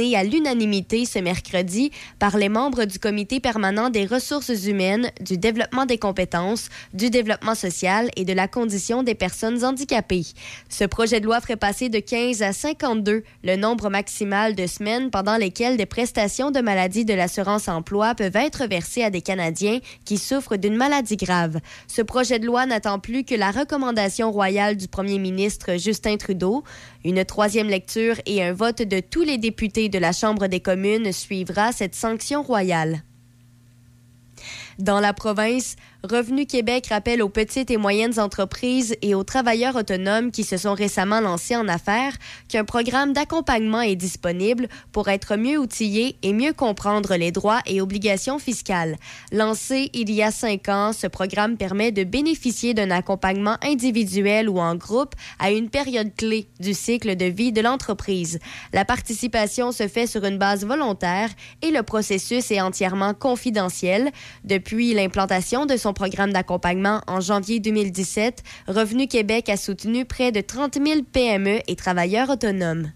à l'unanimité ce mercredi par les membres du comité permanent des ressources humaines, du développement des compétences, du développement social et de la condition des personnes handicapées. Ce projet de loi ferait passer de 15 à 52 le nombre maximal de semaines pendant lesquelles des prestations de maladie de l'assurance emploi peuvent être versées à des Canadiens qui souffrent d'une maladie grave. Ce projet de loi n'attend plus que la recommandation royale du premier ministre Justin Trudeau. Une troisième lecture et un vote de tous les députés de la Chambre des communes suivra cette sanction royale. Dans la province, Revenu Québec rappelle aux petites et moyennes entreprises et aux travailleurs autonomes qui se sont récemment lancés en affaires qu'un programme d'accompagnement est disponible pour être mieux outillés et mieux comprendre les droits et obligations fiscales. Lancé il y a cinq ans, ce programme permet de bénéficier d'un accompagnement individuel ou en groupe à une période clé du cycle de vie de l'entreprise. La participation se fait sur une base volontaire et le processus est entièrement confidentiel. Depuis l'implantation de son programme d'accompagnement en janvier 2017, Revenu Québec a soutenu près de 30 000 PME et travailleurs autonomes.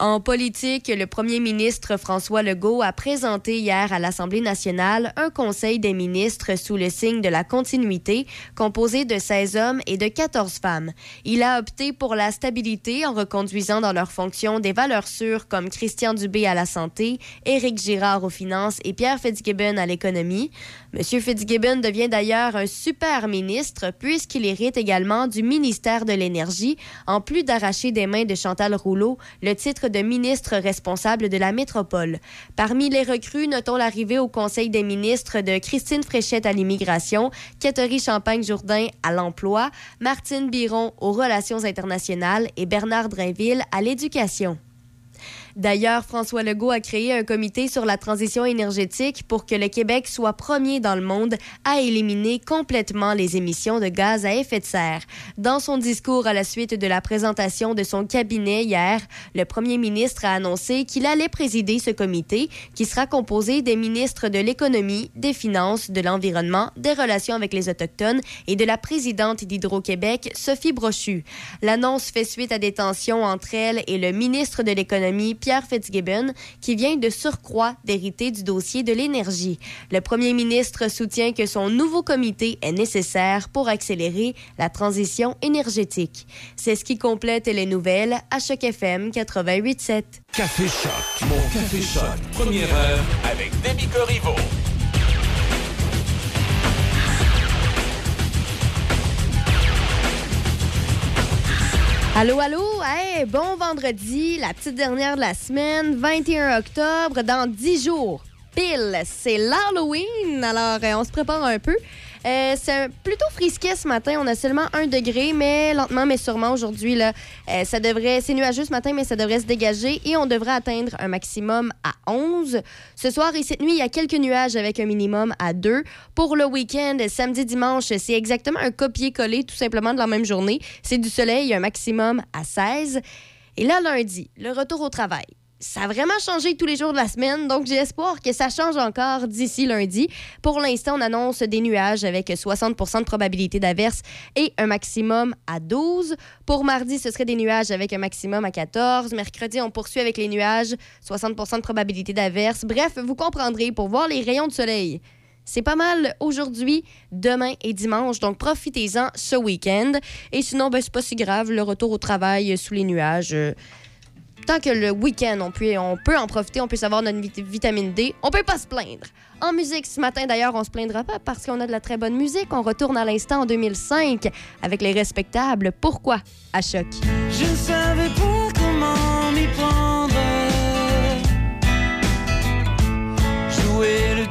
En politique, le premier ministre François Legault a présenté hier à l'Assemblée nationale un conseil des ministres sous le signe de la continuité, composé de 16 hommes et de 14 femmes. Il a opté pour la stabilité en reconduisant dans leurs fonctions des valeurs sûres comme Christian Dubé à la santé, Éric Girard aux finances et Pierre Fitzgibbon à l'économie. M. Fitzgibbon devient d'ailleurs un super ministre puisqu'il hérite également du ministère de l'Énergie, en plus d'arracher des mains de Chantal Rouleau le titre de ministre responsable de la métropole. Parmi les recrues, notons l'arrivée au Conseil des ministres de Christine Fréchette à l'immigration, Catherine Champagne-Jourdain à l'emploi, Martine Biron aux relations internationales et Bernard Drainville à l'éducation. D'ailleurs, François Legault a créé un comité sur la transition énergétique pour que le Québec soit premier dans le monde à éliminer complètement les émissions de gaz à effet de serre. Dans son discours à la suite de la présentation de son cabinet hier, le premier ministre a annoncé qu'il allait présider ce comité qui sera composé des ministres de l'économie, des finances, de l'environnement, des relations avec les Autochtones et de la présidente d'Hydro-Québec, Sophie Brochu. L'annonce fait suite à des tensions entre elle et le ministre de l'économie, Pierre Fitzgibbon, qui vient de surcroît d'hériter du dossier de l'énergie. Le premier ministre soutient que son nouveau comité est nécessaire pour accélérer la transition énergétique. C'est ce qui complète les nouvelles à Choc FM 88.7. Café Choc, mon Café Choc, première heure avec Demi Corriveau. Allô, allô, bon vendredi, la petite dernière de la semaine, 21 octobre, dans 10 jours. Pile, c'est l'Halloween, alors euh, on se prépare un peu. Euh, c'est plutôt frisquet ce matin. On a seulement un degré, mais lentement, mais sûrement aujourd'hui, là, euh, ça devrait, c'est nuageux ce matin, mais ça devrait se dégager et on devrait atteindre un maximum à 11. Ce soir et cette nuit, il y a quelques nuages avec un minimum à 2. Pour le week-end, samedi, dimanche, c'est exactement un copier-coller tout simplement de la même journée. C'est du soleil, un maximum à 16. Et là, lundi, le retour au travail ça a vraiment changé tous les jours de la semaine, donc j'ai espoir que ça change encore d'ici lundi. Pour l'instant, on annonce des nuages avec 60% de probabilité d'averse et un maximum à 12. Pour mardi, ce serait des nuages avec un maximum à 14. Mercredi, on poursuit avec les nuages, 60% de probabilité d'averse. Bref, vous comprendrez pour voir les rayons de soleil. C'est pas mal aujourd'hui, demain et dimanche, donc profitez-en ce week-end. Et sinon, ben, c'est pas si grave, le retour au travail sous les nuages. Euh, tant que le week-end, on peut, en profiter, on peut savoir notre vitamine D, on peut pas se plaindre. En musique, ce matin d'ailleurs, on se plaindra pas parce qu'on a de la très bonne musique. On retourne à l'instant en 2005 avec les respectables. Pourquoi? À choc? Je ne savais pas comment m'y prendre. Jouer le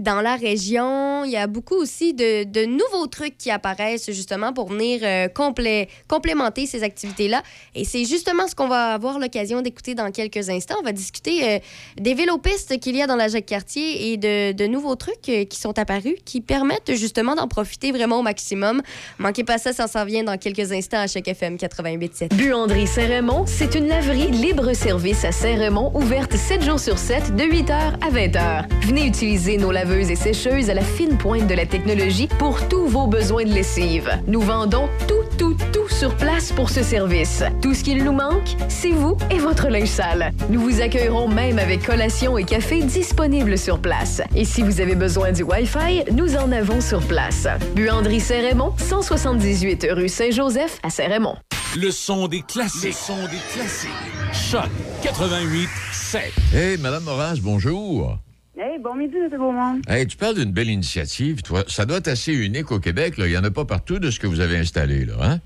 dans la région. Il y a beaucoup aussi de, de nouveaux trucs qui apparaissent justement pour venir euh, complé- complémenter ces activités-là. Et c'est justement ce qu'on va avoir l'occasion d'écouter dans quelques instants. On va discuter euh, des vélopistes qu'il y a dans la Jacques-Cartier et de, de nouveaux trucs euh, qui sont apparus qui permettent justement d'en profiter vraiment au maximum. Manquez pas ça, ça s'en vient dans quelques instants à Choc FM 88.7. Buanderie Saint-Raymond, c'est une laverie libre-service à Saint-Raymond, ouverte 7 jours sur 7, de 8h à 20h. Venez utiliser nos laveuses et sécheuses à la fine pointe de la technologie pour tous vos besoins de lessive. Nous vendons tout, tout, tout sur place pour ce service. Tout ce qu'il nous manque, c'est vous et votre linge sale. Nous vous accueillerons même avec collation et café disponibles sur place. Et si vous avez besoin du Wi-Fi, nous en avons sur place. Buanderie Saint-Raymond, 178 rue Saint-Joseph à Saint-Raymond. Le son des classiques. Le son des classiques. Choc 88 7. Hey, Madame bonjour. Hey, bon midi, M. Beaumont. Hey, tu parles d'une belle initiative, toi. Ça doit être assez unique au Québec, là. Il n'y en a pas partout de ce que vous avez installé, là, hein?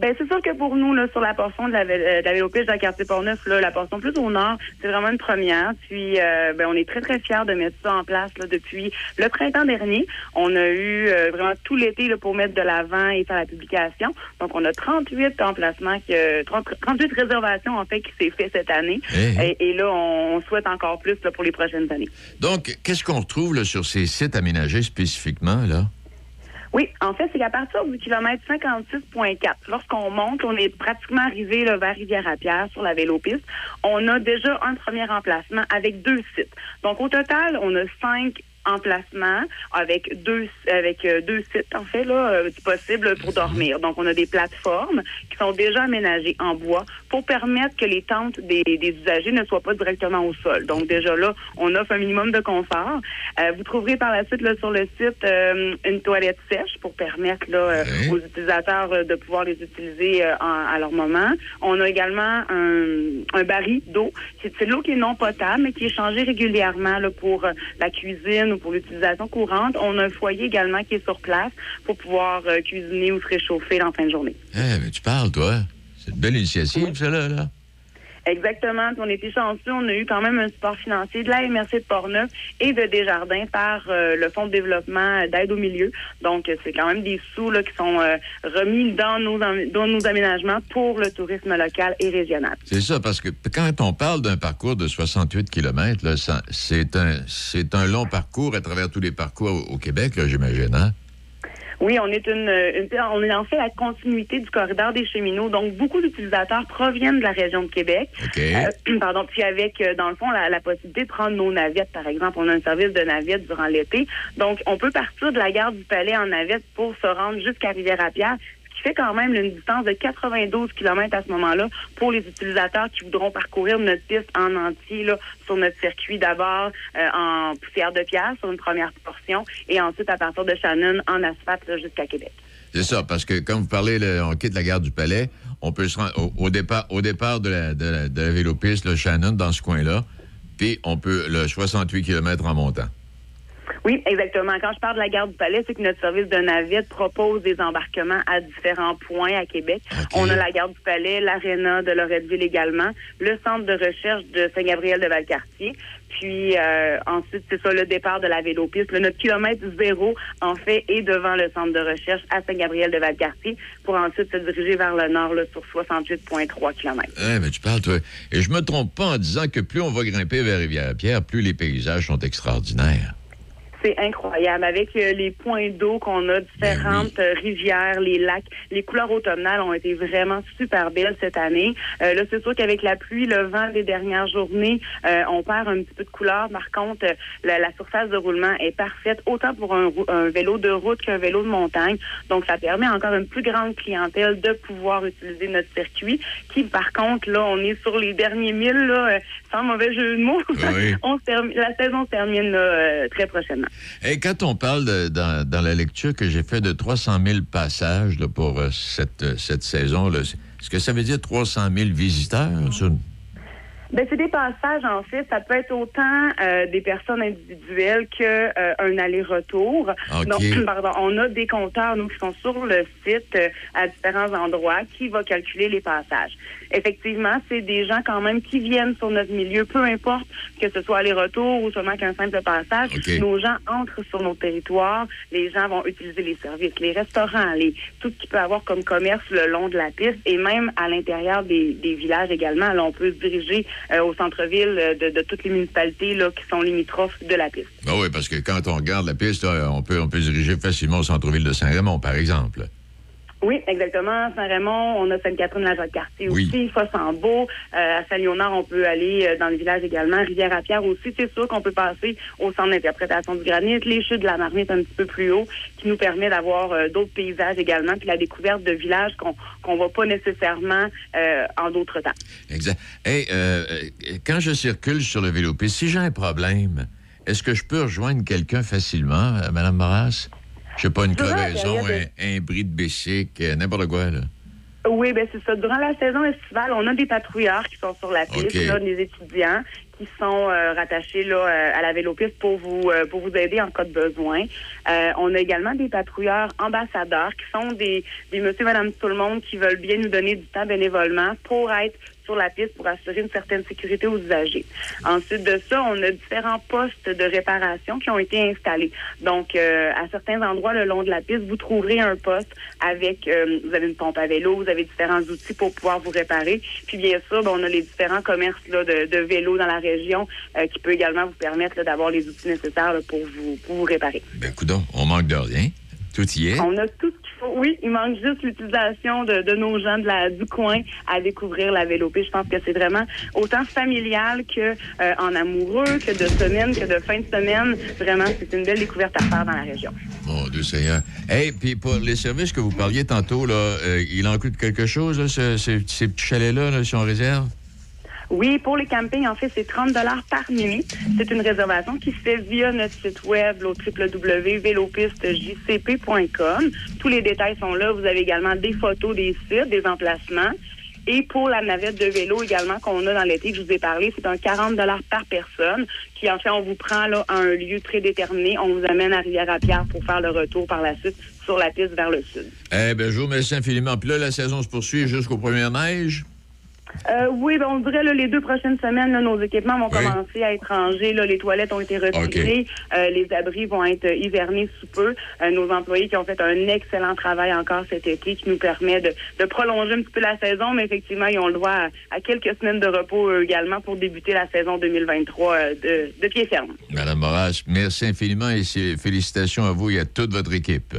Ben c'est sûr que pour nous là sur la portion de la, euh, de la vélopiste dans le quartier Portneuf là, la portion plus au nord, c'est vraiment une première. Puis euh, ben on est très très fiers de mettre ça en place là depuis le printemps dernier. On a eu euh, vraiment tout l'été là, pour mettre de l'avant et faire la publication. Donc on a 38 emplacements que 30 38 réservations en fait qui s'est fait cette année. Eh, Et, et là on, on souhaite encore plus là, pour les prochaines années. Donc, qu'est-ce qu'on retrouve là, sur ces sites aménagés spécifiquement, là? Oui, en fait, c'est qu'à partir du kilomètre 56.4, lorsqu'on monte, on est pratiquement arrivé vers Rivière-à-Pierre sur la vélopiste. On a déjà un premier emplacement avec deux sites. Donc, au total, on a cinq emplacements avec deux avec euh, deux sites en fait là euh, possibles pour dormir. Donc on a des plateformes qui sont déjà aménagées en bois pour permettre que les tentes des, des usagers ne soient pas directement au sol. Donc déjà là, on offre un minimum de confort. Euh, vous trouverez par la suite là, sur le site euh, une toilette sèche pour permettre là, euh, Oui. aux utilisateurs euh, de pouvoir les utiliser euh, en- à leur moment. On a également un, un baril d'eau. C'est de l'eau qui est non potable, mais qui est changée régulièrement là, pour la cuisine ou pour l'utilisation courante. On a un foyer également qui est sur place pour pouvoir cuisiner ou se réchauffer en fin de journée. Eh, mais tu parles, toi. C'est une belle initiative, ça, là. là. Exactement. On était chanceux. On a eu quand même un support financier de la MRC de Portneuf et de Desjardins par euh, le Fonds de développement d'aide au milieu. Donc, euh, c'est quand même des sous là, qui sont euh, remis dans nos, dans nos aménagements pour le tourisme local et régional. C'est ça, parce que quand on parle d'un parcours de 68 km, c'est un, c'est un long parcours à travers tous les parcours au, au Québec, j'imagine, hein? Oui, on est une, une- on est en fait la continuité du corridor des cheminots. Donc, beaucoup d'utilisateurs proviennent de la région de Québec. Euh, pardon, puis avec, euh, dans le fond, la, la possibilité de prendre nos navettes, par exemple. On a un service de navettes durant l'été. Donc, on peut partir de la gare du Palais en navette pour se rendre jusqu'à Rivière-à-Pierre, fait quand même une distance de 92 km à ce moment-là pour les utilisateurs qui voudront parcourir notre piste en entier sur notre circuit d'abord euh, en poussière de pierre sur une première portion et ensuite à partir de Shannon en asphalte jusqu'à Québec. C'est ça, parce que quand vous parlez, on quitte la gare du Palais, on peut se rendre au, départ, au départ de la, de la, de la vélopiste, le Shannon, dans ce coin-là, puis on peut, le 68 km en montant. Oui, exactement. Quand je parle de la gare du Palais, c'est que notre service de navette propose des embarquements à différents points à Québec. On a la gare du Palais, l'aréna de Loretteville également, le centre de recherche de Saint-Gabriel de Valcartier. Puis euh, ensuite, c'est ça le départ de la vélopiste. Le, notre kilomètre zéro, en fait, est devant le centre de recherche à Saint-Gabriel de Valcartier pour ensuite se diriger vers le nord là, sur 68,3 km. Eh, mais tu parles, toi. Et je me trompe pas en disant que plus on va grimper vers Rivière-Pierre, plus les paysages sont extraordinaires. C'est incroyable. Avec euh, les points d'eau qu'on a, différentes euh, rivières, les lacs, les couleurs automnales ont été vraiment super belles cette année. Euh, là, c'est sûr qu'avec la pluie, le vent des dernières journées, euh, on perd un petit peu de couleur. Par contre, la, la surface de roulement est parfaite, autant pour un, un vélo de route qu'un vélo de montagne. Donc, ça permet encore une plus grande clientèle de pouvoir utiliser notre circuit, qui, par contre, là, on est sur les derniers milles, là, sans mauvais jeu de mots. Oui. On se termine- la saison se termine là, très prochainement. Et quand on parle de- dans, dans la lecture que j'ai fait de 300 000 passages là, pour euh, cette, euh, cette saison, est-ce que ça veut dire 300 000 visiteurs? ça? Ben, c'est des passages, en fait. Ça peut être autant euh, des personnes individuelles que euh, un aller-retour. Donc, pardon, on a des compteurs, nous, qui sont sur le site euh, à différents endroits, qui va calculer les passages. Effectivement, c'est des gens quand même qui viennent sur notre milieu, peu importe que ce soit aller-retour ou seulement qu'un simple passage. Nos gens entrent sur nos territoires. Les gens vont utiliser les services, les restaurants, les, tout ce qu'il peut avoir comme commerce le long de la piste et même à l'intérieur des, des villages également. Là, on peut se diriger euh, au centre-ville euh, de, de toutes les municipalités là, qui sont limitrophes de la piste. Ben oui, parce que quand on regarde la piste, là, on, peut, on peut se diriger facilement au centre-ville de Saint-Raymond, par exemple. Oui, exactement. Saint-Raymond, on a Sainte-Catherine-la-Jacques-Cartier Oui. aussi, Fosse-en-Beau. Euh, à Saint-Léonard, on peut aller euh, dans le village également. Rivière-à-Pierre aussi. C'est sûr qu'on peut passer au centre d'interprétation du granit, les chutes de la marmite un petit peu plus haut, qui nous permet d'avoir euh, d'autres paysages également, puis la découverte de villages qu'on qu'on voit pas nécessairement euh, en d'autres temps. Exact. Hey, euh, quand je circule sur le vélo, puis si j'ai un problème, est-ce que je peux rejoindre quelqu'un facilement, Mme Moras? Je sais pas, une crevaison, un, un bris de bicycle, euh, n'importe quoi, là. Oui, ben c'est ça. Durant la saison estivale, on a des patrouilleurs qui sont sur la piste, OK. là, des étudiants qui sont euh, rattachés là, euh, à la vélopiste pour vous euh, pour vous aider en cas de besoin. On a également des patrouilleurs ambassadeurs qui sont des, des monsieur, madame, tout le monde qui veulent bien nous donner du temps bénévolement pour être sur la piste pour assurer une certaine sécurité aux usagers. Ensuite de ça, on a différents postes de réparation qui ont été installés. Donc, euh, à certains endroits le long de la piste, vous trouverez un poste avec, euh, vous avez une pompe à vélo, vous avez différents outils pour pouvoir vous réparer. Puis bien sûr, ben, on a les différents commerces là, de, de vélos dans la région euh, qui peut également vous permettre d'avoir les outils nécessaires là, pour vous pour vous réparer. Ben, coudonc, on manque de rien. Tout y est. On a tout. Oui, il manque juste l'utilisation de, nos gens de la, du coin à découvrir la vélopiste. Je pense que c'est vraiment autant familial que euh, en amoureux, que de semaine, que de fin de semaine. Vraiment, c'est une belle découverte à faire dans la région. Mon Dieu Seigneur. Hey, puis pour les services que vous parliez tantôt, là, euh, il en coûte quelque chose, ces petits chalets-là, là, si on réserve? Oui, pour les campings, en fait, c'est 30 dollars par nuit. C'est une réservation qui se fait via notre site web au www.vélopistejcp.com. Tous les détails sont là. Vous avez également des photos des sites, des emplacements. Et pour la navette de vélo également qu'on a dans l'été, que je vous ai parlé, c'est un 40 dollars par personne. Qui en fait, on vous prend là à un lieu prédéterminé, on vous amène à Rivière-à-Pierre pour faire le retour par la suite sur la piste vers le sud. Eh bien, je vous remercie infiniment. Puis là, la saison se poursuit jusqu'aux premières neiges. Euh, oui, ben, on dirait là, les deux prochaines semaines, là, nos équipements vont Oui. commencer à être rangés. Là, les toilettes ont été retirées. Euh, les abris vont être euh, hivernés sous peu. Euh, nos employés qui ont fait un excellent travail encore cet été, qui nous permet de, de prolonger un petit peu la saison, mais effectivement, ils ont le droit à, à quelques semaines de repos eux, également pour débuter la saison 2023 euh, de, de pied ferme. Madame Moras, merci infiniment et félicitations à vous et à toute votre équipe.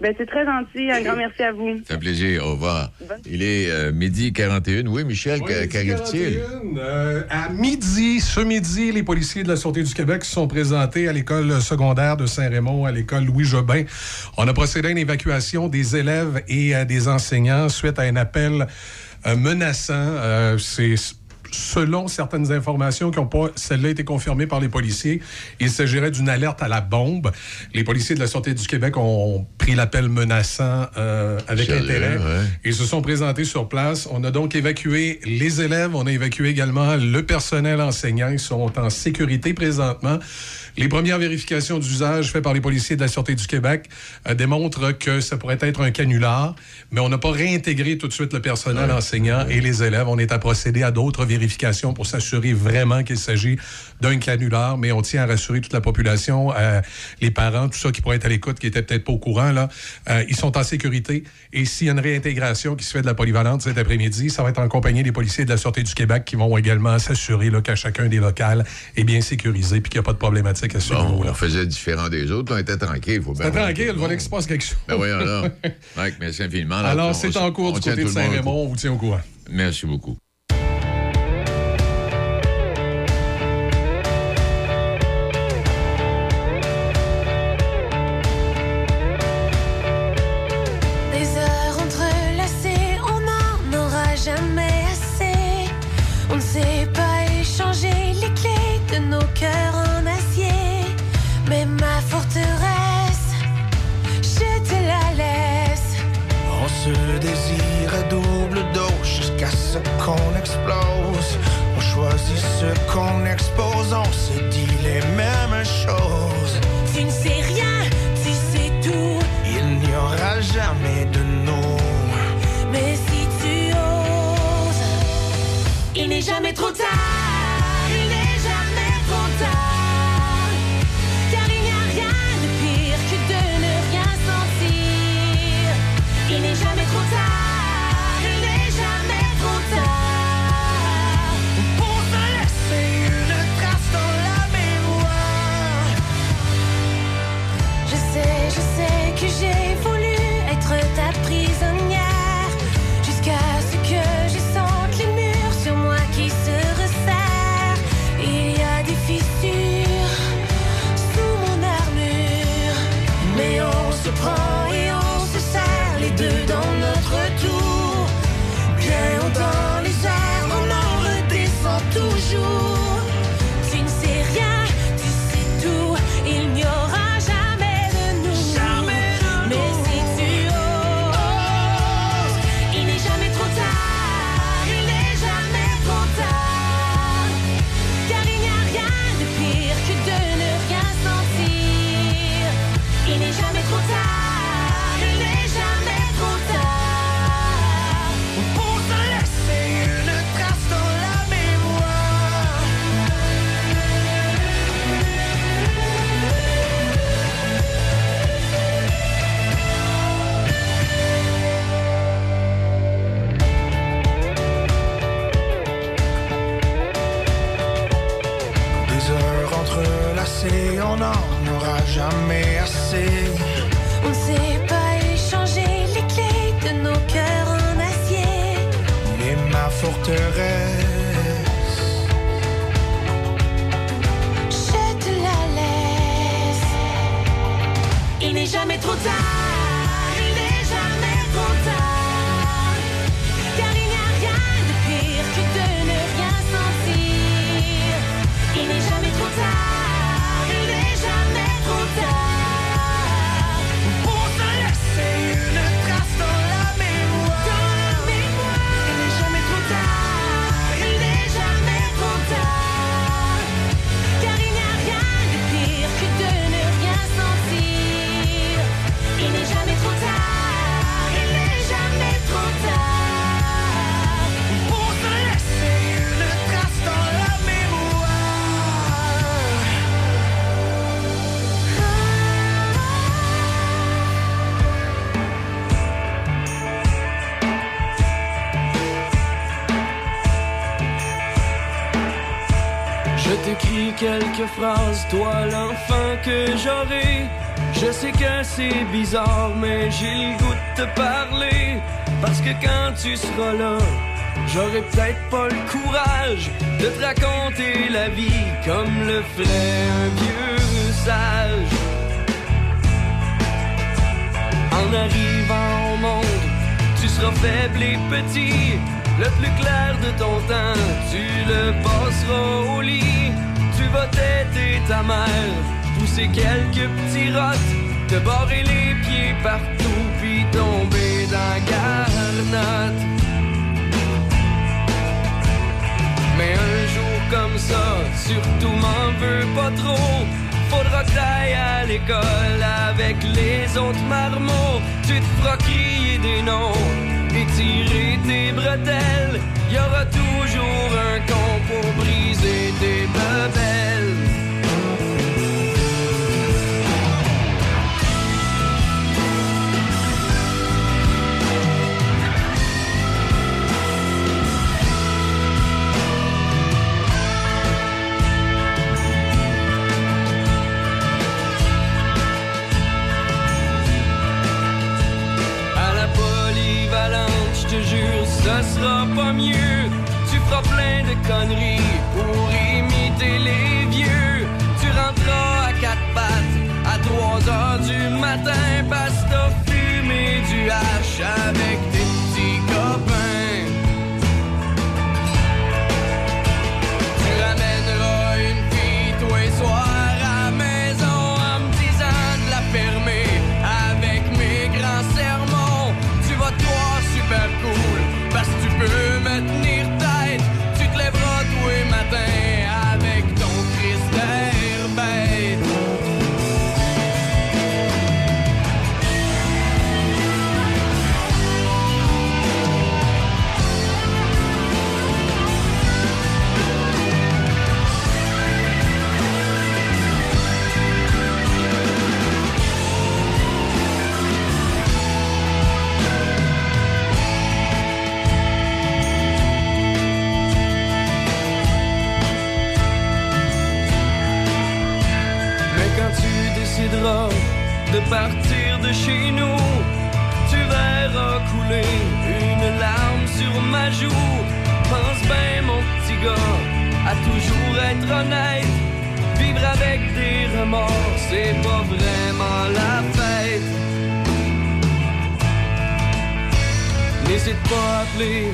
Ben, c'est très gentil. Un grand merci à vous. C'est un plaisir. Au revoir. Il est euh, midi 41. Oui, Michel, Oui, qu'arrive-t-il? 41, euh, à midi, ce midi, les policiers de la Sûreté du Québec se sont présentés à l'école secondaire de Saint-Raymond, à l'école Louis-Jobin. On a procédé à une évacuation des élèves et euh, des enseignants suite à un appel euh, menaçant. Euh, C'est selon certaines informations qui ont pas, celle-là a été confirmée par les policiers, il s'agirait d'une alerte à la bombe. Les policiers de la Sûreté du Québec ont pris l'appel menaçant euh, avec intérêt. ouais. Ils se sont présentés sur place. On a donc évacué les élèves. On a évacué également le personnel enseignant. Ils sont en sécurité présentement. Les premières vérifications d'usage faites par les policiers de la Sûreté du Québec euh, démontrent que ça pourrait être un canular, mais on n'a pas réintégré tout de suite le personnel enseignant et les élèves. On est à procéder à d'autres vérifications pour s'assurer vraiment qu'il s'agit d'un canular, mais on tient à rassurer toute la population, euh, les parents, tout ça qui pourrait être à l'écoute, qui était peut-être pas au courant, là. Euh, ils sont en sécurité. Et s'il y a une réintégration qui se fait de la polyvalente cet après-midi, ça va être en compagnie des policiers de la Sûreté du Québec qui vont également s'assurer qu'à chacun des locales est bien sécurisé puis qu'il n'y a pas de problématique à ce Bon, niveau-là. on faisait différent des autres. On était tranquille. Faut bien tranquille, il fallait qu'il se passe quelque chose. Ben voyons là. Mike, merci infiniment. Alors, c'est en cours du côté de Saint-Raymond. On vous tient au courant. Merci beaucoup. Ce qu'on explose. On choisit ce qu'on expose, on se dit les mêmes choses. Tu ne sais rien, tu sais tout. Il n'y aura jamais de nous. Mais si tu oses, il n'est jamais trop tard. Que j'aurai. Je sais que c'est bizarre, mais j'ai le goût de te parler. Parce que quand tu seras là, j'aurai peut-être pas le courage de te raconter la vie comme le ferait un vieux sage. En arrivant au monde, tu seras faible et petit. Le plus clair de ton temps, tu le passeras au lit. Tu vas t'aider ta mère, quelques petits rottes, te barrer les pieds partout, puis tomber dans garnotte. Mais un jour comme ça, surtout m'en veux pas trop. Faudra que t'ailles à l'école avec les autres marmots. Tu te feras crier des noms et tirer tes bretelles. Y aura toujours un con pour briser tes bebelles. Te jure, ça sera pas mieux. Tu feras plein de conneries pour imiter les vieux. Tu rentreras à quatre pattes à 3 heures du matin parce que t'as fumé du hache avec tes une larme sur ma joue. Pense bien, mon petit gars, à toujours être honnête. Vivre avec des remords, c'est pas vraiment la fête. N'hésite pas à appeler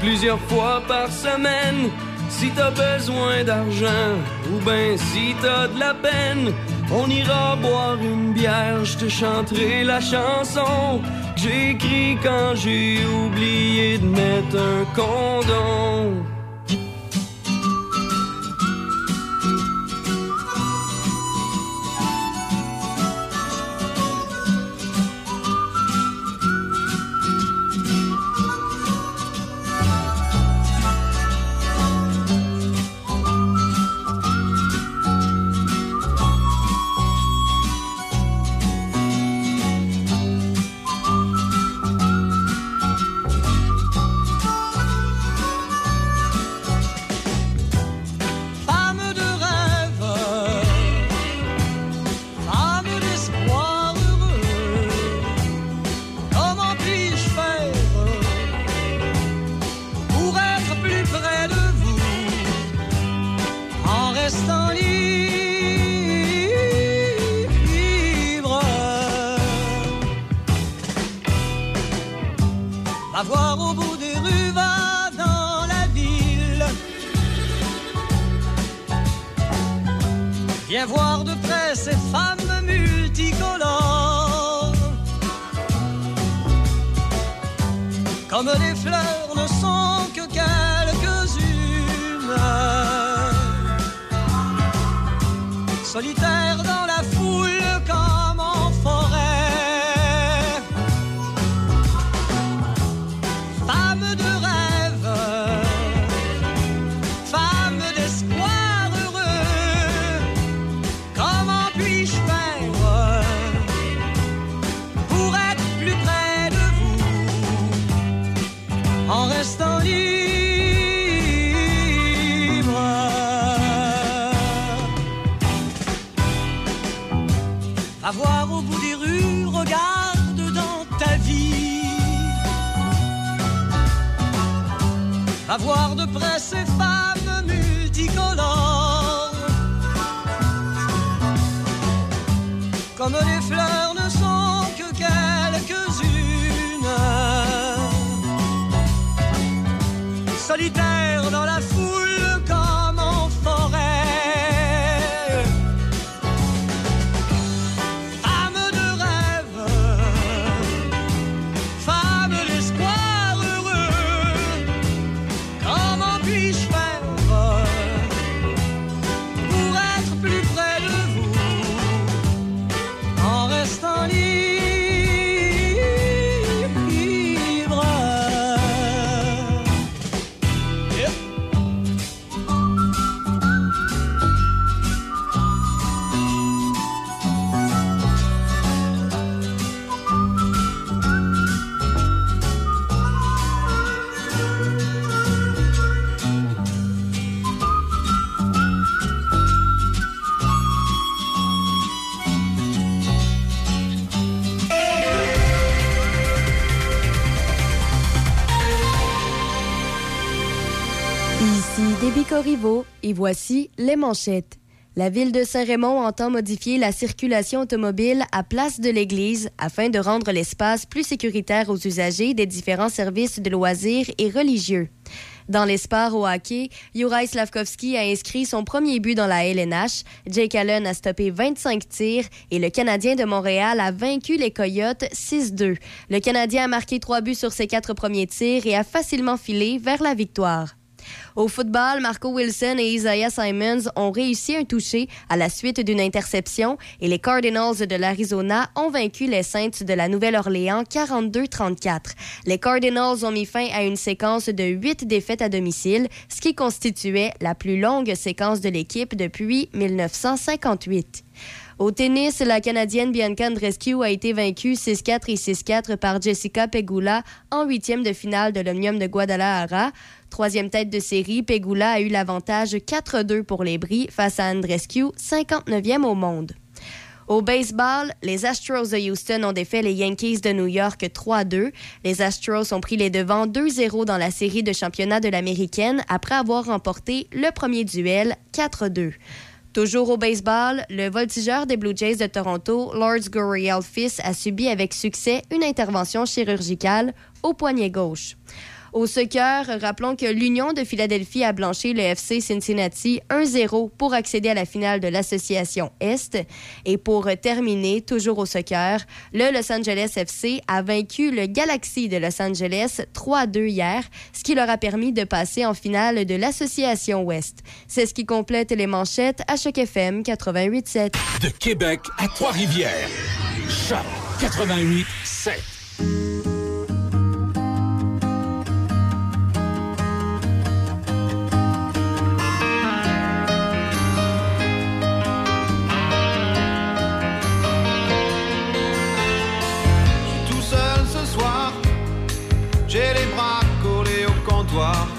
plusieurs fois par semaine. Si t'as besoin d'argent ou ben si t'as de la peine, on ira boire une bière, je te chanterai la chanson écrit quand j'ai oublié de mettre un condom. Voici les manchettes. La ville de Saint-Raymond entend modifier la circulation automobile à place de l'église afin de rendre l'espace plus sécuritaire aux usagers des différents services de loisirs et religieux. Dans les sports au hockey, Juraj Slavkovski a inscrit son premier but dans la LNH, Jake Allen a stoppé 25 tirs et le Canadien de Montréal a vaincu les Coyotes 6-2. Le Canadien a marqué trois buts sur ses quatre premiers tirs et a facilement filé vers la victoire. Au football, Marco Wilson et Isaiah Simons ont réussi un toucher à la suite d'une interception et les Cardinals de l'Arizona ont vaincu les Saints de la Nouvelle-Orléans 42-34. Les Cardinals ont mis fin à une séquence de huit défaites à domicile, ce qui constituait la plus longue séquence de l'équipe depuis 1958. Au tennis, la Canadienne Bianca Andreescu a été vaincue 6-4 et 6-4 par Jessica Pegula en huitième de finale de l'Omnium de Guadalajara. Troisième tête de série, Pegula a eu l'avantage 4-2 pour les Bris face à Andreescu, 59e au monde. Au baseball, les Astros de Houston ont défait les Yankees de New York 3-2. Les Astros ont pris les devants 2-0 dans la série de championnat de l'américaine après avoir remporté le premier duel 4-2. Toujours au baseball, le voltigeur des Blue Jays de Toronto, Lords Gurriel Fils, a subi avec succès une intervention chirurgicale au poignet gauche. Au soccer, rappelons que l'Union de Philadelphie a blanchi le FC Cincinnati 1-0 pour accéder à la finale de l'Association Est. Et pour terminer, toujours au soccer, le Los Angeles FC a vaincu le Galaxy de Los Angeles 3-2 hier, ce qui leur a permis de passer en finale de l'Association Ouest. C'est ce qui complète les manchettes à Choc FM 88.7. De Québec à Trois-Rivières. Choc 88 collés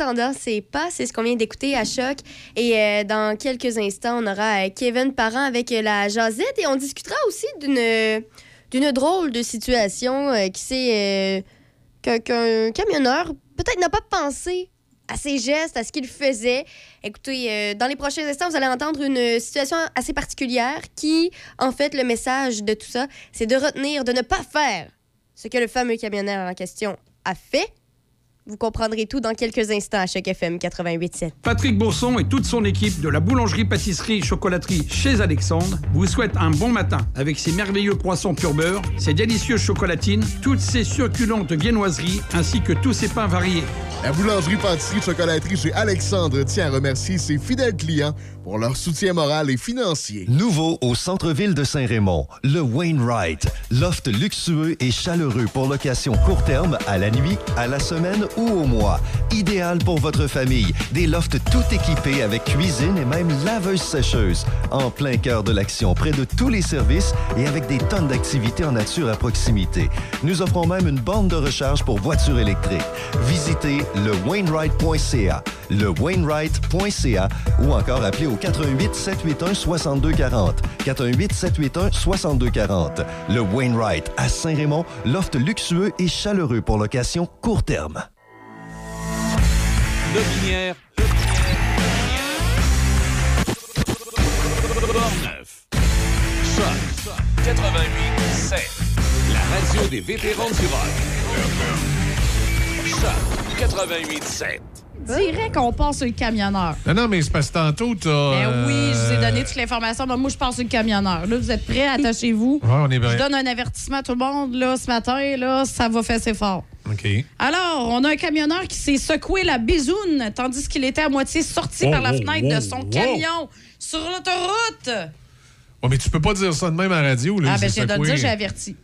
attendant, c'est pas, c'est ce qu'on vient d'écouter à Choc. Et euh, dans quelques instants, on aura euh, Kevin Parent avec euh, la Jazette et on discutera aussi d'une drôle de situation qui c'est qu'un camionneur peut-être n'a pas pensé à ses gestes, à ce qu'il faisait. Écoutez, dans les prochains instants, vous allez entendre une situation assez particulière qui, en fait, le message de tout ça, c'est de retenir, de ne pas faire ce que le fameux camionneur en question a fait. Vous comprendrez tout dans quelques instants à Choc FM 88.7. Patrick Bourson et toute son équipe de la boulangerie-pâtisserie-chocolaterie chez Alexandre vous souhaitent un bon matin avec ses merveilleux poissons pur beurre, ses délicieuses chocolatines, toutes ses succulentes viennoiseries ainsi que tous ses pains variés. La boulangerie-pâtisserie-chocolaterie chez Alexandre tient à remercier ses fidèles clients pour leur soutien moral et financier. Nouveau au centre-ville de Saint-Raymond, le Wainwright. Loft luxueux et chaleureux pour location court terme, à la nuit, à la semaine ou au mois. Idéal pour votre famille. Des lofts tout équipés avec cuisine et même laveuse sécheuse. En plein cœur de l'action, près de tous les services et avec des tonnes d'activités en nature à proximité. Nous offrons même une borne de recharge pour voitures électriques. Visitez le Wainwright.ca, ou encore appelez au 88 781 6240. 418 781 6240. Le Wainwright à Saint-Raymond, loft luxueux et chaleureux pour location court terme. Lobinière. Portneuf. Choc 88 La radio des vétérans du rock. Choc 88 Dirait qu'on passe sur le camionneur. Non, non, mais c'est parce que tantôt, t'as. Ben oui, je vous ai euh, donné toute l'information. mais moi, je passe sur le camionneur. Là, vous êtes prêts? Attachez-vous. Ouais, on est Je prêt. donne un avertissement à tout le monde. Là, ce matin, là, ça va faire ses fort. OK. Alors, on a un camionneur qui s'est secoué la bisoune tandis qu'il était à moitié sorti Oh, par la oh, fenêtre oh, de son camion sur l'autoroute. Ouais, mais tu peux pas dire ça de même à la radio. Là, Ah, ben, je le secoué. dire, j'ai averti.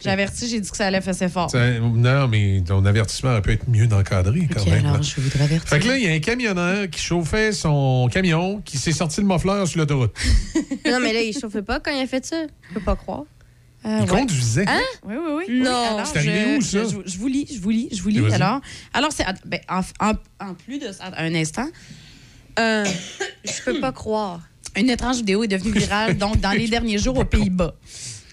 J'ai averti, j'ai dit que ça allait faire ses fort. Non, mais ton avertissement aurait pu être mieux d'encadré quand même. alors, là. je voudrais avertir. Fait que là, il y a un camionneur qui chauffait son camion, qui s'est sorti le muffler sur l'autoroute. non, mais là, il chauffait pas quand il a fait ça. Je peux pas croire. Euh, il ouais. conduisait. Hein? Oui, oui, oui. Non. Oui, C'est arrivé je- où, ça? Je, je vous lis, je vous lis, je vous lis. Alors, alors c'est ben, en, en- en plus de ça, un instant, Euh, je peux pas croire. une étrange vidéo est devenue virale donc dans les derniers jours aux Pays-Bas.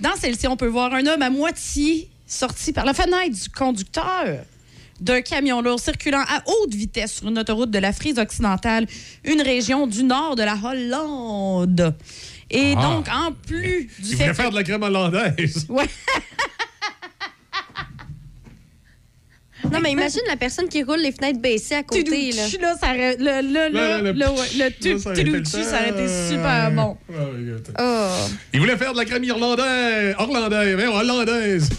Dans celle-ci, on peut voir un homme à moitié sorti par la fenêtre du conducteur d'un camion lourd circulant à haute vitesse sur une autoroute de la Frise occidentale, une région du nord de la Hollande. Et Ah. donc, en plus du Il fait faire de la crème hollandaise. Ouais. Non, mais imagine la personne qui roule les fenêtres baissées à côté. Là. Là, ça aurait- le, le, le, Là, le, le- le ça aurait été super bon. Oh. Il voulait faire de la crème irlandaise, hollandaise, mais hollandaise.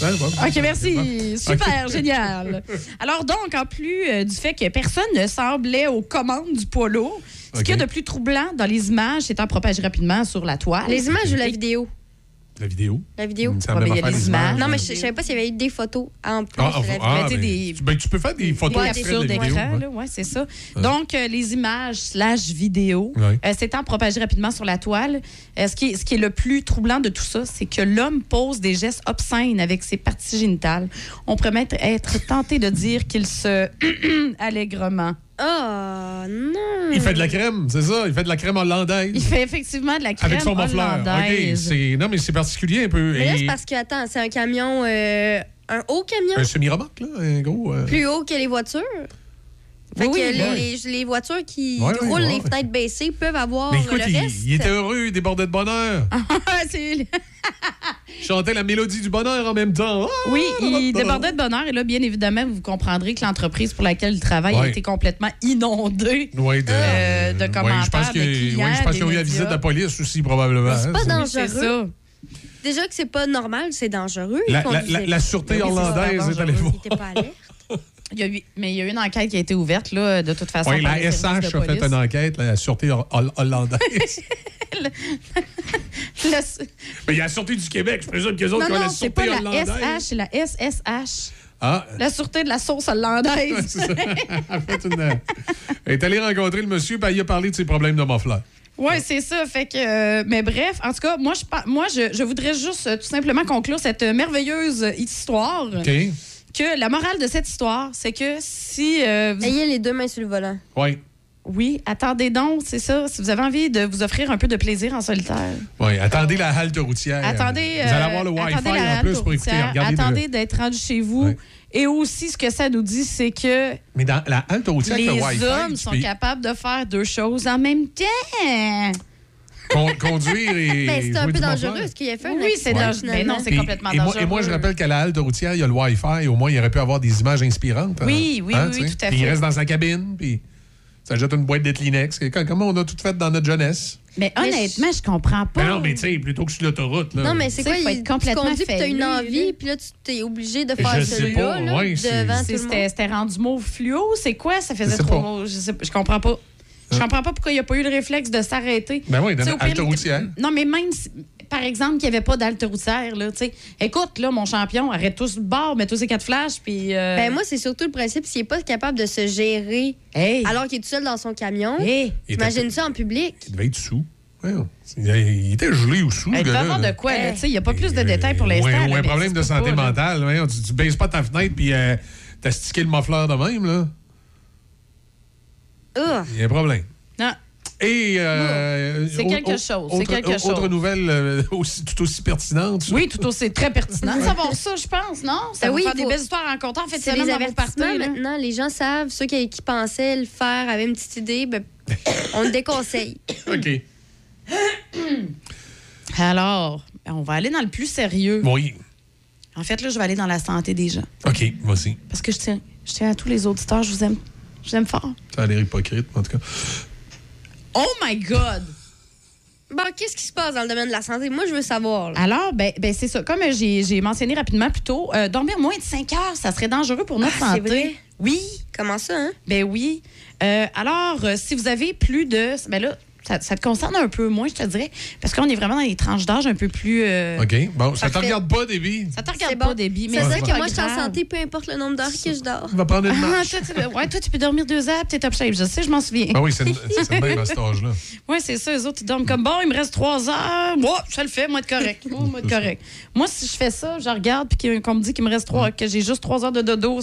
Bon. OK, merci. Super, génial. Alors donc, en plus euh, du fait que personne ne semblait aux commandes du poids lourd, ce qu'il y a de plus troublant dans les images s'étant propagé rapidement sur la toile. Les images ou la vidéo? La vidéo. La vidéo. Il me semble Ouais, mais pas il y a faire les images. Non, mais je, je savais pas s'il y avait eu des photos en plus Ah, la ah, vidéo. ben, des- ben, tu peux faire des photos Des extraits captures de la vidéo. d'écran, ouais. ouais, c'est ça. Donc, euh, les images slash vidéos Ouais. euh, s'étant propagées rapidement sur la toile, euh, ce, qui est, ce qui est le plus troublant de tout ça, c'est que l'homme pose des gestes obscènes avec ses parties génitales. On pourrait même être tenté de dire qu'il se allègrement. Oh, non. Il fait de la crème, c'est ça. Il fait de la crème hollandaise. Il fait effectivement de la crème Avec son hollandaise. c'est- non, mais c'est particulier un peu. Mais là, c'est parce que, attends, c'est un camion, euh, un haut camion, Un semi-remorque, là, un gros. euh, plus haut que les voitures? Fait Oui, que oui, les, ouais. les- les voitures qui roulent ouais. les fenêtres baissées peuvent avoir Mais écoute, le il, reste. il était heureux, il débordait de bonheur. C'est- Il chantait la mélodie du bonheur en même temps. Ah! Oui, il débordait de bonheur. Et là, bien évidemment, vous comprendrez que l'entreprise pour laquelle il travaille a été complètement inondée Ouais, de, euh, de commentaires, je pense qu'ils ont eu la visite de la police aussi, probablement. C'est hein, pas dangereux. Déjà que c'est pas normal, c'est dangereux. La- Il la- conduisait la- la sûreté super est allée voir. Il y a eu- mais il y a eu une enquête qui a été ouverte, là, de toute façon. Oui, par la les SH de a fait une enquête, la sûreté hol- hol- hollandaise. Le- Mais il y a la sûreté du Québec, je présume qu'ils autres Non, qui ont non, la c'est sûreté pas la hollandaise. SH, c'est la SSH. Ah, La sûreté de la sauce hollandaise. c'est ça. Elle a fait une- Elle est allée rencontrer le monsieur, puis il a parlé de ses problèmes de muffler. Oui, c'est ça. Fait que, euh, mais bref, en tout cas, moi, je, moi, je, je voudrais juste euh, tout simplement conclure cette merveilleuse histoire OK? Que la morale de cette histoire, c'est que si euh, vous... Ayez les deux mains sur le volant. Oui. Oui, attendez donc, c'est ça. Si vous avez envie de vous offrir un peu de plaisir en solitaire. Oui, attendez la halte routière. Attendez, Vous allez euh, avoir le Wi-Fi attendez la en plus pour écouter. le- Attendez d'être rendu chez vous. Et aussi, ce que ça nous dit, c'est que Mais dans la halte routière, avec les le Wi-Fi, hommes sont peux capables de faire deux choses en même temps. Con- conduire et. Ben, c'est un peu dangereux. Est-ce qu'il a fait Oui, c'est dangereux. Mais non, finalement? c'est complètement et moi, dangereux. et moi, je rappelle qu'à la halte routière, il y a le Wi-Fi. Au moins, il aurait pu avoir des images inspirantes. hein. Oui, oui, oui, tu sais? tout à Puis il fait. reste dans sa cabine, puis ça jette une boîte de Kleenex. Et Comme on a tout fait dans notre jeunesse. Mais honnêtement, je comprends pas. Mais non, mais tu sais, plutôt que sur l'autoroute. Non, mais c'est Tu quoi? faut il- être complètement tu conduis puis t'as une envie, puis là, tu t'es obligé de faire celui-là ouais. C'était rendu mauve fluo, c'est quoi? Ça faisait Je sais trop pas, je comprends pas. Je comprends pas pourquoi il n'y a pas eu le réflexe de s'arrêter. Ben oui, dans Tu sais, la au pire, halte routière. Non, mais même si, par exemple, qu'il n'y avait pas d'halte routière, là, tu sais. Écoute, là, mon champion, arrête tous le bord, mets tous ses quatre flashs, puis. euh, Ben moi, c'est surtout le principe, s'il n'est pas capable de se gérer Hey. alors qu'il est tout seul dans son camion, Hey. imagine ça en public. Il devait être sous. Ouais, il, était gelé ou sous. Hey, il devait avoir de quoi, là? Tu sais, il n'y a pas plus de détails pour l'instant. Ou un problème de santé pas, mentale. voyons, tu, tu baisses pas ta fenêtre puis euh, t'as stické le muffler de même, là. Ah. Il y a un problème. Non. Et. euh, C'est au- quelque chose, c'est Autre, quelque au- Autre chose. nouvelle euh, aussi, tout aussi pertinente. Oui, tout aussi très pertinent de savoir ça, je pense, non? Ça Ben va oui, faire il des faut- belles histoires en comptant. En fait, C'est c'est les avertissements maintenant. Les gens savent. Ceux qui, qui pensaient le faire avaient une petite idée. Ben, on le déconseille. OK. Alors, on va aller dans le plus sérieux. Oui. En fait, là, je vais aller dans la santé des gens. OK, vas-y. Parce que je tiens, je tiens à tous les auditeurs, je vous aime. Je vous aime fort. Ça a l'air hypocrite, en tout cas. Oh my God! Bon, qu'est-ce qui se passe dans le domaine de la santé? Moi, je veux savoir. là. Alors, ben, ben c'est ça. Comme j'ai j'ai mentionné rapidement plus tôt, euh, dormir moins de 5 heures, ça serait dangereux pour notre Ah, c'est santé. vrai? Oui. Comment ça, hein? Ben oui. Euh, alors, euh, si vous avez plus de. Ben là, ça, ça te concerne un peu moins, je te dirais, parce qu'on est vraiment dans les tranches d'âge un peu plus. euh, OK. Bon, ça te Parfait. regarde pas, Déby. Ça te regarde C'est pas, bon. débit. Mais c'est que moi, je suis en santé, peu importe le nombre d'heures que je dors. On va prendre une Ah, marche. toi, tu, ouais, toi, tu peux dormir deux heures, t'es top shape. Je sais, je m'en souviens. Ah oui, c'est à cet âge-là. Oui, c'est ça. Les autres, ils dorment comme bon, il me reste trois heures. Moi, je le fais, moi, de correct. Moi, moi, de correct. Moi, si je fais ça, je regarde, puis qu'on me dit qu'il me reste trois, que j'ai juste trois heures de dodo,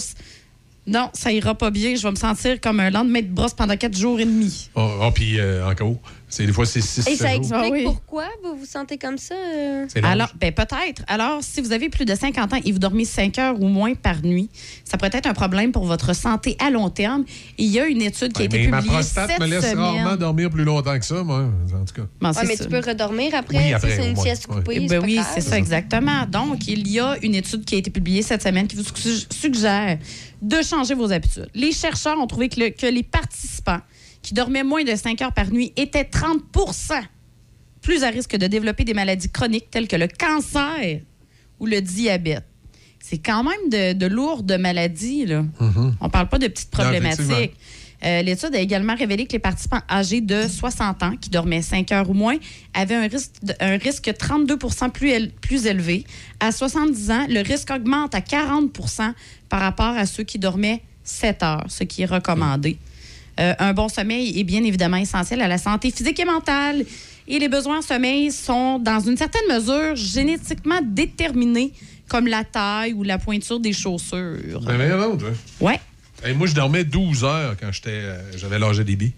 non, ça ira pas bien. Je vais me sentir comme un lendemain de brosse pendant quatre jours et demi. Oh, puis euh, encore, des fois c'est 6 Et ça explique Ah oui. pourquoi vous vous sentez comme ça? euh? C'est. Alors, ben peut-être. Alors, si vous avez plus de 50 ans et vous dormez 5 heures ou moins par nuit, ça pourrait être un problème pour votre santé à long terme. Il y a une étude qui a été mais ma publiée prostate cette me laisse semaine. rarement dormir plus longtemps que ça, moi, en tout cas. Bon, Ouais, c'est mais ça. tu peux redormir après. Oui, après, c'est au une moins. sieste coupée. Eh c'est ben oui, c'est ça, exactement. Donc, il y a une étude qui a été publiée cette semaine qui vous su- suggère de changer vos habitudes. Les chercheurs ont trouvé que, le- que les participants qui dormaient moins de 5 heures par nuit étaient 30% plus à risque de développer des maladies chroniques telles que le cancer ou le diabète. C'est quand même de, de lourdes maladies. Là. On parle pas de petites problématiques. Euh, L'étude a également révélé que les participants âgés de 60 ans, qui dormaient 5 heures ou moins, avaient un risque, de- un risque 32 plus, éle- plus élevé. À 70 ans, le risque augmente à 40% par rapport à ceux qui dormaient 7 heures, ce qui est recommandé. Euh, un bon sommeil est bien évidemment essentiel à la santé physique et mentale. Et les besoins en sommeil sont, dans une certaine mesure, génétiquement déterminés, comme la taille ou la pointure des chaussures. Ben, ben, non, toi. Ouais. Hey, moi, je dormais 12 heures quand j'étais, euh, j'avais l'âge de débit.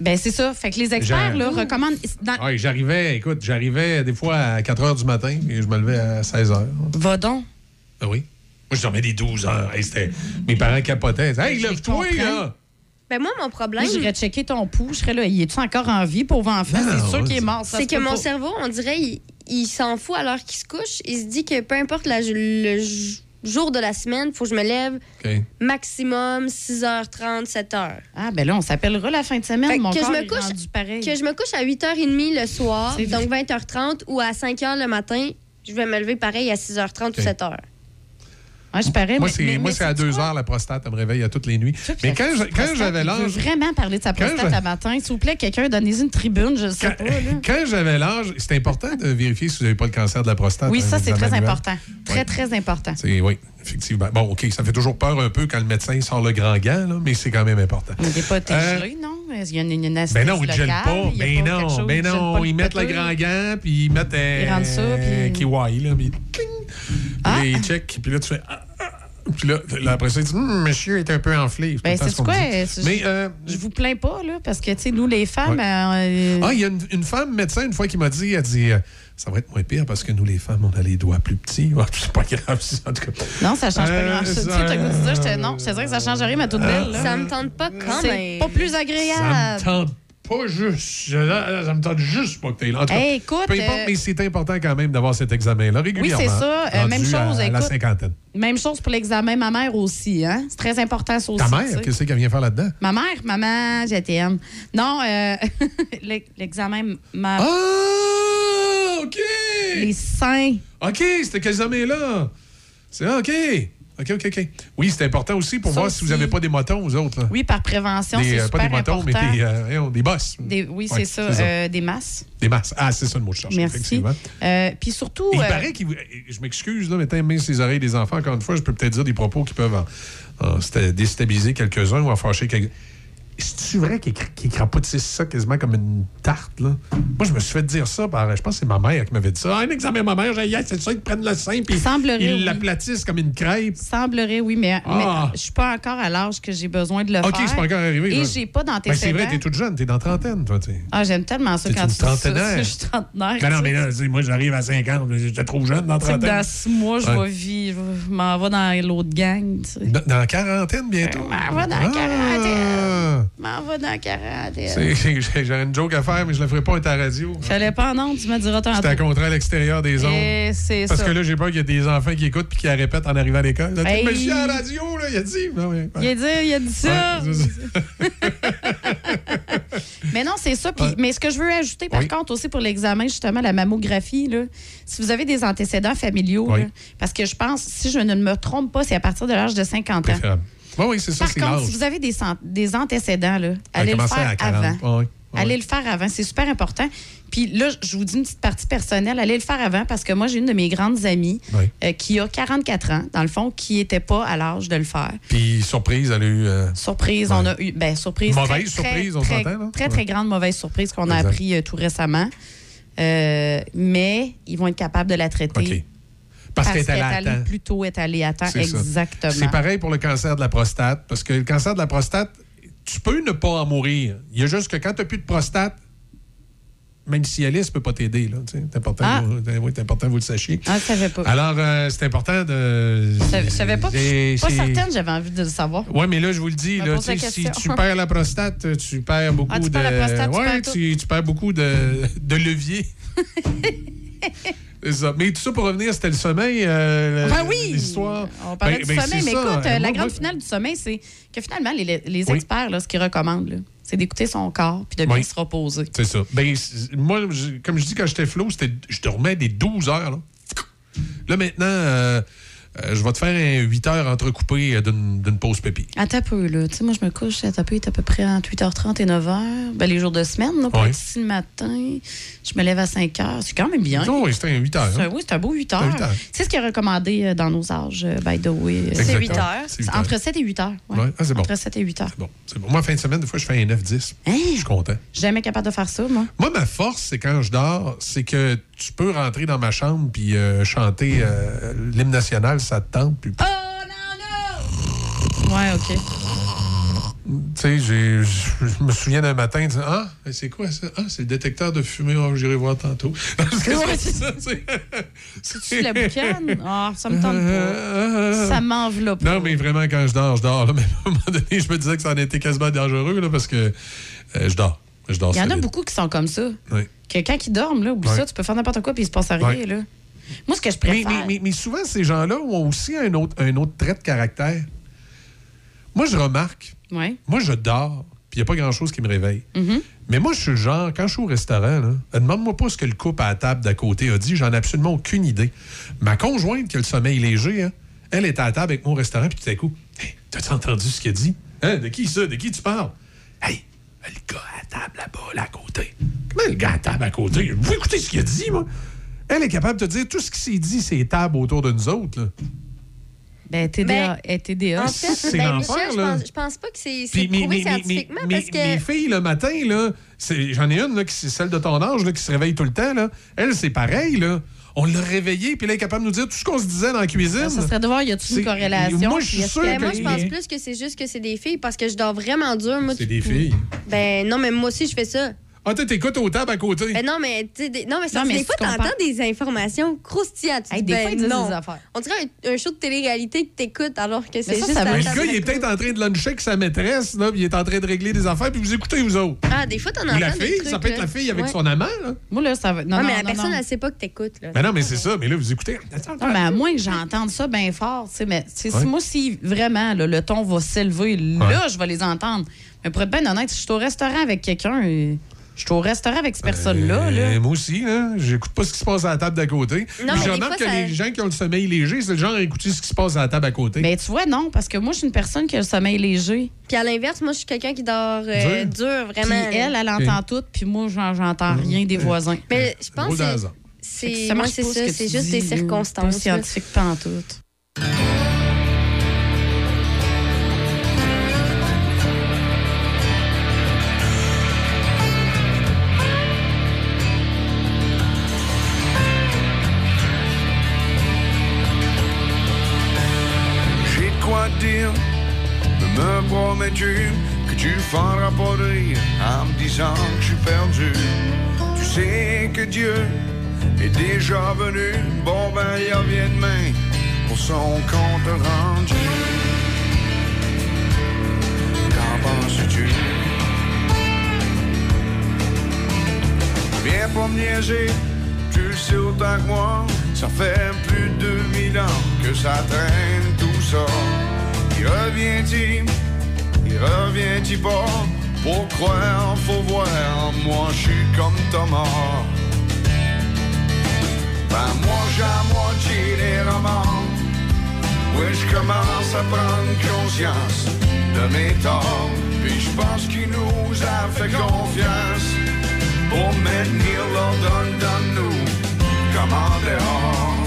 Ben c'est ça. Fait que les experts là, recommandent. dans- Ouais, j'arrivais, écoute, j'arrivais des fois à 4 heures du matin et je me levais à 16 heures. Va donc. Ah oui? Moi, je dormais des 12 heures. Hey, c'était- Mes parents capotaient. Hey, lève-toi, là! Ben moi, mon problème, Moi, j'irais checker ton pouls. Je serais là. Il est-tu encore en vie, pauvre enfant? C'est sûr qu'il est mort. ça c'est que mon pas. cerveau, on dirait, il, il s'en fout à l'heure qu'il se couche. Il se dit que peu importe la- le jour de la semaine, il faut que je me lève maximum 6h30, 7h. Ah, ben là, on s'appellera la fin de semaine. Fait Mon que je corps me est couche- rendu pareil. Que je me couche à 8h30 le soir, donc 20h30, ou à 5h le matin, je vais me lever pareil à 6h30 ou OK. 7h. Ouais, je parais. Moi, mais- c'est mais- moi, mais c'est à sais-tu 2 quoi? heures la prostate. Elle me réveille à toutes les nuits. Ça, Mais quand, je- j'avais il veut l'âge. vraiment parler de sa prostate je- à matin. S'il vous plaît, quelqu'un, donnez une tribune, je sais Quand, pas. Là. quand j'avais l'âge, c'est important de vérifier si vous n'avez pas le cancer de la prostate. Oui, hein, ça, c'est très important. Très, très important. C'est- Oui, effectivement. Bon, OK, ça fait toujours peur un peu quand le médecin sort le grand gant, là, mais c'est quand même important. Il n'est pas été Euh, gelé, non? Il y a une, une anesthésie Ben non, ils ne gèlent pas. a Ben non, chose, ben non. Ils mettent le grand gant, puis ils mettent. Euh, Ils rendent ça, puis- Kiwi, là, puis. Ah. Puis ils checkent, puis là, tu fais. ah, ah, Puis là, là, après ça, il dit Hum, Monsieur est un peu enflé. Ben, c'est ce quoi? dit. c'est- Mais. euh, Je vous plains pas, là, parce que, tu sais, nous, les femmes. Ouais. euh, Ah, il y a une, une femme médecin, une fois, qui m'a dit, elle dit, euh, ça va être moins pire parce que nous, les femmes, on a les doigts plus petits. C'est pas grave, ça, en tout cas. Non, ça change pas Euh, grand-chose. Tu sais, ça- non, je te dirais que ça change rien, mais toute belle. là. Ça me tente pas quand C'est même. pas plus Ça agréable. me tente pas juste. Ça me tente juste pas que t'es là. En tout cas, Hey, écoute, peu importe, euh, mais c'est important quand même d'avoir cet examen-là régulièrement. Oui, c'est ça. Euh, même chose, À, la cinquantaine. Même chose pour l'examen, ma mère aussi. Hein? C'est très important, ça aussi. Ta mère, qu'est-ce qu'elle vient faire là-dedans? Ma mère, maman, je t'aime. Non, euh, l'e- l'examen, ma... Ah, OK! les seins. OK, c'était quel examen-là? C'est OK. OK, OK, OK. Oui, c'est important aussi pour Ça voir si vous n'avez pas des motons, vous autres. Là. Oui, par prévention, c'est euh, super pas des motons, important. mais des, euh, des bosses. Des- oui, Ouais, c'est ça, euh, des masses. Des masses. Ah, c'est ça le mot que je cherchais, Merci. effectivement. Euh, Puis surtout... Et il paraît qu'il. Je m'excuse, là, mais tant mince les oreilles des enfants, encore une fois, je peux peut-être dire des propos qui peuvent en, en sta- déstabiliser quelques-uns ou en fâcher quelques. C'est-tu vrai qu'il qu'il crapotisse ça quasiment comme une tarte, là? Moi, je me suis fait dire ça par. Je pense que c'est ma mère qui m'avait dit ça. Ah, un examen, ma mère, j'ai hier, c'est ça, ils prennent le sein, puis ils oui. l'aplatissent comme une crêpe. Semblerait, oui, mais, Ah. mais je suis pas encore à l'âge que j'ai besoin de le OK, faire. c'est pas encore arrivé. Et j'ai pas Ben, c'est d'antécédents. vrai, t'es toute jeune, t'es dans la trentaine, toi, tu sais. Ah, j'aime tellement ça quand une tu trentenaire. Je suis trentenaire. Ben non, mais là, moi, j'arrive à 50, j'étais trop jeune dans trentaine. dans six mois, je vais vivre, je m'en vais dans l'autre gang. Tu sais. Dans, la quarantaine, bientôt? Je m'en vais dans la Ah! quarantaine. Je m'en vais dans la quarantaine. C'est- j'ai- J'aurais une joke à faire, mais je la ferai pas être à la radio. Fallait pas en ondes, tu me diras tantôt. C'était à contraire à l'extérieur des ondes. Et c'est Parce ça. que là, j'ai peur qu'il y ait des enfants qui écoutent puis qui la répètent en arrivant à l'école. Hey! Monsieur à la radio, là, il a dit. Non, ouais, Il a dit, il a dit ça. Ouais, c'est ça. Mais non, c'est ça. Ouais. Mais ce que je veux ajouter, par Oui. contre, aussi pour l'examen, justement, la mammographie, là, si vous avez des antécédents familiaux, Oui. là, parce que je pense, si je ne me trompe pas, c'est à partir de l'âge de 50 ans. Oui, oui, c'est ça, Par contre, si vous avez des, antécédents, là, allez le faire à 40. avant. Allez le faire avant, c'est super important. Puis là, je vous dis une petite partie personnelle, allez le faire avant parce que moi, j'ai une de mes grandes amies Oui. euh, qui a 44 ans, dans le fond, qui n'était pas à l'âge de le faire. Puis, surprise, elle a eu. euh, Surprise, on a eu. Ben, surprise. Mauvaise très, surprise, très, on s'entend, là? Très, Ouais. très grande mauvaise surprise qu'on a appris euh, tout récemment. Mais ils vont être capables de la traiter. Parce qu'elle est allée à temps. plus tôt, est allée à temps. C'est ça. Exactement. C'est pareil pour le cancer de la prostate, parce que le cancer de la prostate, tu peux ne pas en mourir. Il y a juste que quand tu n'as plus de prostate, même si Alice ne peut pas t'aider. C'est important, Ah. oui, important que vous le sachiez. Ah, je savais pas. Alors, euh, c'est important de. je savais- je savais pas. Je suis pas certaine, j'avais envie de le savoir. Oui, mais là, je vous le dis, là, si tu perds la prostate, tu perds beaucoup Ah, tu de. perds la prostate, tu Ouais, perds tout. tu, tu perds beaucoup de, de levier. Ça. Mais tout ça pour revenir, c'était le sommeil, euh, Ben oui! l'histoire. On parlait Ben- du ben, sommeil, mais ça. écoute, Euh, euh, la grande finale du sommeil, c'est que finalement, les, les Oui. experts, là, ce qu'ils recommandent, c'est d'écouter son corps puis de bien Oui. se reposer. C'est ça. Ben, moi, je- comme je dis, quand j'étais c'était, je dormais des 12 heures. Là, Là, maintenant, euh, euh, je vais te faire un 8 heures entrecoupé euh, d'une, d'une pause pépi. Attends un peu, là. Tu sais, moi, je me couche, attends un peu, il est à peu près entre 8h30 et 9h. Ben, les jours de semaine, là, pour être ici le matin, je me lève à 5h. C'est quand même bien. Oh, oui, c'était un 8 heures. C'est hein. un- oui, c'est un beau 8 C'est un heures. 8 heures. C'est ce qui est recommandé euh, dans nos âges, by the way. C'est 8 heures. C'est 8 heures. Entre 7 et 8 heures. ouais. Ouais. Ah, c'est bon. Entre 7 et 8 heures. Bon, c'est bon. Moi, fin de semaine, des fois, je fais un 9-10. Hein? Je suis content. Jamais capable de faire ça, moi. Moi, ma force, c'est quand je dors, c'est que tu peux rentrer dans ma chambre puis euh, chanter euh, l'hymne national, ça te tente. Puis, Oh, Ouais, OK. tu sais, je me souviens d'un matin, disant, ah, c'est quoi ça? Ah, c'est le détecteur de fumée, oh, j'irai voir tantôt. Parce que Ouais, c'est ça, tu sais. C'est-tu la boucane? Ah, ça me tente pas. Ça m'enveloppe. Non, mais vraiment, quand je dors, je dors. là. Mais à un moment donné, je me disais que ça en était quasiment dangereux là, parce que euh, je dors. Je dors Il y en a beaucoup qui sont comme ça. Oui. Que quand ils dorment, là, oublie Ouais. ça, tu peux faire n'importe quoi puis il se passe rien. Ouais. Là. Moi, ce que je Mais, préfère. mais- mais- mais souvent, ces gens-là ont aussi un autre, un autre trait de caractère. Moi, je remarque, Ouais. moi, je dors, puis il n'y a pas grand-chose qui me réveille. Mhm. Mais moi, je suis le genre, quand je suis au restaurant, euh, demande-moi pas ce que le couple à la table d'à côté a dit, j'en ai absolument aucune idée. Ma conjointe, qui a le sommeil léger, hein, elle est à la table avec mon restaurant, puis tout à coup, hey, t'as-tu entendu ce qu'il a dit? Hein, de qui ça? De qui tu parles? Hey, le gars à la table là-bas, là, à côté. Comment le gars à la table à côté? Vous écoutez ce qu'il a dit, moi? Elle est capable de te dire tout ce qui s'est dit, ces tables autour de nous autres. Là. Ben, TDA. TDA. En fait, C'est ben, l'enfer, Michel, je pense, je pense pas que c'est c'est prouvé scientifiquement parce que. mes filles, le matin, là, c'est- j'en ai une, là, qui c'est celle de ton âge, là, qui se réveille tout le temps. Là. Elle, c'est pareil. Là. on l'a réveillé, puis là, il est capable de nous dire tout ce qu'on se disait dans la cuisine. Ça serait de voir, y a-tu C'est- une corrélation? Moi, je suis sûr que- Ben, moi, je pense plus que c'est juste que c'est des filles parce que je dors vraiment dur. Moi, C'est des filles. Ben non, mais moi aussi, je fais ça. Ah, toi, t'écoutes aux tables à côté. Ben non, mais, tu sais, des- non, mais, ça, Non, mais des si fois, tu t'entends des informations croustillantes. Tu Hey, des ben fois, ils disent non. des affaires. On dirait un, un show de télé-réalité que t'écoutes alors que c'est ça, juste ça le gars, il est peut-être en train de luncher avec sa maîtresse, là, puis il est en train de régler des affaires, puis vous écoutez, vous autres. Ah, des fois, t'en entends la des fille, trucs, ça peut être la fille avec Ouais. son amant, là. Moi, là, ça va. Non, mais la non, personne, non. elle sait pas que t'écoutes. là. Ben non, mais c'est ça. Mais là, vous écoutez. Non, mais à moins que j'entende ça bien fort, tu sais, mais tu moi, si vraiment le ton va s'élever, là, je vais les entendre. Mais pour être bien honnête, si je suis au restaurant avec quelqu'un, je suis au restaurant avec cette personne-là, là. Euh, moi aussi, là, j'écoute pas ce qui se passe à la table d'à côté. Non, mais je remarque que ça- les gens qui ont le sommeil léger, c'est le genre à écouter ce qui se passe à la table à côté. Ben, tu vois, non, parce que moi, je suis une personne qui a le sommeil léger. Puis à l'inverse, moi, je suis quelqu'un qui dort euh, Dur. dur, vraiment. Puis elle, elle entend tout, puis moi, j'en- j'entends rien des voisins. Mais je pense que c'est- ça c'est pas, ce juste des dis, là. circonstances. Pas là. scientifique pantoute. J'ai me promets-tu que tu feindras pas rire en me disant que je suis perdu? Tu sais que Dieu est déjà venu, bon ben il revient demain pour son compte rendu. Qu'en penses-tu? Viens pas me niaiser, tu le sais autant que moi. Ça fait plus de 2000 ans que ça traîne tout ça. Il revient-il, il revient-il pas? Pour croire, faut voir, moi je suis comme Thomas. Ben moi j'ai à moitié les romans. Oui, je commence à prendre conscience de mes torts. Puis je pense qu'il nous a fait confiance pour maintenir l'ordre dans nous comme en dehors.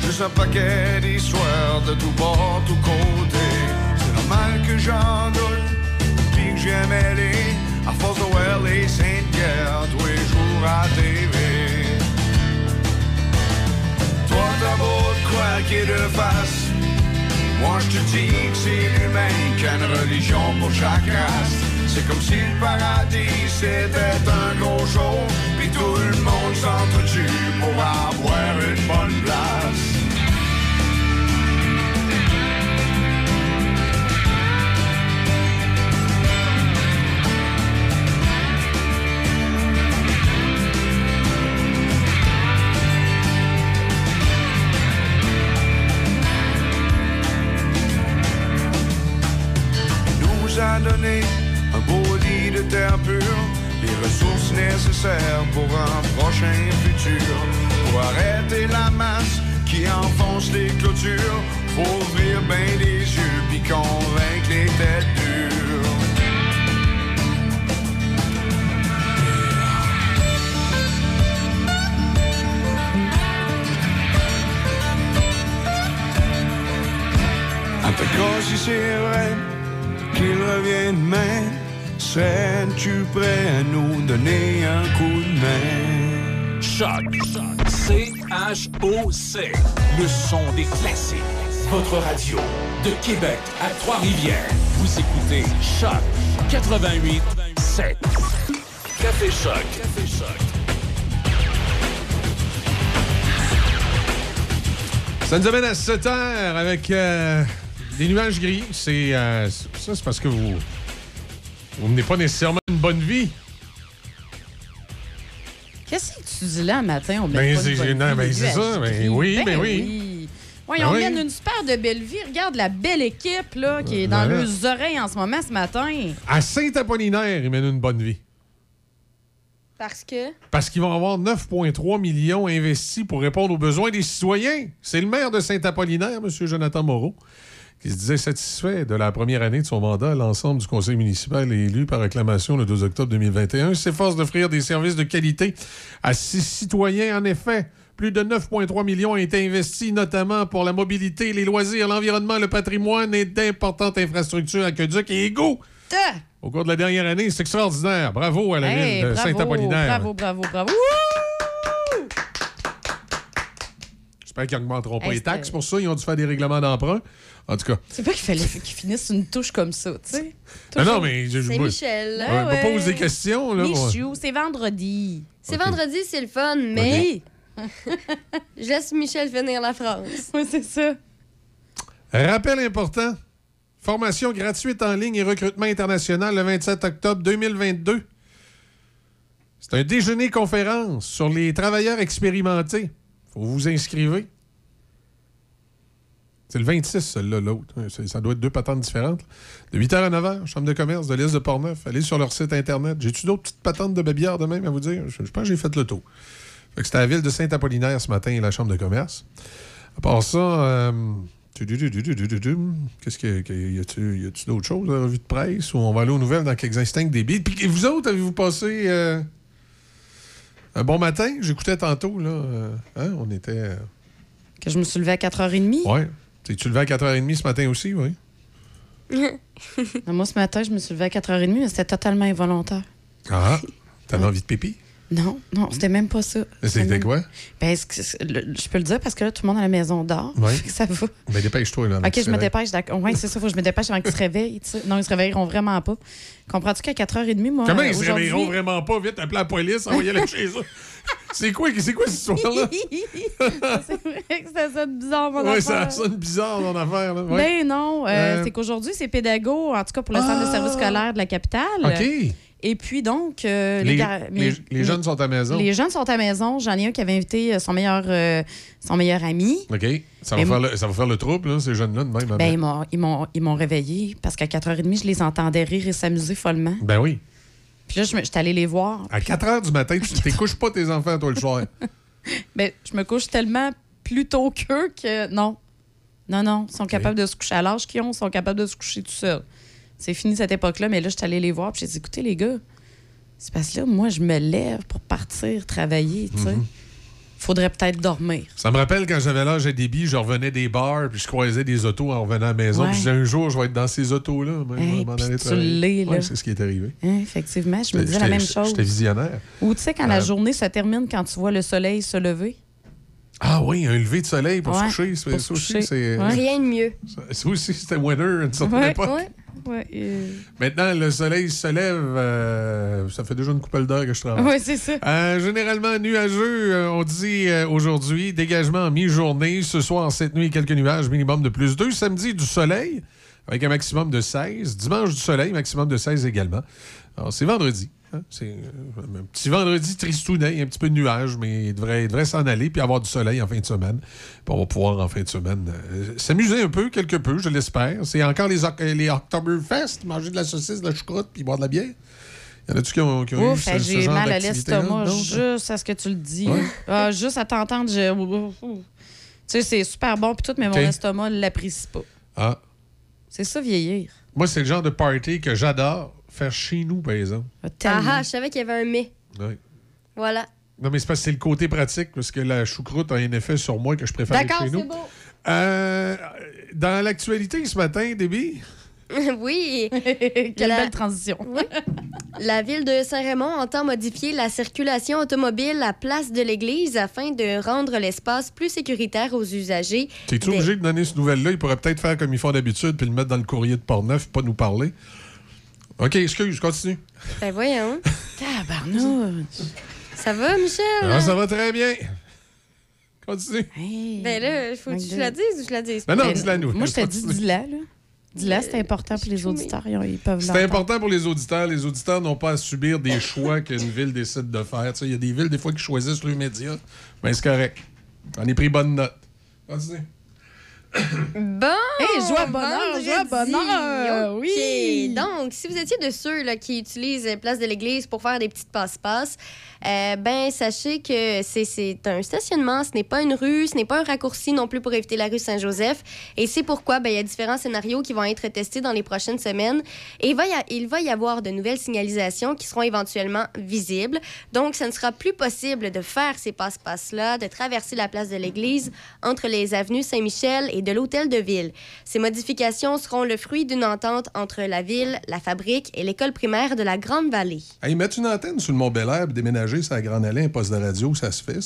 Juste un paquet d'histoires de tout bord, tout côté. C'est normal que j'en doute, puis que j'aime aller à force de voir les Saintes-Guerres tous les jours à TV. Toi, t'as beau te croquer de face. Moi, je te dis que c'est l'humain qui a une religion pour chaque race. C'est comme si le paradis c'était un gros show, puis tout le monde s'entretue pour avoir une bonne place. donné les ressources nécessaires pour un prochain futur. Pour arrêter la masse qui enfonce les clôtures, faut ouvrir bien les yeux puis convaincre les têtes dures. En tout si c'est vrai qu'il revient demain, serais-tu prêt à nous donner un coup de main? Choc. C-H-O-C. Le son des classiques. Votre radio de Québec à Trois-Rivières. Vous écoutez Choc 88 7. Café Choc. Café Choc. Ça nous amène à 7 heures avec euh, des nuages gris. C'est euh, ça, c'est parce que vous vous menez pas nécessairement une bonne vie. Qu'est-ce que tu dis là, matin? On Ben, c'est- ben, ça, ben oui, ben oui. Oui, Ben on oui. mène une super de belle vie. Regarde la belle équipe là, qui est dans Voilà. leurs oreilles en ce moment ce matin. À Saint-Apollinaire, ils mènent une bonne vie. Parce que? Parce qu'ils vont avoir 9,3 millions investis pour répondre aux besoins des citoyens. C'est le maire de Saint-Apollinaire, M. Jonathan Moreau, qui se disait satisfait de la première année de son mandat, l'ensemble du conseil municipal est élu par acclamation le 2 octobre 2021, s'efforce d'offrir des services de qualité à ses citoyens. En effet, plus de 9,3 millions ont été investis, notamment pour la mobilité, les loisirs, l'environnement, le patrimoine et d'importantes infrastructures aqueducs et égaux. Au cours de la dernière année, c'est extraordinaire. Bravo à la Hey, ville de bravo, Saint-Apollinaire. Bravo, bravo, bravo. J'espère qu'ils n'augmenteront pas Hey, les taxes pour ça. Ils ont dû faire des règlements d'emprunt. En tout cas. C'est pas qu'il fallait qu'ils finissent une touche comme ça, tu sais. Ah non, mais. je- C'est Michel. Ouais, Ah ouais. pose des questions, là. Michou, c'est vendredi. C'est vendredi, c'est le fun, mais. Je laisse Michel finir la phrase. Oui, c'est ça. Rappel important. Formation gratuite en ligne et recrutement international le 27 octobre 2022. C'est un déjeuner-conférence sur les travailleurs expérimentés. faut vous inscrire. C'est le 26, celle-là, l'autre. Ça doit être deux patentes différentes. De 8h à 9h, Chambre de commerce de l'Est de Portneuf. Allez sur leur site Internet. J'ai-tu d'autres petites patentes de babières de même à vous dire? Je, je pense que j'ai fait le tour. C'était à la ville de Saint-Apollinaire ce matin, la Chambre de commerce. À part ça, euh, qu'est-ce que, que- y a-tu y a-tu d'autres choses, la revue de presse, ou on va aller aux nouvelles dans quelques instants des billes. Puis vous autres, avez-vous passé euh, un bon matin? J'écoutais tantôt, là. euh, hein, on était. euh, Que je me suis levée à 4h30. ouais. T'es-tu levé à 4h30 ce matin aussi, oui? Non, Moi, ce matin, je me suis levée à 4h30, mais c'était totalement involontaire. Ah, t'avais envie de pipi? Non, non, c'était même pas ça. C'était même- quoi? Ben, le- je peux le dire parce que là, tout le monde à la maison dort. Que ça va. Ben, dépêche-toi, là. OK, je me dépêche. d'accord. Oui, c'est ça, faut que je me dépêche avant qu'ils se réveillent. Non, ils se réveilleront vraiment pas. Comprends-tu qu'à 4h30, moi, Comment ils se réveilleront vraiment pas vite? Appeler la police, envoyer la chez eux? C'est quoi, c'est quoi cette histoire-là? c'est vrai que ça sonne bizarre, mon Ouais, affaire. ça sonne bizarre, mon affaire. Là. Ouais. Ben non, euh, Euh. c'est qu'aujourd'hui, c'est pédago, en tout cas pour le centre de Ah! service scolaire de la capitale. OK. Et puis donc, euh, Les, gar- les- mes- les jeunes sont à la maison. Les jeunes sont à la maison. J'en ai un qui avait invité euh, son meilleur, euh, son meilleur ami. OK. Ça va, faire le, ça va faire le trouble, là, ces jeunes-là, de même. Ben, ils m'ont- ils m'ont ils m'ont réveillé parce qu'à 4h30, je les entendais rire et s'amuser follement. Ben oui. Puis là, je me- j'étais allée les voir. À 4 h du matin, tu ne couches pas tes enfants, toi, le soir. Ben, je me couche tellement plus tôt qu'eux que non. Non, non. Ils sont capables de se coucher à l'âge qu'ils ont, ils sont capables de se coucher tout seuls. C'est fini cette époque-là, mais là, je suis allée les voir, puis j'ai dit, écoutez, les gars, c'est parce que là, moi, je me lève pour partir travailler, tu sais. Mhm. Faudrait peut-être dormir. Ça me rappelle quand j'avais l'âge à débit, je revenais des bars, puis je croisais des autos en revenant à la maison. Ouais. Puis je disais, un jour, je vais être dans ces autos-là. même, Hey, tu travailler. l'es, là. Ouais, c'est ce qui est arrivé. Hein, effectivement, je me disais la même chose. J'étais visionnaire. Ou tu sais, quand la Euh, journée se termine, quand tu vois le soleil se lever? Ah oui, un lever de soleil pour Ouais, se coucher. pour ça se aussi, coucher. c'est. Ouais. Rien de mieux. ça- aussi, c'était winter à une certaine Ouais, époque. Ouais, Maintenant, le soleil se lève. euh, ça fait déjà une couple d'heures que je travaille. Ouais, c'est ça. Euh, généralement nuageux, euh, on dit aujourd'hui. Dégagement en mi-journée. Ce soir, cette nuit, quelques nuages, minimum de plus 2. Samedi, du soleil, avec un maximum de 16. Dimanche, du soleil, maximum de 16 également. Alors, c'est vendredi. Hein. C'est euh, un petit vendredi tristounet, un petit peu de nuages, mais il devrait, il devrait s'en aller puis avoir du soleil en fin de semaine. Puis on va pouvoir, en fin de semaine, euh, s'amuser un peu, quelque peu, je l'espère. C'est encore les, les Oktoberfest, manger de la saucisse, de la choucroute puis boire de la bière. Y en a-tu qui ont, qui ont eu Ouf, ce j'ai genre mal à l'estomac Non? juste à ce que tu le dis. Ouais. Ah, juste à t'entendre, je... Tu sais, c'est super bon, puis tout, mais mon estomac ne l'apprécie pas. Ah. C'est ça, vieillir. Moi, c'est le genre de party que j'adore faire chez nous, par exemple. Ah ah, je savais qu'il y avait un mais. Ouais. Voilà. Non, mais c'est parce que c'est le côté pratique, parce que la choucroute a un effet sur moi que je préfère être D'accord, chez nous. c'est beau. Euh, dans l'actualité ce matin, Déby, oui. Quelle La- belle transition. Oui. La ville de Saint-Raymond entend modifier la circulation automobile à place de l'église afin de rendre l'espace plus sécuritaire aux usagers. t'es-tu Des- obligé de donner cette nouvelle-là? Ils pourraient peut-être faire comme ils font d'habitude puis le mettre dans le courrier de Portneuf pas nous parler. OK, excuse, continue. Ben voyons. Tabarnouche. Ça va, Michel? Ah, ça va très bien. Continue. Ben là, faut que tu la dises ou je la dise? Non, non, dis-la nous. Moi, je te dis, Continue. dis-la, là. Dis-la, c'est important pour les auditeurs. Ils, peuvent C'est important pour les auditeurs. Les auditeurs n'ont pas à subir des choix qu'une ville décide de faire. Tu sais, Il y a des villes, des fois, qui choisissent le média. Ben, c'est correct. J'en ai pris bonne note. Continue. Bon! Hey, joie bonheur, joie bonheur, oui. Donc, si vous étiez de ceux là, qui utilisent euh, Place de l'Église pour faire des petites passe-passe, euh, ben sachez que c'est- un stationnement, ce n'est pas une rue, ce n'est pas un raccourci non plus pour éviter la rue Saint-Joseph. Et c'est pourquoi ben, il y a différents scénarios qui vont être testés dans les prochaines semaines. Et il va, y avoir de nouvelles signalisations qui seront éventuellement visibles. Donc, ce ne sera plus possible de faire ces passe-passe-là, de traverser la place de l'Église entre les avenues Saint-Michel et de l'Hôtel de Ville. Ces modifications seront le fruit d'une entente entre la ville, la fabrique et l'école primaire de la Grande Vallée. Hey, mettre une antenne sur le Mont Bel Air, déménager un poste de radio, ça se fait?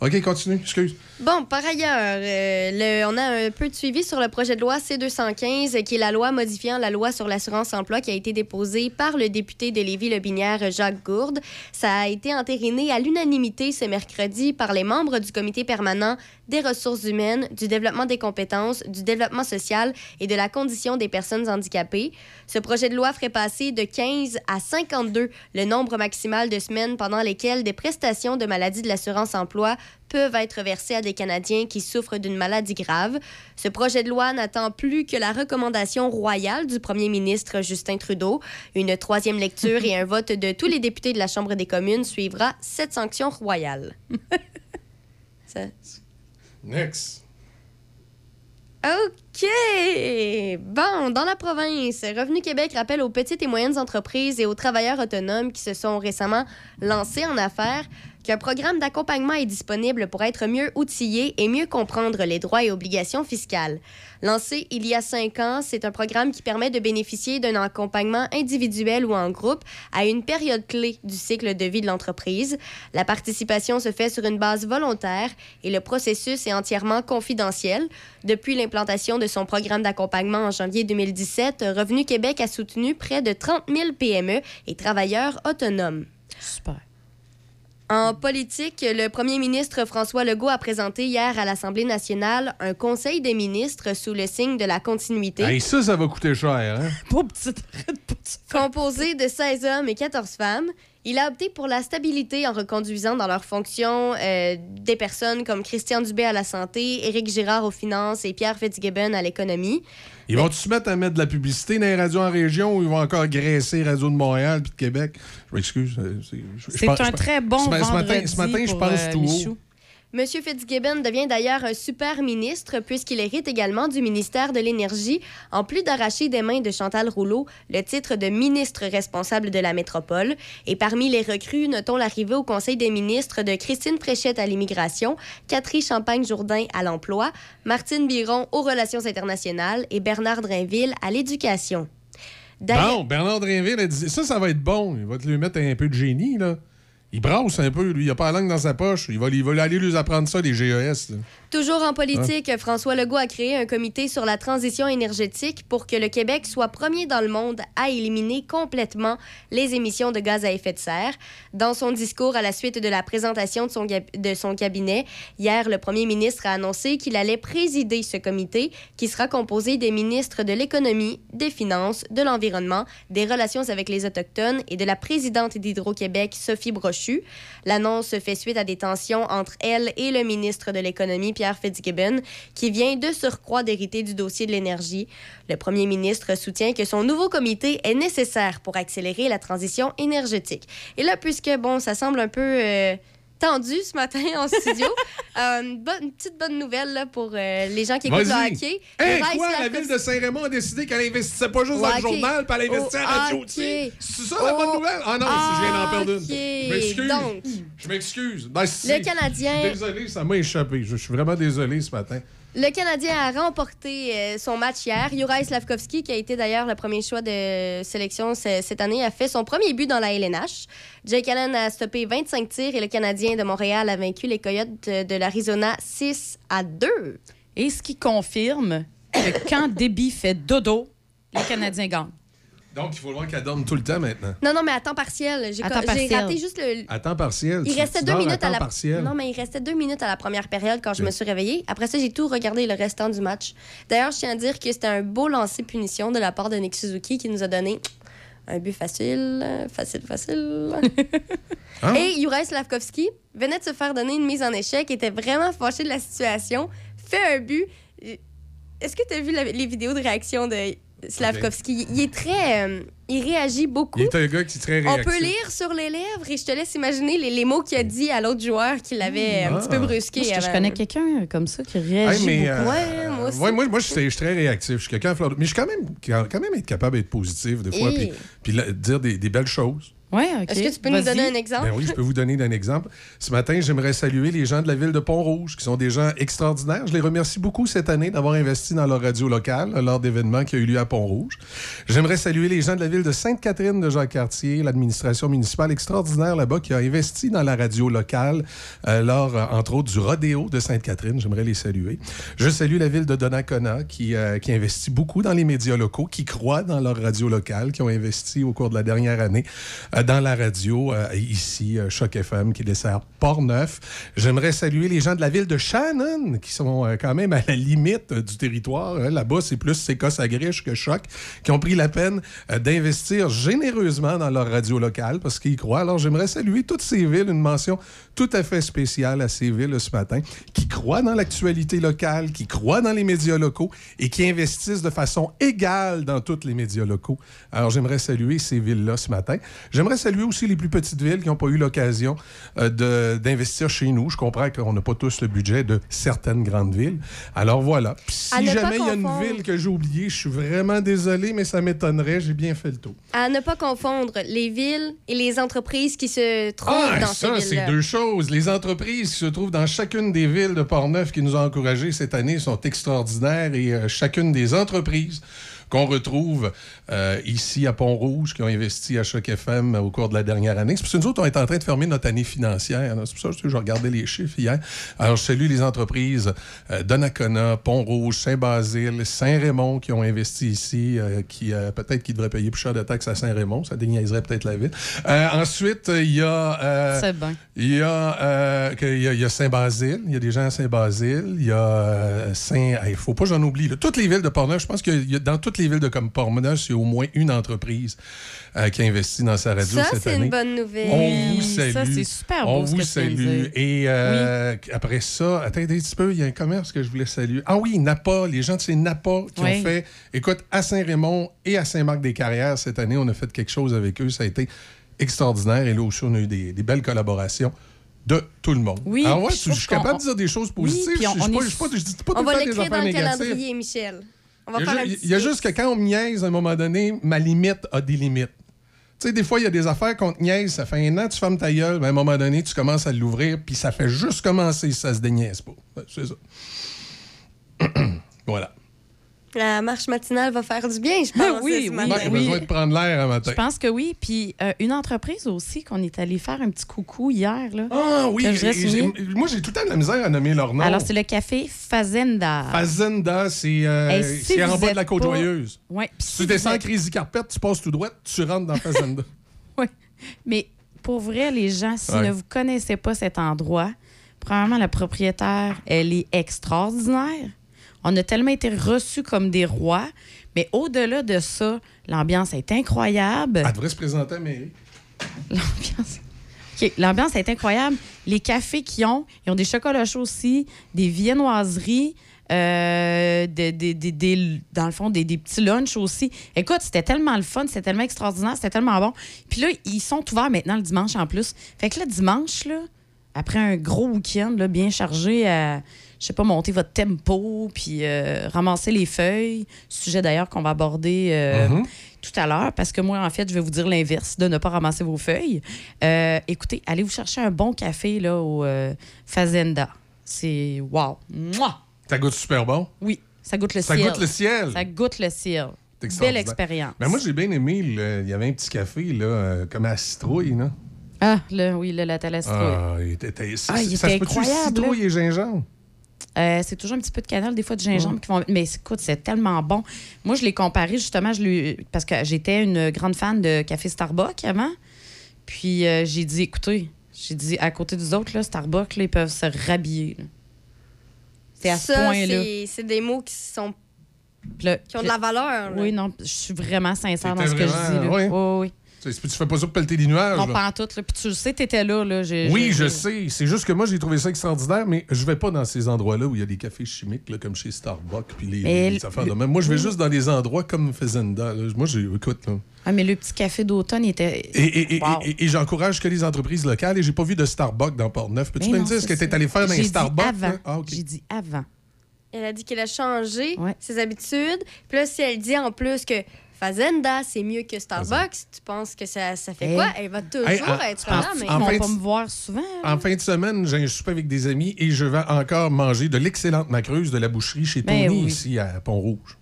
OK, continue, excuse. Bon, par ailleurs, euh, on a un peu de suivi sur le projet de loi C-215, qui est la loi modifiant la loi sur l'assurance-emploi qui a été déposée par le député de Lévis-Lobinière, Jacques Gourde. Ça a été entériné à l'unanimité ce mercredi par les membres du comité permanent des ressources humaines, du développement des compétences, du développement social et de la condition des personnes handicapées. Ce projet de loi ferait passer de 15 à 52 le nombre maximal de semaines pendant lesquelles des prestations de maladie de l'assurance-emploi peuvent être versées à des Canadiens qui souffrent d'une maladie grave. Ce projet de loi n'attend plus que la recommandation royale du premier ministre Justin Trudeau. Une troisième lecture et un vote de tous les députés de la Chambre des communes suivra cette sanction royale. Ça- Next. OK. Bon, dans la province, Revenu Québec rappelle aux petites et moyennes entreprises et aux travailleurs autonomes qui se sont récemment lancés en affaires qu'un programme d'accompagnement est disponible pour être mieux outillé et mieux comprendre les droits et obligations fiscales. Lancé il y a cinq ans, c'est un programme qui permet de bénéficier d'un accompagnement individuel ou en groupe à une période clé du cycle de vie de l'entreprise. La participation se fait sur une base volontaire et le processus est entièrement confidentiel. Depuis l'implantation de son programme d'accompagnement en janvier 2017, Revenu Québec a soutenu près de 30 000 PME et travailleurs autonomes. Super. En politique, le premier ministre François Legault a présenté hier à l'Assemblée nationale un conseil des ministres sous le signe de la continuité. Hey, ça, ça va coûter cher, hein? Pauvre petite Composé de 16 hommes et 14 femmes, il a opté pour la stabilité en reconduisant dans leurs fonctions euh, des personnes comme Christian Dubé à la santé, Éric Girard aux finances et Pierre Fitzgibbon à l'économie. Ils vont-tu se mettre à mettre de la publicité dans les radios en région ou ils vont encore graisser Radio de Montréal puis de Québec? Je m'excuse. euh, c'est- un je- très bon ce, ma- ce matin, vendredi ce matin, je pense euh, tout Michou. haut. Monsieur Fitzgibbon devient d'ailleurs un super ministre puisqu'il hérite également du ministère de l'Énergie, en plus d'arracher des mains de Chantal Rouleau le titre de ministre responsable de la métropole. Et parmi les recrues, notons l'arrivée au Conseil des ministres de Christine Fréchette à l'immigration, Catherine Champagne-Jourdain à l'emploi, Martine Biron aux relations internationales et Bernard Drainville à l'éducation. Bon, Bernard dit ça, ça va être bon. Il va te lui mettre un peu de génie, là. Il brasse un peu, lui. Il a pas la langue dans sa poche. Il va, il va aller lui apprendre ça, les GES. Toujours en politique, François Legault a créé un comité sur la transition énergétique pour que le Québec soit premier dans le monde à éliminer complètement les émissions de gaz à effet de serre. Dans son discours à la suite de la présentation de son, de son cabinet, hier, le premier ministre a annoncé qu'il allait présider ce comité qui sera composé des ministres de l'économie, des finances, de l'environnement, des relations avec les Autochtones et de la présidente d'Hydro-Québec, Sophie Brochu. L'annonce fait suite à des tensions entre elle et le ministre de l'Économie, Pierre Fitzgibbon, qui vient de surcroît d'hériter du dossier de l'énergie. Le premier ministre soutient que son nouveau comité est nécessaire pour accélérer la transition énergétique. Et là, puisque, bon, ça semble un peu... euh, tendu ce matin en studio. Euh, une, bonne- une petite bonne nouvelle là, pour euh, les gens qui écoutent le hockey. Hey, Uriah quoi? La ville de Saint-Raymond a décidé qu'elle investissait pas juste dans Ouais, le journal, puis elle investissait Oh, à Radio ok. C'est ça la bonne Oh, nouvelle? Ah non, si je viens d'en perdre une. Je m'excuse. Donc, Je m'excuse. Ben, si- Le Canadien- Je désolé, ça m'a échappé. Je suis vraiment désolé ce matin. Le Canadien a remporté euh, son match hier. Juraj Slavkovski, qui a été d'ailleurs le premier choix de sélection ce- cette année, a fait son premier but dans la LNH. Jake Allen a stoppé 25 tirs et le Canadien de Montréal a vaincu les Coyotes de, l'Arizona 6 à 2. Et ce qui confirme que quand Déby fait dodo, les Canadiens gagnent. Donc, il faut voir qu'elle dorme tout le temps maintenant. Non, non, mais à temps partiel. J'ai raté juste le. À temps partiel. Il tu- restait tu deux minutes à, temps la. partiel. Non, mais il restait deux minutes à la première période quand je me suis réveillée. Après ça, j'ai tout regardé le restant du match. D'ailleurs, je tiens à dire que c'était un beau lancer punition de la part de Nick Suzuki qui nous a donné un but facile, facile, facile. Hein? Et Juraj Slavkovski venait de se faire donner une mise en échec, était vraiment fâché de la situation, fait un but. est-ce que tu as vu la- les vidéos de réaction de Slavkovski? Il est très. euh, il réagit beaucoup. Il est un gars qui est très On réactif. peut lire sur les lèvres et je te laisse imaginer les, les mots qu'il a dit à l'autre joueur qui l'avait un Ah. petit peu brusqué. Moi, je, je connais quelqu'un comme ça qui Hey, réagit mais, beaucoup. euh, Ouais, moi aussi. ouais, moi, moi, je suis je suis très réactif. Je suis quelqu'un à fleur de- Mais je suis quand même, quand même être capable d'être positif des fois, Et- puis, dire des, des belles choses. Ouais. Est-ce que tu peux nous donner un exemple? Ben oui, je peux vous donner un exemple. Ce matin, j'aimerais saluer les gens de la ville de Pont-Rouge, qui sont des gens extraordinaires. Je les remercie beaucoup cette année d'avoir investi dans leur radio locale lors d'événements qui ont eu lieu à Pont-Rouge. J'aimerais saluer les gens de la ville de Sainte-Catherine de Jacques-Cartier, l'administration municipale extraordinaire là-bas qui a investi dans la radio locale euh, lors, euh, entre autres, du rodéo de Sainte-Catherine. J'aimerais les saluer. Je salue la ville de Donnacona qui, euh, qui investit beaucoup dans les médias locaux, qui croient dans leur radio locale, qui ont investi au cours de la dernière année dans la radio euh, ici, euh, Choc FM, qui dessert Port-Neuf. J'aimerais saluer les gens de la ville de Shannon, qui sont euh, quand même à la limite euh, du territoire. hein. Là-bas, c'est plus Sécosse à que Choc, qui ont pris la peine euh, d'investir généreusement dans leur radio locale parce qu'ils y croient. Alors, j'aimerais saluer toutes ces villes, une mention tout à fait spéciale à ces villes ce matin, qui croient dans l'actualité locale, qui croient dans les médias locaux et qui investissent de façon égale dans tous les médias locaux. Alors, j'aimerais saluer ces villes-là ce matin. J'aimerais saluer aussi les plus petites villes qui n'ont pas eu l'occasion euh, d'investir chez nous. Je comprends qu'on n'a pas tous le budget de certaines grandes villes. Alors voilà. Puis si jamais il y a une ville que j'ai oubliée, je suis vraiment désolé, mais ça m'étonnerait. J'ai bien fait le tour. À ne pas confondre les villes et les entreprises qui se trouvent Ah, dans ça, ces c'est villes-là. deux choses. Les entreprises qui se trouvent dans chacune des villes de Portneuf qui nous ont encouragés cette année sont extraordinaires et euh, chacune des entreprises qu'on retrouve euh, ici à Pont-Rouge, qui ont investi à Choc FM au cours de la dernière année. C'est parce que nous autres, on est en train de fermer notre année financière. là. C'est pour ça que je regardais les chiffres hier. Alors, je salue les entreprises euh, Donnacona, Pont-Rouge, Saint-Basile, Saint-Raymond qui ont investi ici, euh, qui euh, peut-être qu'ils devraient payer plus cher de taxes à Saint-Raymond. Ça déniaiserait peut-être la ville. Ensuite, il y a... il y y Saint-Basile, il y a des gens à Saint-Basile, il y a Saint... Il faut pas j'en oublie. là. Toutes les villes de Portneuf, je pense que dans toutes les villes de comme Portneuf, il y a au moins une entreprise euh, qui a investi dans sa radio Ça, cette c'est année. une bonne nouvelle. On vous salue. ça, c'est super On vous salue. Et euh, après ça, attendez un petit peu, il y a un commerce que je voulais saluer. Ah oui, Napa, les gens de chez Napa qui Oui. ont fait, écoute, à Saint-Raymond et à Saint-Marc-des-Carrières cette année, on a fait quelque chose avec eux. Ça a été extraordinaire. Et là aussi, on a eu des, des belles collaborations de tout le monde. Oui, Alors ouais, je je suis capable de dire des choses positives. on- je ne dis pas, je je dis pas tout On le va temps des l'écrire dans le calendrier, Michel. On va Il y, a faire un ju- petit il y a sketch. juste que quand on me niaise, à un moment donné, ma limite a des limites. Tu sais, des fois, il y a des affaires qu'on te niaise, ça fait un an, tu fermes ta gueule, mais à un moment donné, tu commences à l'ouvrir, puis ça fait juste commencer ça se déniaise pas. Ouais, C'est ça. voilà. La marche matinale va faire du bien, je pense. Oui, ce oui, matin. Moi, j'ai besoin de prendre l'air un matin. Je pense que oui. Puis euh, une entreprise aussi qu'on est allé faire un petit coucou hier. Là, Ah oui, moi, j'ai tout le temps de la misère à nommer leur nom. Alors, c'est le café Fazenda. Fazenda, c'est euh, si c'est en vous bas de la pas- Côte-Joyeuse. Ouais, Si tu descends à êtes- Crazy Carpet, tu passes tout droit, tu rentres dans Fazenda. Mais pour vrai, les gens, si Ouais. ne vous connaissez pas cet endroit, premièrement, la propriétaire, elle est extraordinaire. On a tellement été reçus comme des rois. Mais au-delà de ça, l'ambiance est incroyable. Elle devrait se présenter à mairie. L'ambiance. L'ambiance est incroyable. Les cafés qu'ils ont, ils ont des chocolats chauds aussi, des viennoiseries, euh, des- des- des- des- dans le fond, des, des petits lunchs aussi. Écoute, c'était tellement le fun, c'était tellement extraordinaire, c'était tellement bon. Puis là, ils sont ouverts maintenant le dimanche en plus. Fait que là, dimanche, là, après un gros week-end là, bien chargé à, je sais pas, monter votre tempo, puis euh, ramasser les feuilles, sujet d'ailleurs qu'on va aborder euh, Mhm. tout à l'heure, parce que moi, en fait, je vais vous dire l'inverse, de ne pas ramasser vos feuilles. Euh, écoutez, allez vous chercher un bon café là, au Fazenda? C'est wow. Mouah! Ça goûte super bon. Oui, ça goûte le Ça ciel. goûte le ciel. Ça goûte le ciel. Belle expérience. Ben moi, j'ai bien aimé, le- il y avait un petit café, là, comme à la citrouille, là. Ah, là, oui, le latte à la citrouille. Ah, il était, était- Ah, il ça se peut-tu incroyable, citrouille et gingembre? Euh, c'est toujours un petit peu de cannelle, des fois de gingembre qui vont. Mais écoute, c'est tellement bon. Moi, je l'ai comparé justement, je parce que j'étais une grande fan de café Starbucks avant. Puis euh, j'ai dit, écoutez, j'ai dit à côté des autres, là, Starbucks, là, ils peuvent se rhabiller. là. C'est à ce point-là. c'est- c'est des mots qui, sont, qui ont de la valeur. là. Oui, non, je suis vraiment sincère dans ce que je dis. Là. oui. Oui, oui. Tu tu fais pas ça pour pelleter des nuages. Non, pas en tout. là. Puis tu le sais, t'étais là. là. J'ai- Oui, j'ai- je sais. C'est juste que moi, j'ai trouvé ça extraordinaire, mais je vais pas dans ces endroits-là où il y a des cafés chimiques, là, comme chez Starbucks, puis les, les affaires de même. Moi, je vais juste dans des endroits comme Fazenda. là. Moi, j'ai, écoute, là. Ah, mais le petit café d'automne il était. Et, et- et- Wow. et- et j'encourage que les entreprises locales, et j'ai pas vu de Starbucks dans Port-Neuf. Peux-tu Mais me dire ce que tu es allé faire dans J'ai les dit Starbucks? avant. là? Ah, OK. J'ai dit avant. Elle a dit qu'elle a changé ses habitudes. Puis là, si elle dit en plus que Fazenda, c'est mieux que Starbucks, tu penses que ça, ça fait Hey. quoi? Elle va toujours Hey, en- être en- là, mais... Ils vont pas me voir souvent. En fin de semaine, j'ai un souper avec des amis et je vais encore manger de l'excellente macreuse de la boucherie chez Ben Tony, oui. ici à Pont-Rouge.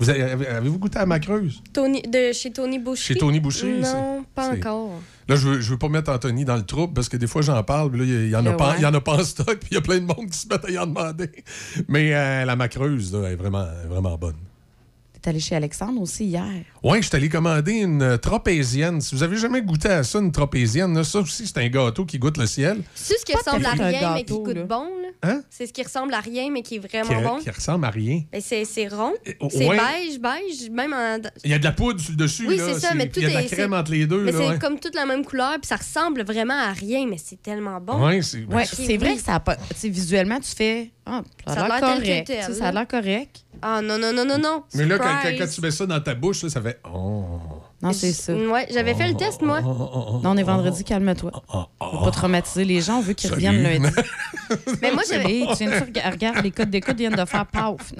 Vous avez, avez- avez-vous goûté à la macreuse? Tony, de chez Tony Boucherie? Chez Tony Boucherie, Non, c'est- pas c'est- encore. Là, je veux, je veux pas mettre Anthony dans le trouble parce que des fois, j'en parle, puis là, il y, en a Ouais. pas, il y en a pas en stock, puis il y a plein de monde qui se mettent à y en demander. Mais euh, la macreuse, là, est vraiment, elle est vraiment bonne. T'es allé chez Alexandre aussi hier. Ouais, je suis allé commander une euh, tropézienne. Si vous avez jamais goûté à ça, une tropézienne, là, ça aussi, c'est un gâteau qui goûte le ciel. C'est ce qui ressemble à rien, mais qui là. bon. Là. Hein? C'est ce qui ressemble à rien, mais qui est Qui, vraiment bon. qui ressemble à rien. Ben, c'est c'est rond. oh, C'est ouais. beige, beige, même en... Il y a de la poudre sur le dessus. Oui, c'est ça, mais puis Il y a de la tout est- crème c'est- entre les deux. Mais c'est ouais. comme toute la même couleur, puis ça ressemble vraiment à rien, mais c'est tellement bon. Ouais, c'est- Ouais, c'est vrai oui. que ça a pas. Visuellement, tu fais. Ah, ça a l'air correct. Ça a l'air correct. Ah non, non, non, non, non. Mais là, quand, quand- tu mets ça dans ta bouche, là, ça fait. Oh. Non, c'est ça. Ouais, j'avais fait le test, moi. Non, on est vendredi, calme-toi. Oh, Faut pas traumatiser les gens, on veut qu'ils Salut. reviennent lundi. Mais moi, j'avais Hey, tu viens de faire- regarde, les codes d'écoute viennent de faire paf.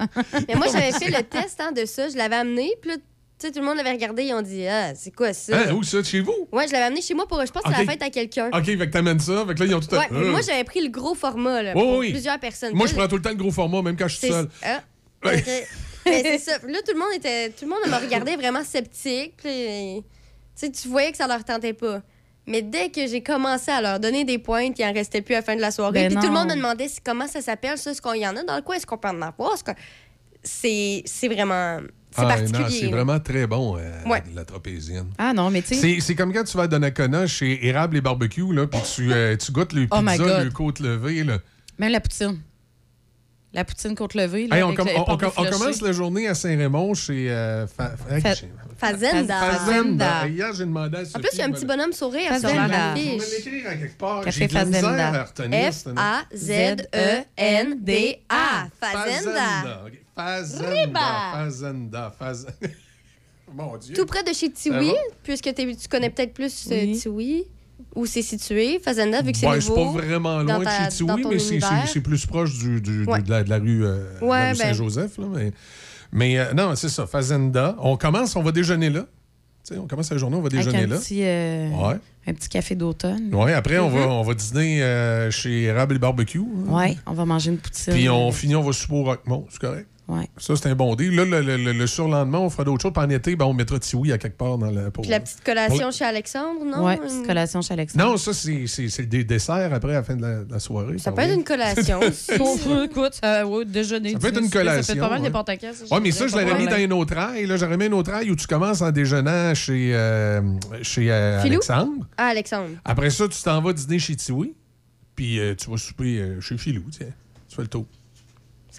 mais moi, j'avais fait le test hein, de ça. Je l'avais amené, puis là, tu sais, tout le monde l'avait regardé. Ils ont dit, ah, c'est quoi ça? Hein, où ça, chez vous? Ouais, je l'avais amené chez moi pour, je pense, que c'est Ok. la fête à quelqu'un. OK, fait que t'amènes ça. Fait que là, ils ont tout à Ouais, moi, j'avais pris le gros format, là, Oui, pour oui. plusieurs personnes. Moi, je prends tout le temps le gros format, même quand je suis c'est- seul. Ah, Mais c'est ça. Là, tout le monde était. Tout le monde me regardait vraiment sceptique. Puis, tu voyais que ça leur tentait pas. Mais dès que j'ai commencé à leur donner des pointes, il en restait plus à la fin de la soirée. Ben puis tout le monde me demandait comment ça s'appelle, ça, est-ce qu'on y en a dans le coin, est-ce qu'on peut en avoir. C'est c'est vraiment. C'est Ah, particulier. c'est vraiment très bon, euh, Ouais. la tropézienne. Ah non, mais tu sais. C'est c'est comme quand tu vas à Donnacona chez Érable et Barbecue, là, puis tu, euh, tu goûtes le Oh pizza, le côte levée. Là. Même la poutine. La poutine côte levée. Là, Hey, on, com- commence la journée à Saint-Raymond chez. euh, Fa- Fa- Fa- chez- Fazenda. Fazenda. Hier, j'ai demandé à En plus, il y a un petit bonhomme sourire sur la On va fiche. l'écrire à quelque part. J'ai de la misère Fazenda. à retenir. F-A-Z-E-N-D-A. Fazenda. Fazenda. Fazenda. Fazenda. Mon Dieu. Tout près de chez Tiwi, puisque tu connais peut-être plus euh, Oui. Tiwi, où c'est situé. Fazenda, vu que c'est c'est nouveau. pas vraiment dans loin ta- de ton mais c'est- c'est univers. c'est plus proche du, du- du- Ouais. de, la, de la rue, euh, Ouais, rue ben- Saint-Joseph. là, mais mais euh, non, c'est ça, Fazenda. On commence, on va déjeuner là. Tu sais, on commence la journée, on va Avec déjeuner un là. petit, euh, Ouais. un petit café d'automne. Ouais, après, on, va, Mm-hmm. on va dîner euh, chez Érable et Barbecue. hein. Ouais, on va manger une poutine. Puis on finit, on va souper au Roquemont, c'est correct? Ouais. Ça, c'est un bon deal. Là, le, le- le- le surlendemain, on fera d'autres choses. Puis en été, ben, on mettra Tiwi à quelque part dans la. Pour... Puis la petite collation pour- chez Alexandre, non? Une- petite collation chez Alexandre. Non, ça, c'est c'est- c'est le dé- dessert après, à la fin de la, de la soirée. Ça peut être une collation. Bon, écoute, ça, ouais, déjeuner. Ça peut être une collation. Ça peut être pas mal ouais. ça, Ouais, mais ça, je l'aurais mis dans problème. un autre ail. Là, j'aurais mis un autre ail où tu commences en déjeunant chez, euh, chez euh? Alexandre. Ah, Alexandre. Après ça, tu t'en vas dîner chez Tiwi. Puis euh, tu vas souper euh, chez Filou. Tiens. Tu fais le tour.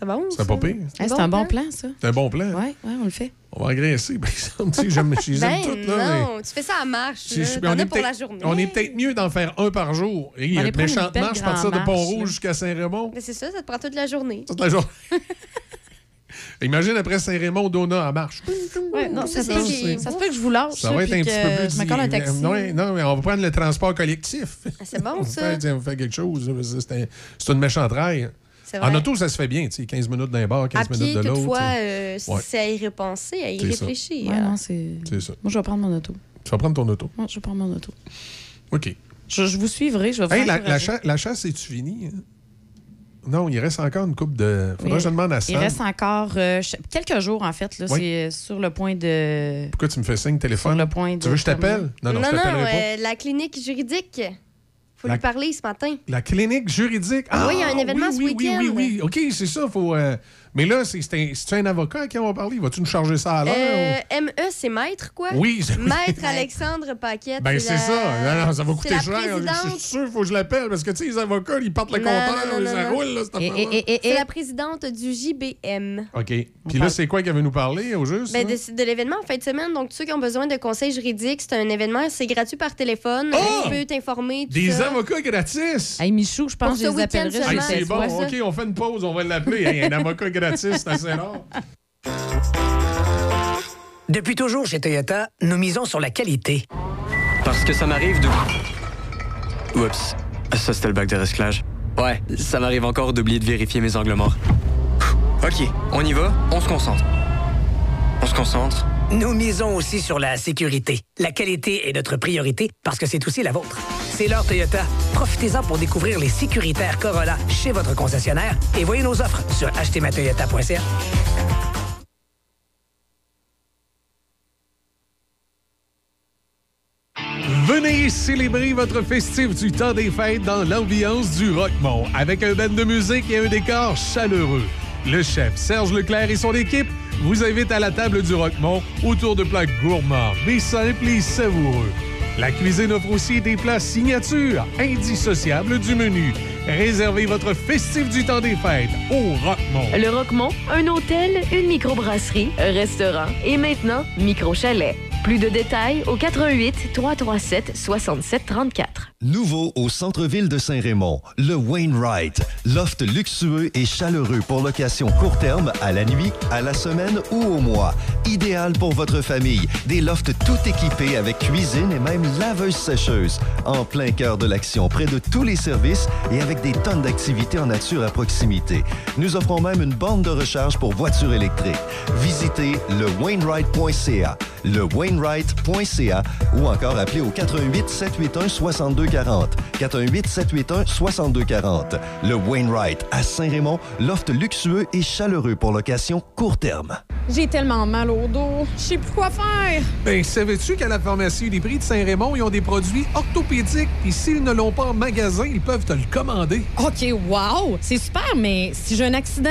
C'est bon? C'est pas pire. C'est un bon plan, ça. C'est un bon plan. Ouais, ouais, on le fait. On va agresser. Ben, tu sais, j'aime je les aime Ben toutes. Là, mais- non, tu fais ça à marche. Là. on, est pour la peut-être- journée. on est peut-être mieux d'en faire un par jour. Et il y a va une méchante marche à partir de Pont-Rouge jusqu'à Saint-Raymond. Mais c'est ça, ça te prend toute la journée. Toute la journée. Imagine après Saint-Raymond, Dona en marche. Ouais, non, ça, Ça, se peut, c'est- ça se peut que je vous lâche. Ça va être un petit peu plus. Je un taxi. Non, non, mais on va prendre le transport collectif. Ah, C'est bon, On ça. on fait quelque chose. là, parce que C'est un- c'est une méchante rail. En auto, ça se fait bien. tu sais, 15 minutes d'un bar, 15 À minutes pied, de l'autre. toutefois, tu euh, Ouais. c'est à y repenser, à y C'est ça. réfléchir. Ouais, non, c'est. C'est ça. Moi, je vais prendre mon auto. Tu vas prendre ton auto. Moi, je vais prendre mon auto. OK. Je, je vous suivrai, je vais Hey, la, la, cha- la chasse, est-tu fini? hein? Non, il reste encore une coupe de. Faudrait que je demande à Il Sam. reste encore euh, quelques jours, en fait. Oui. C'est euh, sur le point de. Pourquoi tu me fais signe téléphone? Sur le point de Tu veux que je t'appelle? Non, non, non, je pas. euh, la clinique juridique. Faut La- lui parler ce matin. La clinique juridique. Ah, Oui, il y a un événement oui, ce oui, week-end. Oui, oui, oui. OK, c'est ça. Faut, euh, Mais là, c'est c'est un, c'est un avocat à qui on va parler. Vas-tu nous charger ça à l'heure? Euh, ME, c'est maître, quoi? Oui, c'est- Maître Alexandre Paquette. Ben, c'est la- ça. Non, non, ça va coûter cher. Je présidente. suis sûr qu'il faut que je l'appelle parce que, tu sais, les avocats, ils partent le compteur, ça roule, là, cette Et- affaire-là. et- et- C'est la présidente du JBM. OK. Puis là, c'est quoi qu'elle veut nous parler, au juste? Ben, de, de l'événement en fin de semaine. Donc, ceux qui ont besoin de conseils juridiques, c'est un événement, c'est gratuit par téléphone. Ah! Tu peux t'informer. tout Des ça. Avocats gratis! Hey, Michou, je pense que je les appellerai Hey, c'est bon, ça. OK, on fait une pause, on va l'appeler. Hey, un avocat gratis, c'est assez rare. Depuis toujours chez Toyota, nous misons sur la qualité. Parce que ça m'arrive de... Oups, ça c'était le bac de recyclage. Ouais, ça m'arrive encore d'oublier de vérifier mes angles morts. Ok, on y va, on se concentre. On se concentre. Nous misons aussi sur la sécurité. La qualité est notre priorité parce que c'est aussi la vôtre. C'est l'heure Toyota. Profitez-en pour découvrir les sécuritaires Corolla chez votre concessionnaire et voyez nos offres sur achetezmatoyota.ca. Venez célébrer votre festif du temps des fêtes dans l'ambiance du Rockmont avec un band de musique et un décor chaleureux. Le chef Serge Leclerc et son équipe vous invitent à la table du Rockmont autour de plats gourmands, mais simples et savoureux. La cuisine offre aussi des plats signatures, indissociables du menu. Réservez votre festif du temps des fêtes au Rockmont. Le Roquemont, un hôtel, une microbrasserie, un restaurant et maintenant micro-chalet. Plus de détails au 88 337 67 34. Nouveau au centre-ville de Saint-Raymond, le Wainwright. Loft luxueux et chaleureux pour location court terme, à la nuit, à la semaine ou au mois. Idéal pour votre famille. Des lofts tout équipés avec cuisine et même laveuse sécheuse. En plein cœur de l'action, près de tous les services et avec des tonnes d'activités en nature à proximité. Nous offrons même une borne de recharge pour voitures électriques. Visitez le Wainwright.ca, Wainwright.ca ou encore appelez au 88 781 6240. 418 781 6240. Le Wainwright à Saint-Raymond, loft luxueux et chaleureux pour location court terme. J'ai tellement mal au dos. Je sais plus quoi faire. Ben, savais-tu qu'à la pharmacie des prix de Saint-Raymond, ils ont des produits orthopédiques, et s'ils ne l'ont pas en magasin, ils peuvent te le commander. OK, wow! C'est super, mais si j'ai un accident,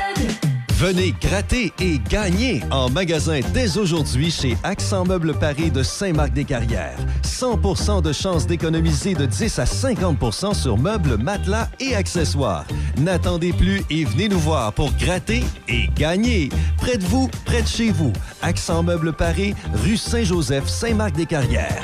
Venez gratter et gagner en magasin dès aujourd'hui chez Accent Meubles Paris de Saint-Marc-des-Carrières. 100% de chances d'économiser de 10 à 50% sur meubles, matelas et accessoires. N'attendez plus et venez nous voir pour gratter et gagner. Près de vous, près de chez vous. Accent Meubles Paris, rue Saint-Joseph, Saint-Marc-des-Carrières.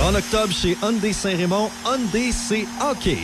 En octobre, chez Hyundai Saint-Raymond, Hyundai c'est hockey.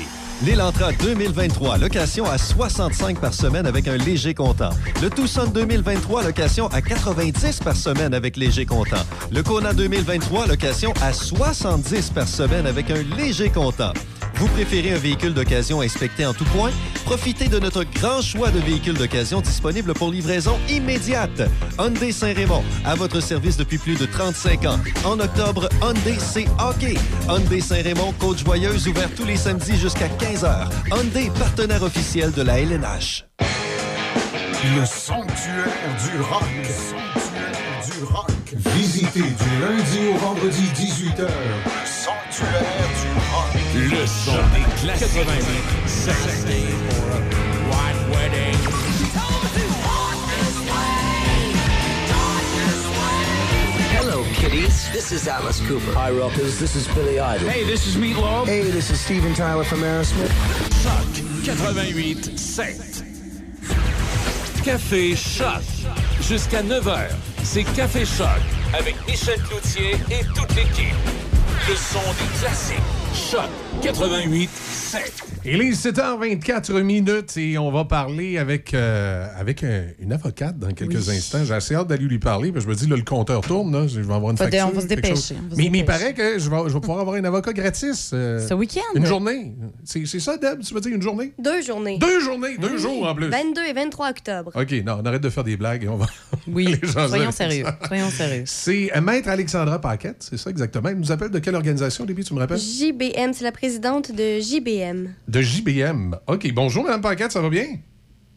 L'Elantra 2023, location à 65 par semaine avec un léger comptant. Le Tucson 2023, location à 90 par semaine avec léger comptant. Le Kona 2023, location à 70 par semaine avec un léger comptant. Vous préférez un véhicule d'occasion inspecté en tout point? Profitez de notre grand choix de véhicules d'occasion disponibles pour livraison immédiate. Hyundai Saint-Raymond, à votre service depuis plus de 35 ans. En octobre, Hyundai c'est hockey. Hyundai Saint-Raymond, Côte-Joyeuse, ouvert tous les samedis jusqu'à 15h. Hyundai, partenaire officiel de la LNH. Le sanctuaire du rock. Le sanctuaire du rock. Visitez du lundi au vendredi 18h. Le sanctuaire du rock. Le son des classiques. 88 Hello, kiddies. This is Alice Cooper. Hi, rockers. This is Billy Idol. Hey, this is Meatloaf. Hey, this is Steven Tyler from Aerosmith. Choc 88 7. Café Choc. Jusqu'à 9h, c'est Café Choc avec Michel Cloutier et toute l'équipe. Le son des classiques. Choc 88 7. Il est 7h24 minutes et on va parler avec, euh, avec un- une avocate dans quelques Oui. instants. J'ai assez hâte d'aller lui parler. parce que je me dis, là, le compteur tourne. Là, je vais avoir une facture. on va se dépêcher, va se Mais, mais il paraît que je vais, je vais pouvoir avoir un avocat gratis. euh, Ce week-end? Une journée. C'est ça, Deb? Tu veux dire une journée? Deux journées. Deux journées, deux jours en plus. 22 et 23 octobre. OK, non, on arrête de faire des blagues et on va. Oui, soyons sérieux. Soyons sérieux. C'est euh, Maître Alexandra Paquette, c'est ça exactement. Elle nous appelle de quelle organisation, Déby, tu me rappelles? JBM, c'est la présidente de JBM. De JBM. OK, bonjour, Mme Paquette, ça va bien?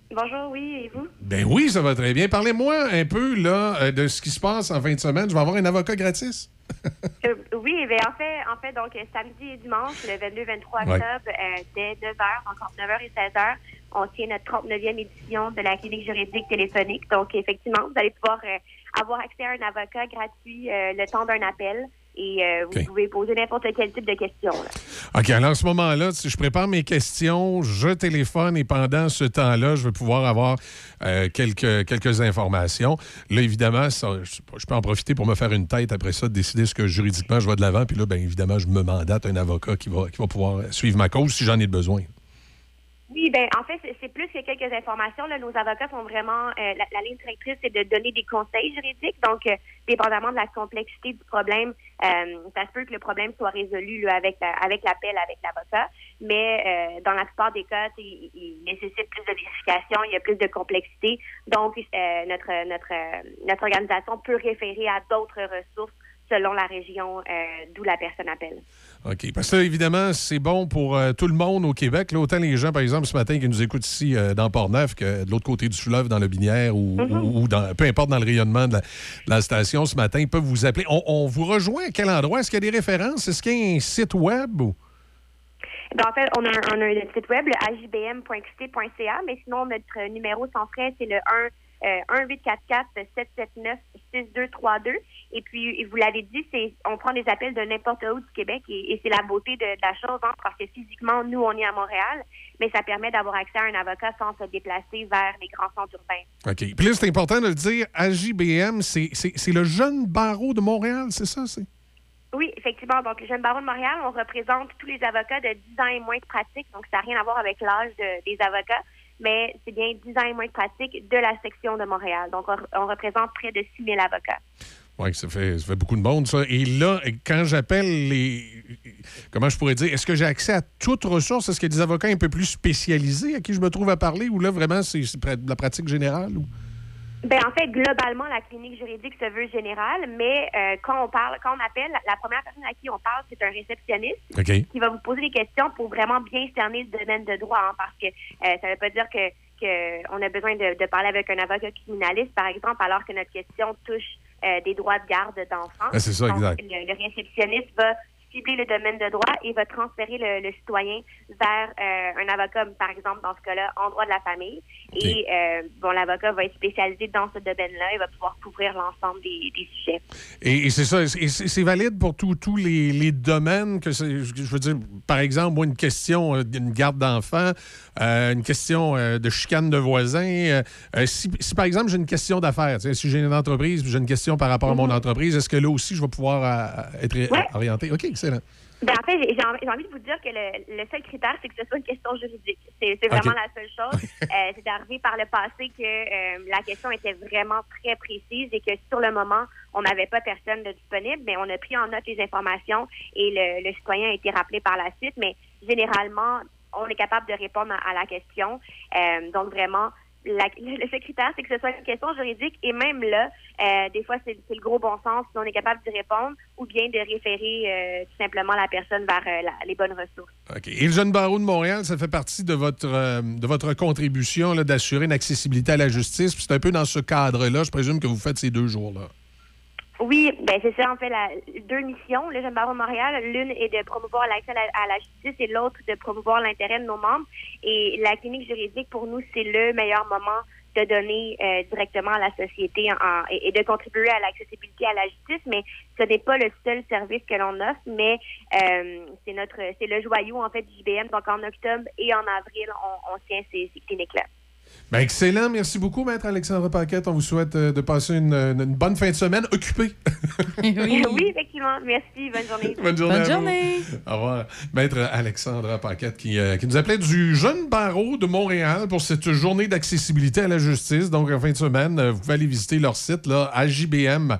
Bonjour, oui, et vous? Ben oui, ça va très bien. Parlez-moi un peu là, euh, de ce qui se passe en fin de semaine. Je vais avoir un avocat gratis. Euh, oui, ben, en fait, en fait, donc, samedi et dimanche, le 22-23 octobre, Ouais. euh, dès 9h, donc entre 9h et 16h, on tient notre 39e édition de la clinique juridique téléphonique. Donc, effectivement, vous allez pouvoir euh, avoir accès à un avocat gratuit le temps d'un appel et euh, vous OK. pouvez poser n'importe quel type de questions. là. OK, alors en ce moment-là, si je prépare mes questions, je téléphone et pendant ce temps-là, je vais pouvoir avoir euh, quelques, quelques informations. Là, évidemment, ça, je, peux en profiter pour me faire une tête après ça, de décider ce que juridiquement je vais de l'avant. Puis là, bien évidemment, je me mandate un avocat qui va, qui va pouvoir suivre ma cause si j'en ai besoin. Oui, ben en fait, c'est- c'est plus que quelques informations. Là. Nos avocats sont vraiment euh, la, la ligne directrice, c'est de donner des conseils juridiques. Donc, euh, dépendamment de la complexité du problème, euh, ça se peut que le problème soit résolu là, avec la- avec l'appel avec l'avocat. Mais euh, dans la plupart des cas, il, il nécessite plus de vérification, il y a plus de complexité. Donc, euh, notre notre euh, notre organisation peut référer à d'autres ressources selon la région euh, d'où la personne appelle. OK. Parce que là, évidemment, c'est bon pour euh, tout le monde au Québec. Là, autant les gens, par exemple, ce matin qui nous écoutent ici euh, dans Port-Neuf que de l'autre côté du fleuve, dans le Binière ou, ou- ou dans, peu importe dans le rayonnement de la, de la station ce matin, ils peuvent vous appeler. On, on vous rejoint à quel endroit? Est-ce qu'il y a des références? Est-ce qu'il y a un site web? Ou... Ben, en fait, on a, un- on a un site web, le ajbm.qc.ca, mais sinon, notre numéro sans frais, c'est le 1 euh, 1-844-779-6232. Et puis, vous l'avez dit, c'est on prend des appels de n'importe où du Québec et, et c'est la beauté de, de la chose, hein, parce que physiquement, nous, on est à Montréal, mais ça permet d'avoir accès à un avocat sans se déplacer vers les grands centres urbains. OK. Puis là, c'est important de le dire, AJBM, c'est le jeune barreau de Montréal, c'est ça? c'est? Oui, effectivement. Donc, le Jeune Barreau de Montréal, on représente tous les avocats de 10 ans et moins de pratique. Donc, ça n'a rien à voir avec l'âge de- des avocats, mais c'est bien 10 ans et moins de pratique de la section de Montréal. Donc, on, on représente près de 6 000 avocats. Oui, ça fait, ça fait beaucoup de monde, ça. Et là, quand j'appelle les. Comment je pourrais dire? Est-ce que j'ai accès à toutes ressources? Est-ce qu'il y a des avocats un peu plus spécialisés à qui je me trouve à parler? Ou là, vraiment, c'est la pratique générale? Ou... Ben en fait, globalement, la clinique juridique se veut générale, mais euh, quand on parle, quand on appelle, la, première personne à qui on parle, c'est un réceptionniste OK. qui va vous poser des questions pour vraiment bien cerner le domaine de droit, hein, parce que euh, ça ne veut pas dire que que on a besoin de, de parler avec un avocat criminaliste, par exemple, alors que notre question touche euh, des droits de garde d'enfants. Ah, c'est ça, Donc, exact. Le, le réceptionniste va cibler le domaine de droit et va transférer le, le citoyen vers euh, un avocat, par exemple, dans ce cas-là, en droit de la famille. Et euh, bon, l'avocat va être spécialisé dans ce domaine-là et va pouvoir couvrir l'ensemble des, des sujets. Et, et c'est ça, et c'est c'est valide pour tous les, les domaines que c'est- je veux dire, par exemple, moi, une question euh, d'une garde d'enfants, euh, une question euh, de chicane de voisins. euh, euh, si, si, par exemple, j'ai une question d'affaires, si j'ai une entreprise, j'ai une question par rapport à mon entreprise, est-ce que là aussi, je vais pouvoir euh, être Mhm. Ouais. orienté? OK, excellent. Ben, en fait, j'ai envie, envie de vous dire que le, le seul critère, c'est que ce soit une question juridique. C'est vraiment la seule chose. Euh, c'est arrivé par le passé que euh, la question était vraiment très précise et que sur le moment, on n'avait pas personne de disponible, mais on a pris en note les informations et le, le citoyen a été rappelé par la suite. Mais généralement, on est capable de répondre à, à la question. Euh, donc vraiment, la- le seul critère, c'est que ce soit une question juridique et même là, euh, des fois, c'est le gros bon sens si on est capable d'y répondre ou bien de référer euh, tout simplement la personne vers euh, la- les bonnes ressources. OK. Et le Jeune Barreau de Montréal, ça fait partie de votre, de votre contribution d'assurer une accessibilité à la justice. C'est un peu dans ce cadre-là, je présume, que vous faites ces deux jours-là. Oui, ben c'est ça, en fait, la, deux missions, le Jeune de Montréal. L'une est de promouvoir l'accès à la, à la justice et l'autre de promouvoir l'intérêt de nos membres. Et la clinique juridique, pour nous, c'est le meilleur moment de donner euh, directement à la société en- et, et de contribuer à l'accessibilité à la justice. Mais ce n'est pas le seul service que l'on offre, mais euh, c'est notre c'est le joyau, en fait, du JBM. Donc, en octobre et en avril, on, on tient ces, ces cliniques-là. Ben, excellent. Merci beaucoup, Maître Alexandre Paquette. On vous souhaite euh, de passer une, une bonne fin de semaine occupée. oui. effectivement. Merci. Bonne journée. Bonne journée. à vous. Au revoir. Maître Alexandra Paquette qui, euh, qui nous appelait du jeune barreau de Montréal pour cette journée d'accessibilité à la justice. Donc, en fin de semaine, euh, vous pouvez aller visiter leur site, là, ajbm.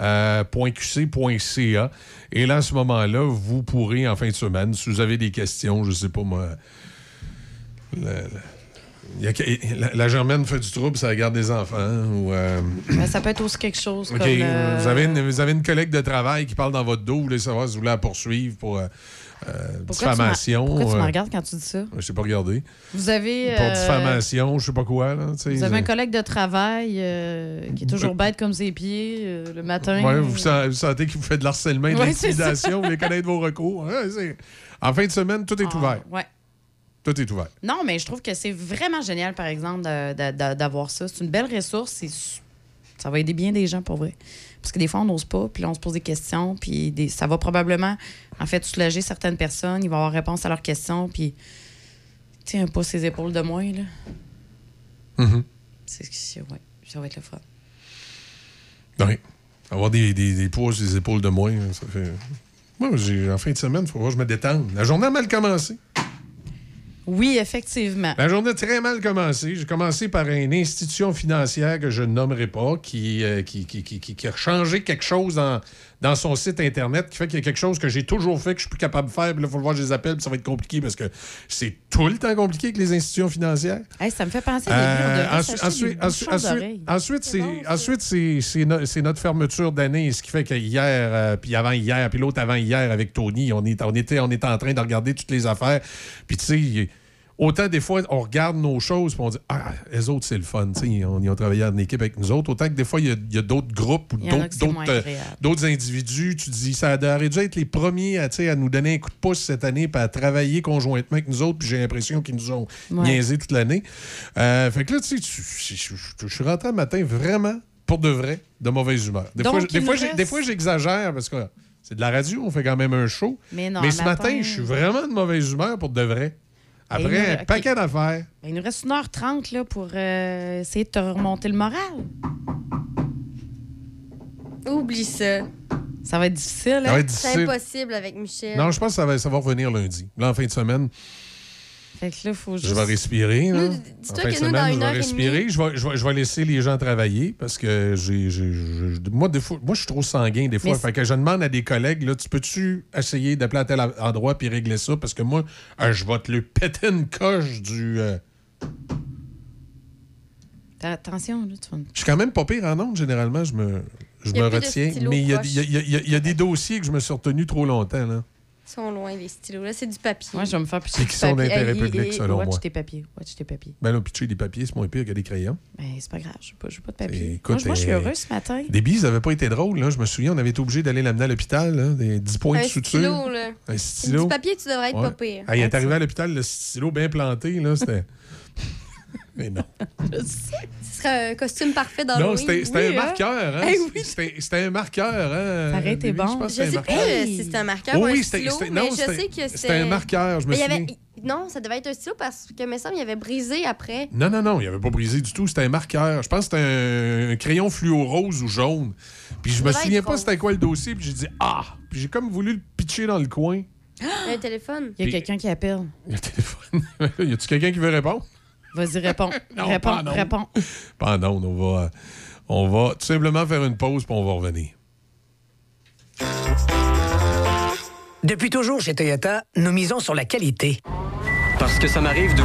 euh, .qc.ca. Et là, à ce moment-là, vous pourrez, en fin de semaine, si vous avez des questions, je sais pas moi, il y a- la- la Germaine fait du trouble, ça regarde des enfants. Ou, euh, Ben, ça peut être aussi quelque chose comme. euh, vous, avez une, vous avez une collègue de travail qui parle dans votre dos, vous voulez savoir si vous voulez la poursuivre pour euh, Pourquoi diffamation. Tu pourquoi tu me regardes quand tu dis ça? Je sais pas regarder. Vous avez. Pour diffamation, je sais pas quoi. Là, Vous avez un collègue de travail qui est toujours bête comme ses pieds le matin. ouais, vous, sen- vous sentez qu'il vous fait de l'harcèlement, de Ouais, l'intimidation, vous voulez connaître vos recours. Ouais, en fin de semaine, tout est Ah, ouvert. Ouais. Tout est ouvert. Non, mais je trouve que c'est vraiment génial, par exemple, d'avoir ça. C'est une belle ressource. Ça va aider bien des gens, pour vrai. Parce que des fois, on n'ose pas, puis là, on se pose des questions, puis des- ça va probablement, en fait, soulager certaines personnes. Ils vont avoir réponse à leurs questions, puis, un pas ses épaules de moins, là. Mhm. C'est c'est- ouais, ça va être le fun. Oui. Avoir des, des, des poids sur les épaules de moins, ça fait. Moi, j'ai- en fin de semaine, il faut voir que je me détende. La journée a mal commencé. Oui, effectivement. La journée a très mal commencé. J'ai commencé par une institution financière que je ne nommerai pas, qui, euh, qui, qui, qui- qui- a changé quelque chose dans, dans son site Internet, qui fait qu'il y a quelque chose que j'ai toujours fait, que je suis plus capable de faire. Puis là, il faut le voir, je les appelle, puis ça va être compliqué parce que c'est tout le temps compliqué avec les institutions financières. Hey, ça me fait penser à Euh, ensuite, ensuite, ensuite, ensuite, c'est no- notre fermeture d'année, ce qui fait que hier, euh, puis avant hier, puis l'autre avant hier avec Tony, on, est, on, était, on était en train de regarder toutes les affaires. Puis tu sais, autant des fois, on regarde nos choses, puis on dit Ah, les autres, c'est le fun. tu sais, On y a travaillé en équipe avec nous autres. Autant que des fois, il y a, d'autres groupes ou d'autres euh, d'autres individus. Tu dis Ça aurait dû être les premiers à, à nous donner un coup de pouce cette année, puis à travailler conjointement avec nous autres. Puis j'ai l'impression qu'ils nous ont Ouais. niaisé toute l'année. Euh, fait que là, tu sais, je suis rentré un matin vraiment, pour de vrai, de mauvaise humeur. Des Donc, fois, reste- j'exagère parce que c'est de la radio, on fait quand même un show. Mais non, ce un matin, matin- je suis vraiment de mauvaise humeur pour de vrai. Après nous- un paquet d'affaires. Ben, il nous reste 1h30 là, pour euh, essayer de te remonter le moral. Oublie ça. Ça va être difficile. Ça va hein? être C'est impossible avec Michel. Non, je pense que ça va, ça va revenir lundi. Là, en fin de semaine, Fait que là, faut juste... je vais respirer. là. Nous, En fin de semaine, je vais respirer. Je vais, je, vais, je vais laisser les gens travailler parce que j'ai, moi, des fois, moi, je suis trop sanguin des fois. Mais Fait que je demande à des collègues, là, tu peux-tu essayer d'appeler à tel endroit puis régler ça? Parce que moi, euh, je vais te le péter une coche du... euh, Attention, là, tu. Je suis quand même pas pire en ondes, généralement. Je me, je me retiens. Mais il y, a- y a- il y a- il y a- il y a des dossiers que je me suis retenu trop longtemps. Là. Ils sont loin, les stylos. Là, c'est du papier. Moi, je vais me faire pitcher C'est qui sont d'intérêt public, selon watch moi? tes papiers. Watch tes papiers. Ben là, pitcher des papiers, c'est moins pire que des crayons. Ben, c'est pas grave. Je veux pas, pas de papier. Écoute, moi, je- moi, je suis euh, heureuse ce matin. Des billes, ça n'avait pas été drôle. Là. Je me souviens, on avait été obligé d'aller l'amener à l'hôpital. là, Des 10 points un de suture. stylo, là. Un stylo. Du papier, tu devrais être Ouais. pas pire. Ah, il est arrivé à l'hôpital, le stylo bien planté. là, C'était. Mais non. Ce serait un costume parfait dans Non, c'était un marqueur. Hein? Eh oui. C'était c'était un marqueur. Hein? Ça aurait été Bibi, bon. Je pense que Je c'était un sais marqueur. pas si c'était un marqueur Oh ou un oui, c'était- stylo, mais non, je c'était- sais que c'était... c'était un marqueur, je me il y avait- souviens. Non, ça devait être un stylo parce que, me semble, il avait brisé après. Non, non, non, il avait pas brisé du tout. C'était un marqueur. Je pense que c'était un, un crayon fluo rose ou jaune. Puis je Ça me souviens pas c'était quoi le dossier. Puis j'ai dit Ah! Puis j'ai comme voulu le pitcher dans le coin. Un téléphone. Il y a quelqu'un qui appelle. Il y a le téléphone. y a-tu quelqu'un qui veut répondre? Vas-y, réponds. Non, réponds, pas non. réponds. Pendant, on va, on va tout simplement faire une pause puis on va revenir. Depuis toujours chez Toyota, nous misons sur la qualité. Parce que ça m'arrive de...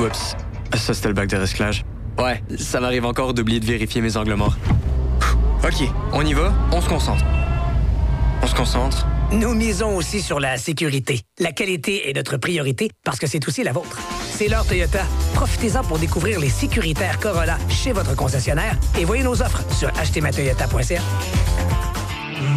Oups. Ça, c'était le bac de recyclage. Ouais, ça m'arrive encore d'oublier de vérifier mes angles morts. OK, on y va, on se concentre. On se concentre. Nous misons aussi sur la sécurité. La qualité est notre priorité parce que c'est aussi la vôtre. C'est l'heure Toyota. Profitez-en pour découvrir les sécuritaires Corolla chez votre concessionnaire et voyez nos offres sur achetezmatoyota.ca.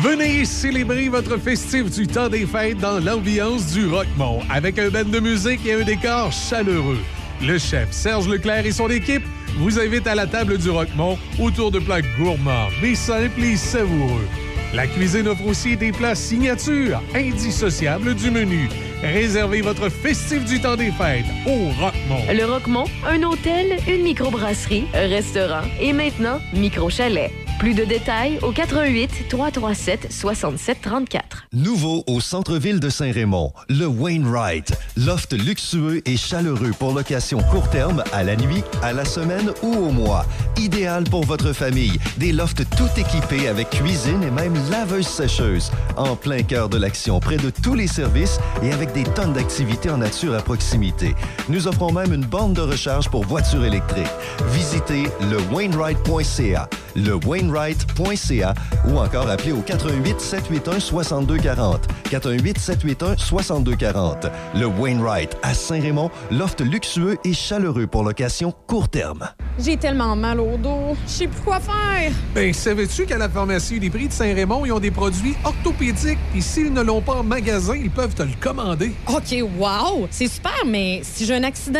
Venez célébrer votre festif du temps des fêtes dans l'ambiance du Rockmont avec un band de musique et un décor chaleureux. Le chef Serge Leclerc et son équipe vous invitent à la table du Rockmont autour de plats gourmands, mais simples et savoureux. La cuisine offre aussi des plats signatures, indissociables du menu. Réservez votre festif du temps des fêtes au Rockmont. Le Roquemont, un hôtel, une microbrasserie, un restaurant et maintenant micro-chalet. Plus de détails au 88 337 67 34. Nouveau au centre-ville de Saint-Raymond, le Wainwright. Loft luxueux et chaleureux pour location court terme, à la nuit, à la semaine ou au mois. Idéal pour votre famille. Des lofts tout équipés avec cuisine et même laveuse sécheuse. En plein cœur de l'action, près de tous les services et avec des tonnes d'activités en nature à proximité. Nous offrons même une borne de recharge pour voitures électriques. Visitez le Wainwright.ca. Le Wainwright.ca ou encore appelez au 88 781 6240. 418 781 6240. Le Wainwright à Saint-Raymond, loft luxueux et chaleureux pour location court terme. J'ai tellement mal au dos. Je sais plus quoi faire. Ben, savais-tu qu'à la pharmacie des prix de Saint-Raymond, ils ont des produits orthopédiques, puis s'ils ne l'ont pas en magasin, ils peuvent te le commander. OK, wow! C'est super, mais si j'ai un accident,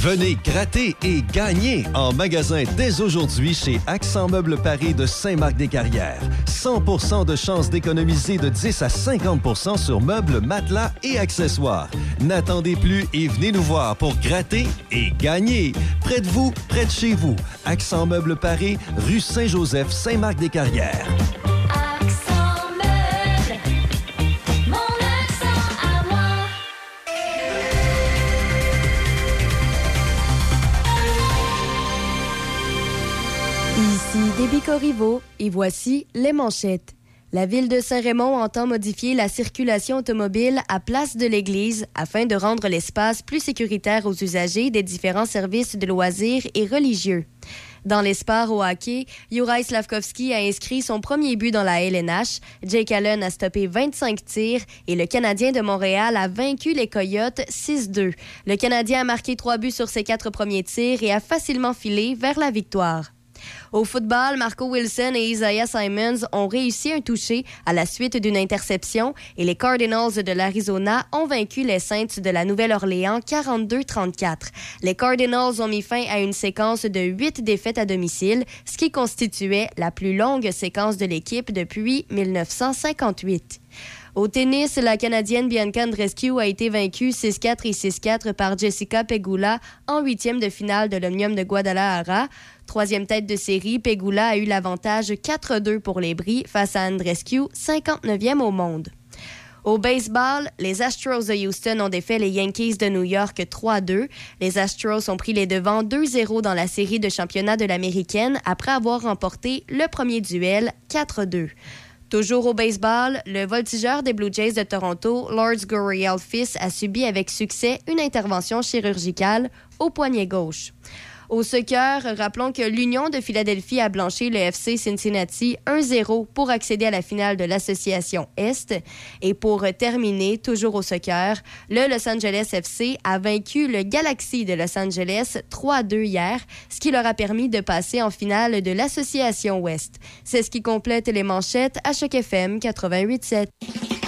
Venez gratter et gagner en magasin dès aujourd'hui chez Accent Meubles Paris de Saint-Marc-des-Carrières. 100% de chances d'économiser de 10 à 50% sur meubles, matelas et accessoires. N'attendez plus et venez nous voir pour gratter et gagner. Près de vous, près de chez vous. Accent Meubles Paris, rue Saint-Joseph, Saint-Marc-des-Carrières. Ici Déby et voici les manchettes. La ville de Saint-Raymond entend modifier la circulation automobile à place de l'église afin de rendre l'espace plus sécuritaire aux usagers des différents services de loisirs et religieux. Dans les sports au hockey, Juraj Slavkovski a inscrit son premier but dans la LNH, Jake Allen a stoppé 25 tirs et le Canadien de Montréal a vaincu les Coyotes 6-2. Le Canadien a marqué trois buts sur ses quatre premiers tirs et a facilement filé vers la victoire. Au football, Marco Wilson et Isaiah Simons ont réussi un toucher à la suite d'une interception et les Cardinals de l'Arizona ont vaincu les Saints de la Nouvelle-Orléans 42-34. Les Cardinals ont mis fin à une séquence de huit défaites à domicile, ce qui constituait la plus longue séquence de l'équipe depuis 1958. Au tennis, la Canadienne Bianca Andreescu a été vaincue 6-4 et 6-4 par Jessica Pegula en huitième de finale de l'Omnium de Guadalajara. Troisième tête de série, Pegula a eu l'avantage 4-2 pour les Bris face à Andreescu, 59e au monde. Au baseball, les Astros de Houston ont défait les Yankees de New York 3-2. Les Astros ont pris les devants 2-0 dans la série de championnat de l'américaine après avoir remporté le premier duel 4-2. Toujours au baseball, le voltigeur des Blue Jays de Toronto, Lords Gurriel Fils, a subi avec succès une intervention chirurgicale au poignet gauche. Au soccer, rappelons que l'Union de Philadelphie a blanchi le FC Cincinnati 1-0 pour accéder à la finale de l'Association Est. Et pour terminer, toujours au soccer, le Los Angeles FC a vaincu le Galaxy de Los Angeles 3-2 hier, ce qui leur a permis de passer en finale de l'Association Ouest. C'est ce qui complète les manchettes à Choc FM 88.7.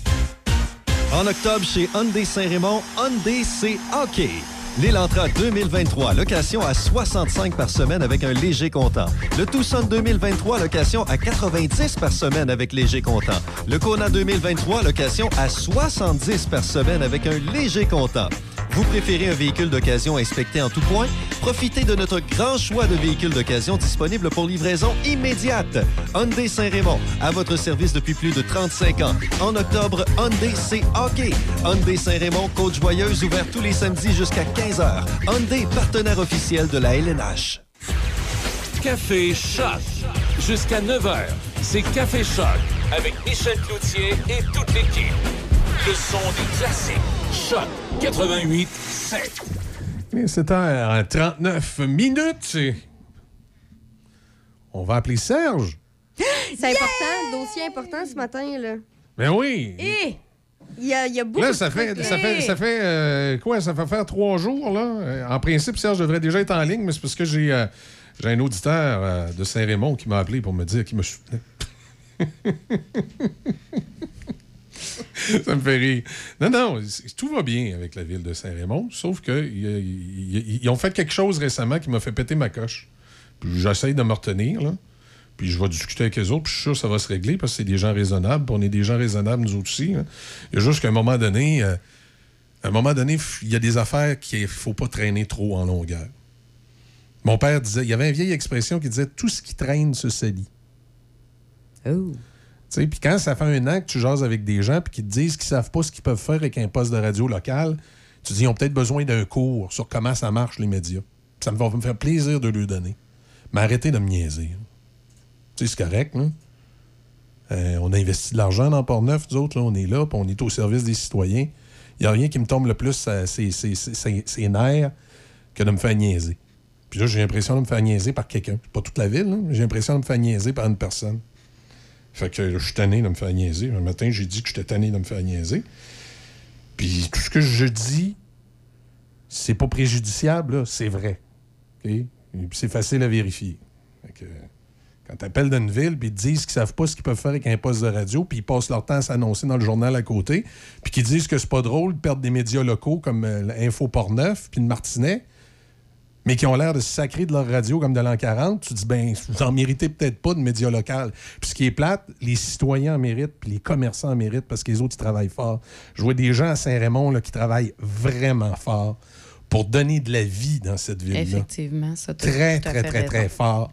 En octobre, chez Hyundai Saint-Raymond, Hyundai c'est hockey. L'Elantra 2023, location à 65 par semaine avec un léger comptant. Le Tucson 2023, location à 90 par semaine avec léger comptant. Le Kona 2023, location à 70 par semaine avec un léger comptant. Vous préférez un véhicule d'occasion inspecté en tout point? Profitez de notre grand choix de véhicules d'occasion disponibles pour livraison immédiate. Hyundai Saint-Raymond, à votre service depuis plus de 35 ans. En octobre, Hyundai c'est. Hyundai Saint-Raymond, Côte-Joyeuse, ouvert tous les samedis jusqu'à 15h. Hyundai, partenaire officiel de la LNH. Café Choc. Jusqu'à 9h, c'est Café Choc avec Michel Cloutier et toute l'équipe. Le son des classiques. Choc 88 7. Et C'est à 39 minutes. On va appeler Serge. C'est important, dossier important ce matin, là. Ben oui. Et il y a, il y a beaucoup Là, de ça trucs, fait, ça fait, ça fait euh, quoi? Ça fait faire trois jours, là? Euh, En principe, Serge devrait déjà être en ligne, mais c'est parce que j'ai euh, j'ai un auditeur euh, de Saint-Raymond qui m'a appelé pour me dire qu'il me soutenait. ça me fait rire. Non, non, tout va bien avec la ville de Saint-Raymond, sauf qu'ils ont fait quelque chose récemment qui m'a fait péter ma coche. J'essaye de me retenir, là. Puis je vais discuter avec les autres, puis je suis sûr que ça va se régler parce que c'est des gens raisonnables, puis on est des gens raisonnables, nous aussi. hein. Il y a juste qu'à un moment donné, euh, à un moment donné, il y a des affaires qu'il ne faut pas traîner trop en longueur. Mon père disait, il y avait une vieille expression qui disait tout ce qui traîne se salit. Tu sais, Puis quand ça fait un an que tu jases avec des gens puis qu'ils te disent qu'ils savent pas ce qu'ils peuvent faire avec un poste de radio local, tu dis ils ont peut-être besoin d'un cours sur comment ça marche les médias. Ça me va me faire plaisir de lui donner. Mais arrêtez de me niaiser. là. C'est correct. Euh, on a investi de l'argent dans Port-Neuf, nous autres, là, on est là, puis on est au service des citoyens. Il n'y a rien qui me tombe le plus ses nerfs que de me faire niaiser. Puis là, j'ai l'impression de me faire niaiser par quelqu'un. Pas toute la ville, j'ai l'impression de me faire niaiser par une personne. Fait que je suis tanné de me faire niaiser. Un matin, j'ai dit que j'étais tanné de me faire niaiser. Puis tout ce que je dis, c'est pas préjudiciable, c'est vrai. OK? Et puis c'est facile à vérifier. Quand tu appelles d'une ville, puis ils te disent qu'ils savent pas ce qu'ils peuvent faire avec un poste de radio, puis ils passent leur temps à s'annoncer dans le journal à côté, puis qu'ils disent que c'est pas drôle de perdre des médias locaux comme euh, Info Portneuf, puis le Martinet, mais qui ont l'air de se sacrer de leur radio comme de l'an 40, tu dis, ben, vous en méritez peut-être pas de médias local. Puis ce qui est plate, les citoyens en méritent, puis les commerçants en méritent, parce que les autres, ils travaillent fort. Je vois des gens à Saint-Raymond qui travaillent vraiment fort pour donner de la vie dans cette ville-là Effectivement, ça très, très, très, raison. très fort.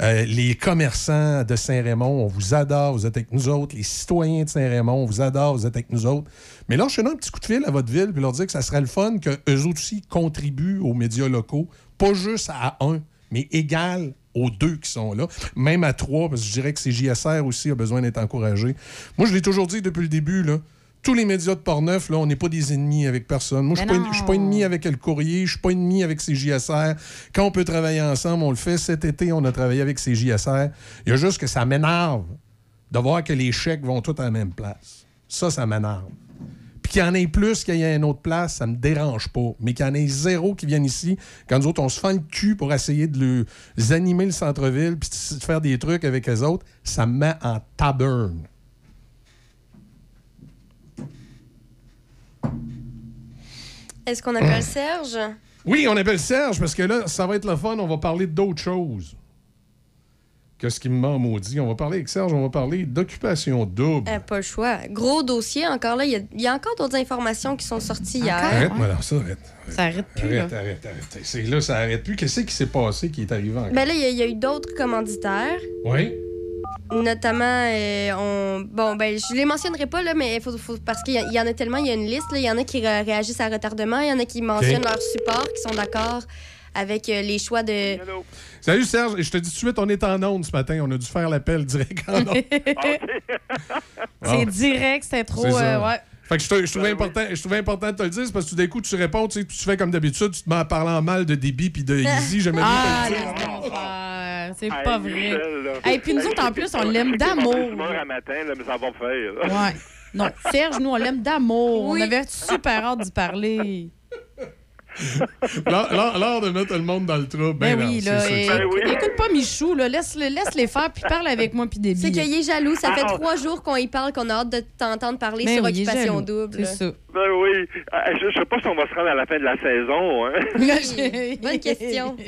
Euh, les commerçants de Saint-Raymond, on vous adore, vous êtes avec nous autres. Les citoyens de Saint-Raymond, on vous adore, vous êtes avec nous autres. Mais je un petit coup de fil à votre ville puis leur dire que ça serait le fun qu'eux aussi contribuent aux médias locaux, pas juste à un, mais égal aux deux qui sont là, même à trois, parce que je dirais que CJSR aussi a besoin d'être encouragé. Moi, je l'ai toujours dit depuis le début, là, tous les médias de Portneuf, là, on n'est pas des ennemis avec personne. Moi, je ne suis pas ennemi avec le courrier, je suis pas ennemi avec CJSR. Quand on peut travailler ensemble, on le fait. Cet été, on a travaillé avec CJSR. Il y a juste que ça m'énerve de voir que les chèques vont tous à la même place. Ça, ça m'énerve. Puis qu'il y en ait plus qu'il y ait une autre place, ça me dérange pas. Mais qu'il y en ait zéro qui viennent ici, quand nous autres, on se fend le cul pour essayer de les animer le centre-ville puis de faire des trucs avec les autres, ça me met en taburne. Est-ce qu'on appelle Serge? Oui, on appelle Serge parce que là, ça va être le fun. On va parler d'autre chose que ce qui me ment maudit. On va parler avec Serge, on va parler d'occupation double. Euh, pas le choix. Gros dossier encore là. Il y a- il y, a encore d'autres informations qui sont sorties hier. Arrête, voilà, ça, arrête. Ça arrête plus, Arrête, arrête, arrête. C'est là, ça arrête plus. Qu'est-ce qui s'est passé qui est arrivé encore? Ben là, il y y, a eu d'autres commanditaires. Oui. Notamment, euh, on... bon, ben, je les mentionnerai pas, là, mais faut, faut- parce qu'il y, y en a tellement, il y a une liste. là. Il y en a qui ré- réagissent à retardement, il y en a qui mentionnent leur support, qui sont d'accord avec euh, les choix de. Salut Serge, je te dis tout de suite, on est en onde ce matin. On a dû faire l'appel direct en onde. C'est direct, c'était trop. C'est ça. euh, ouais. Fait que je, te- je trouvais important, je trouvais important de te le dire, parce que tout d'un coup, tu réponds, tu sais, tu fais comme d'habitude, tu te mets en mal de débit puis de Easy. J'aimais Ah, c'est pas vrai. Et puis nous autres, en plus, on l'aime d'amour. à matin, là, mais ça va faire. Ouais. Non, Serge, nous, on l'aime d'amour. On avait super hâte d'y parler. L'heure de mettre le monde dans le trou. Ben, Ben, oui, non, là. Écoute pas Michou, là. Laisse, laisse les faire, puis parle avec moi, puis des C'est qu'il est jaloux. Ça fait Ah. trois jours qu'on y parle, qu'on a hâte de t'entendre parler Ben sur oui, Occupation. Double. C'est ça. Ben oui. Euh, Je, je sais pas si on va se rendre à la fin de la saison. Hein. Bonne question.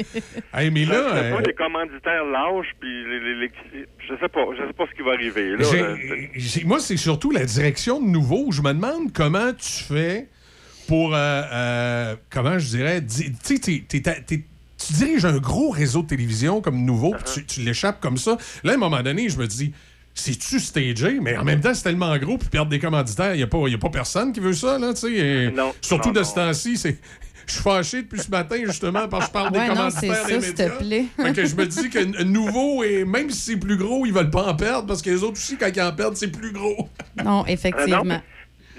Hey, mais là, Je sais pas, euh, les commanditaires lâchent, puis les, les- les- je sais pas, je sais pas ce qui va arriver. Là, moi, c'est surtout la direction de nouveau. Je me demande comment tu fais pour, euh, euh, comment je dirais, di- tu diriges un gros réseau de télévision comme nouveau, puis tu, tu l'échappes comme ça. Là, à un moment donné, je me dis, c'est-tu stagé? Mais en même temps, c'est tellement gros, puis perdre des commanditaires, il n'y a, pas- y a pas personne qui veut ça, là, tu sais. Surtout non, de non. ce temps-ci, c'est... je suis fâché depuis ce matin, justement, parce que je parle Ouais, des non, commanditaires c'est des ça, s'il te médias. plaît. Fait que je me dis que nouveau, et même si c'est plus gros, ils veulent pas en perdre, parce que les autres aussi, quand ils en perdent, c'est plus gros. Non, Euh, effectivement. non, mais,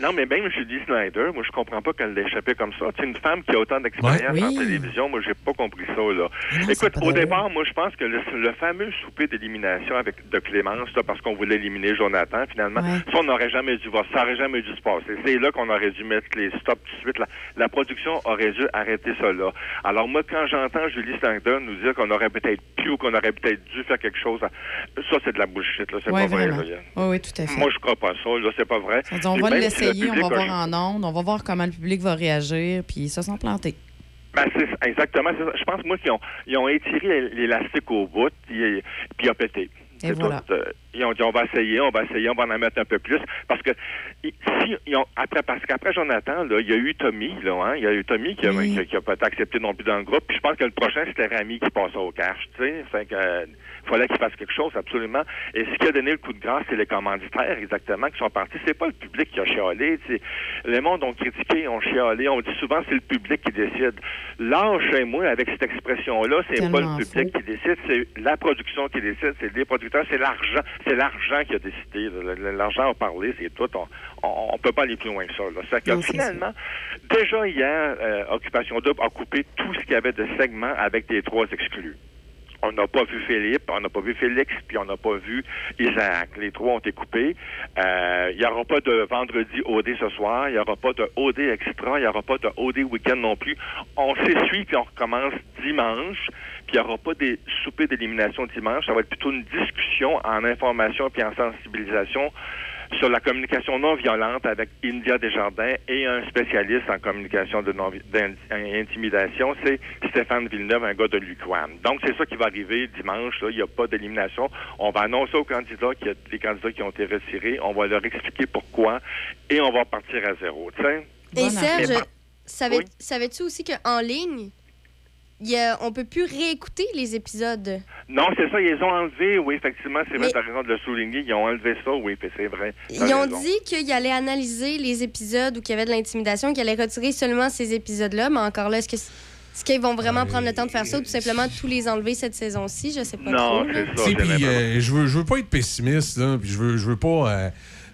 non, mais même Julie Snyder, moi, je comprends pas qu'elle l'ait échappé comme ça. C'est une femme qui a autant d'expérience Ouais. en Oui. télévision. Moi, j'ai pas compris ça, là. non, Écoute, au départ, moi, je pense que le, le fameux souper d'élimination avec de Clémence, là, parce qu'on voulait éliminer Jonathan, finalement, Ouais. ça, on n'aurait jamais dû voir. Ça aurait jamais dû se passer. C'est là qu'on aurait dû mettre les stops tout de suite. La, la production aurait dû arrêter ça là. Alors, moi, quand j'entends Julie Snyder nous dire qu'on aurait peut-être pu ou qu'on aurait peut-être dû faire quelque chose, ça, c'est de la bullshit, là. C'est Ouais, pas vrai, là. Oui, oui, tout à fait. Moi, je crois pas ça, là. C'est pas vrai. On va même si on va a- voir en ondes, on va voir comment le public va réagir, puis ils se sont plantés. Ben, c'est ça, exactement. c'est ça. Je pense, moi, qu'ils ont, ils ont étiré l'élastique au bout, puis, puis il a pété. Et voilà. tout. Euh, Ils ont dit, on va essayer, on va essayer, on va en mettre un peu plus. Parce que, si, ils ont, après, parce qu'après Jonathan, là, il y a eu Tommy, là, hein. Il y a eu Tommy qui a, qui, a- qui a pas été accepté non plus dans le groupe. Puis je pense que le prochain, c'était Rami qui passait au cash, tu sais. Fait que, euh, fallait qu'il fasse quelque chose, absolument. Et ce qui a donné le coup de grâce, c'est les commanditaires, exactement, qui sont partis. C'est pas le public qui a chialé, tu sais. Les mondes ont critiqué, ont chialé. On dit souvent, c'est le public qui décide. Lâchez-moi avec cette expression-là, c'est pas le public qui décide, c'est la production qui décide, c'est les producteurs, c'est l'argent, c'est l'argent qui a décidé. L'argent a parlé, c'est tout. On, on peut pas aller plus loin que ça. Là. C'est que Non, c'est finalement, déjà hier, euh, Occupation Double a coupé tout ce qu'il y avait de segments avec les trois exclus. On n'a pas vu Philippe, on n'a pas vu Félix, puis on n'a pas vu Isaac. Les trois ont été coupés. Euh, Il n'y aura pas de vendredi OD ce soir, il n'y aura pas de OD extra, il n'y aura pas de OD week-end non plus. On s'essuie, puis on recommence dimanche, puis il n'y aura pas des soupers d'élimination dimanche. Ça va être plutôt une discussion en information puis en sensibilisation sur la communication non violente avec India Desjardins et un spécialiste en communication de non d'intimidation, c'est Stéphane Villeneuve, un gars de l'UQAM. Donc, c'est ça qui va arriver dimanche. Là. Il n'y a pas d'élimination. On va annoncer aux candidats qu'il y a des candidats qui ont été retirés. On va leur expliquer pourquoi et on va partir à zéro. tu sais? Et Serge, savais- savais-tu aussi qu'en ligne, y a- on peut plus réécouter les épisodes? Non, c'est ça, ils les ont enlevé. Oui, effectivement, c'est vrai, Mais- de le souligner. Ils ont enlevé ça, oui, puis c'est vrai. Ils ont raison. dit qu'ils allaient analyser les épisodes où il y avait de l'intimidation, qu'ils allaient retirer seulement ces épisodes-là, mais encore là, est-ce que est-ce qu'ils vont vraiment prendre le temps de faire ça ou tout simplement tous les enlever cette saison-ci? Je sais pas trop. là. Tu sais, puis, euh, je veux, je veux pas être pessimiste, là, puis je veux, je veux pas. euh,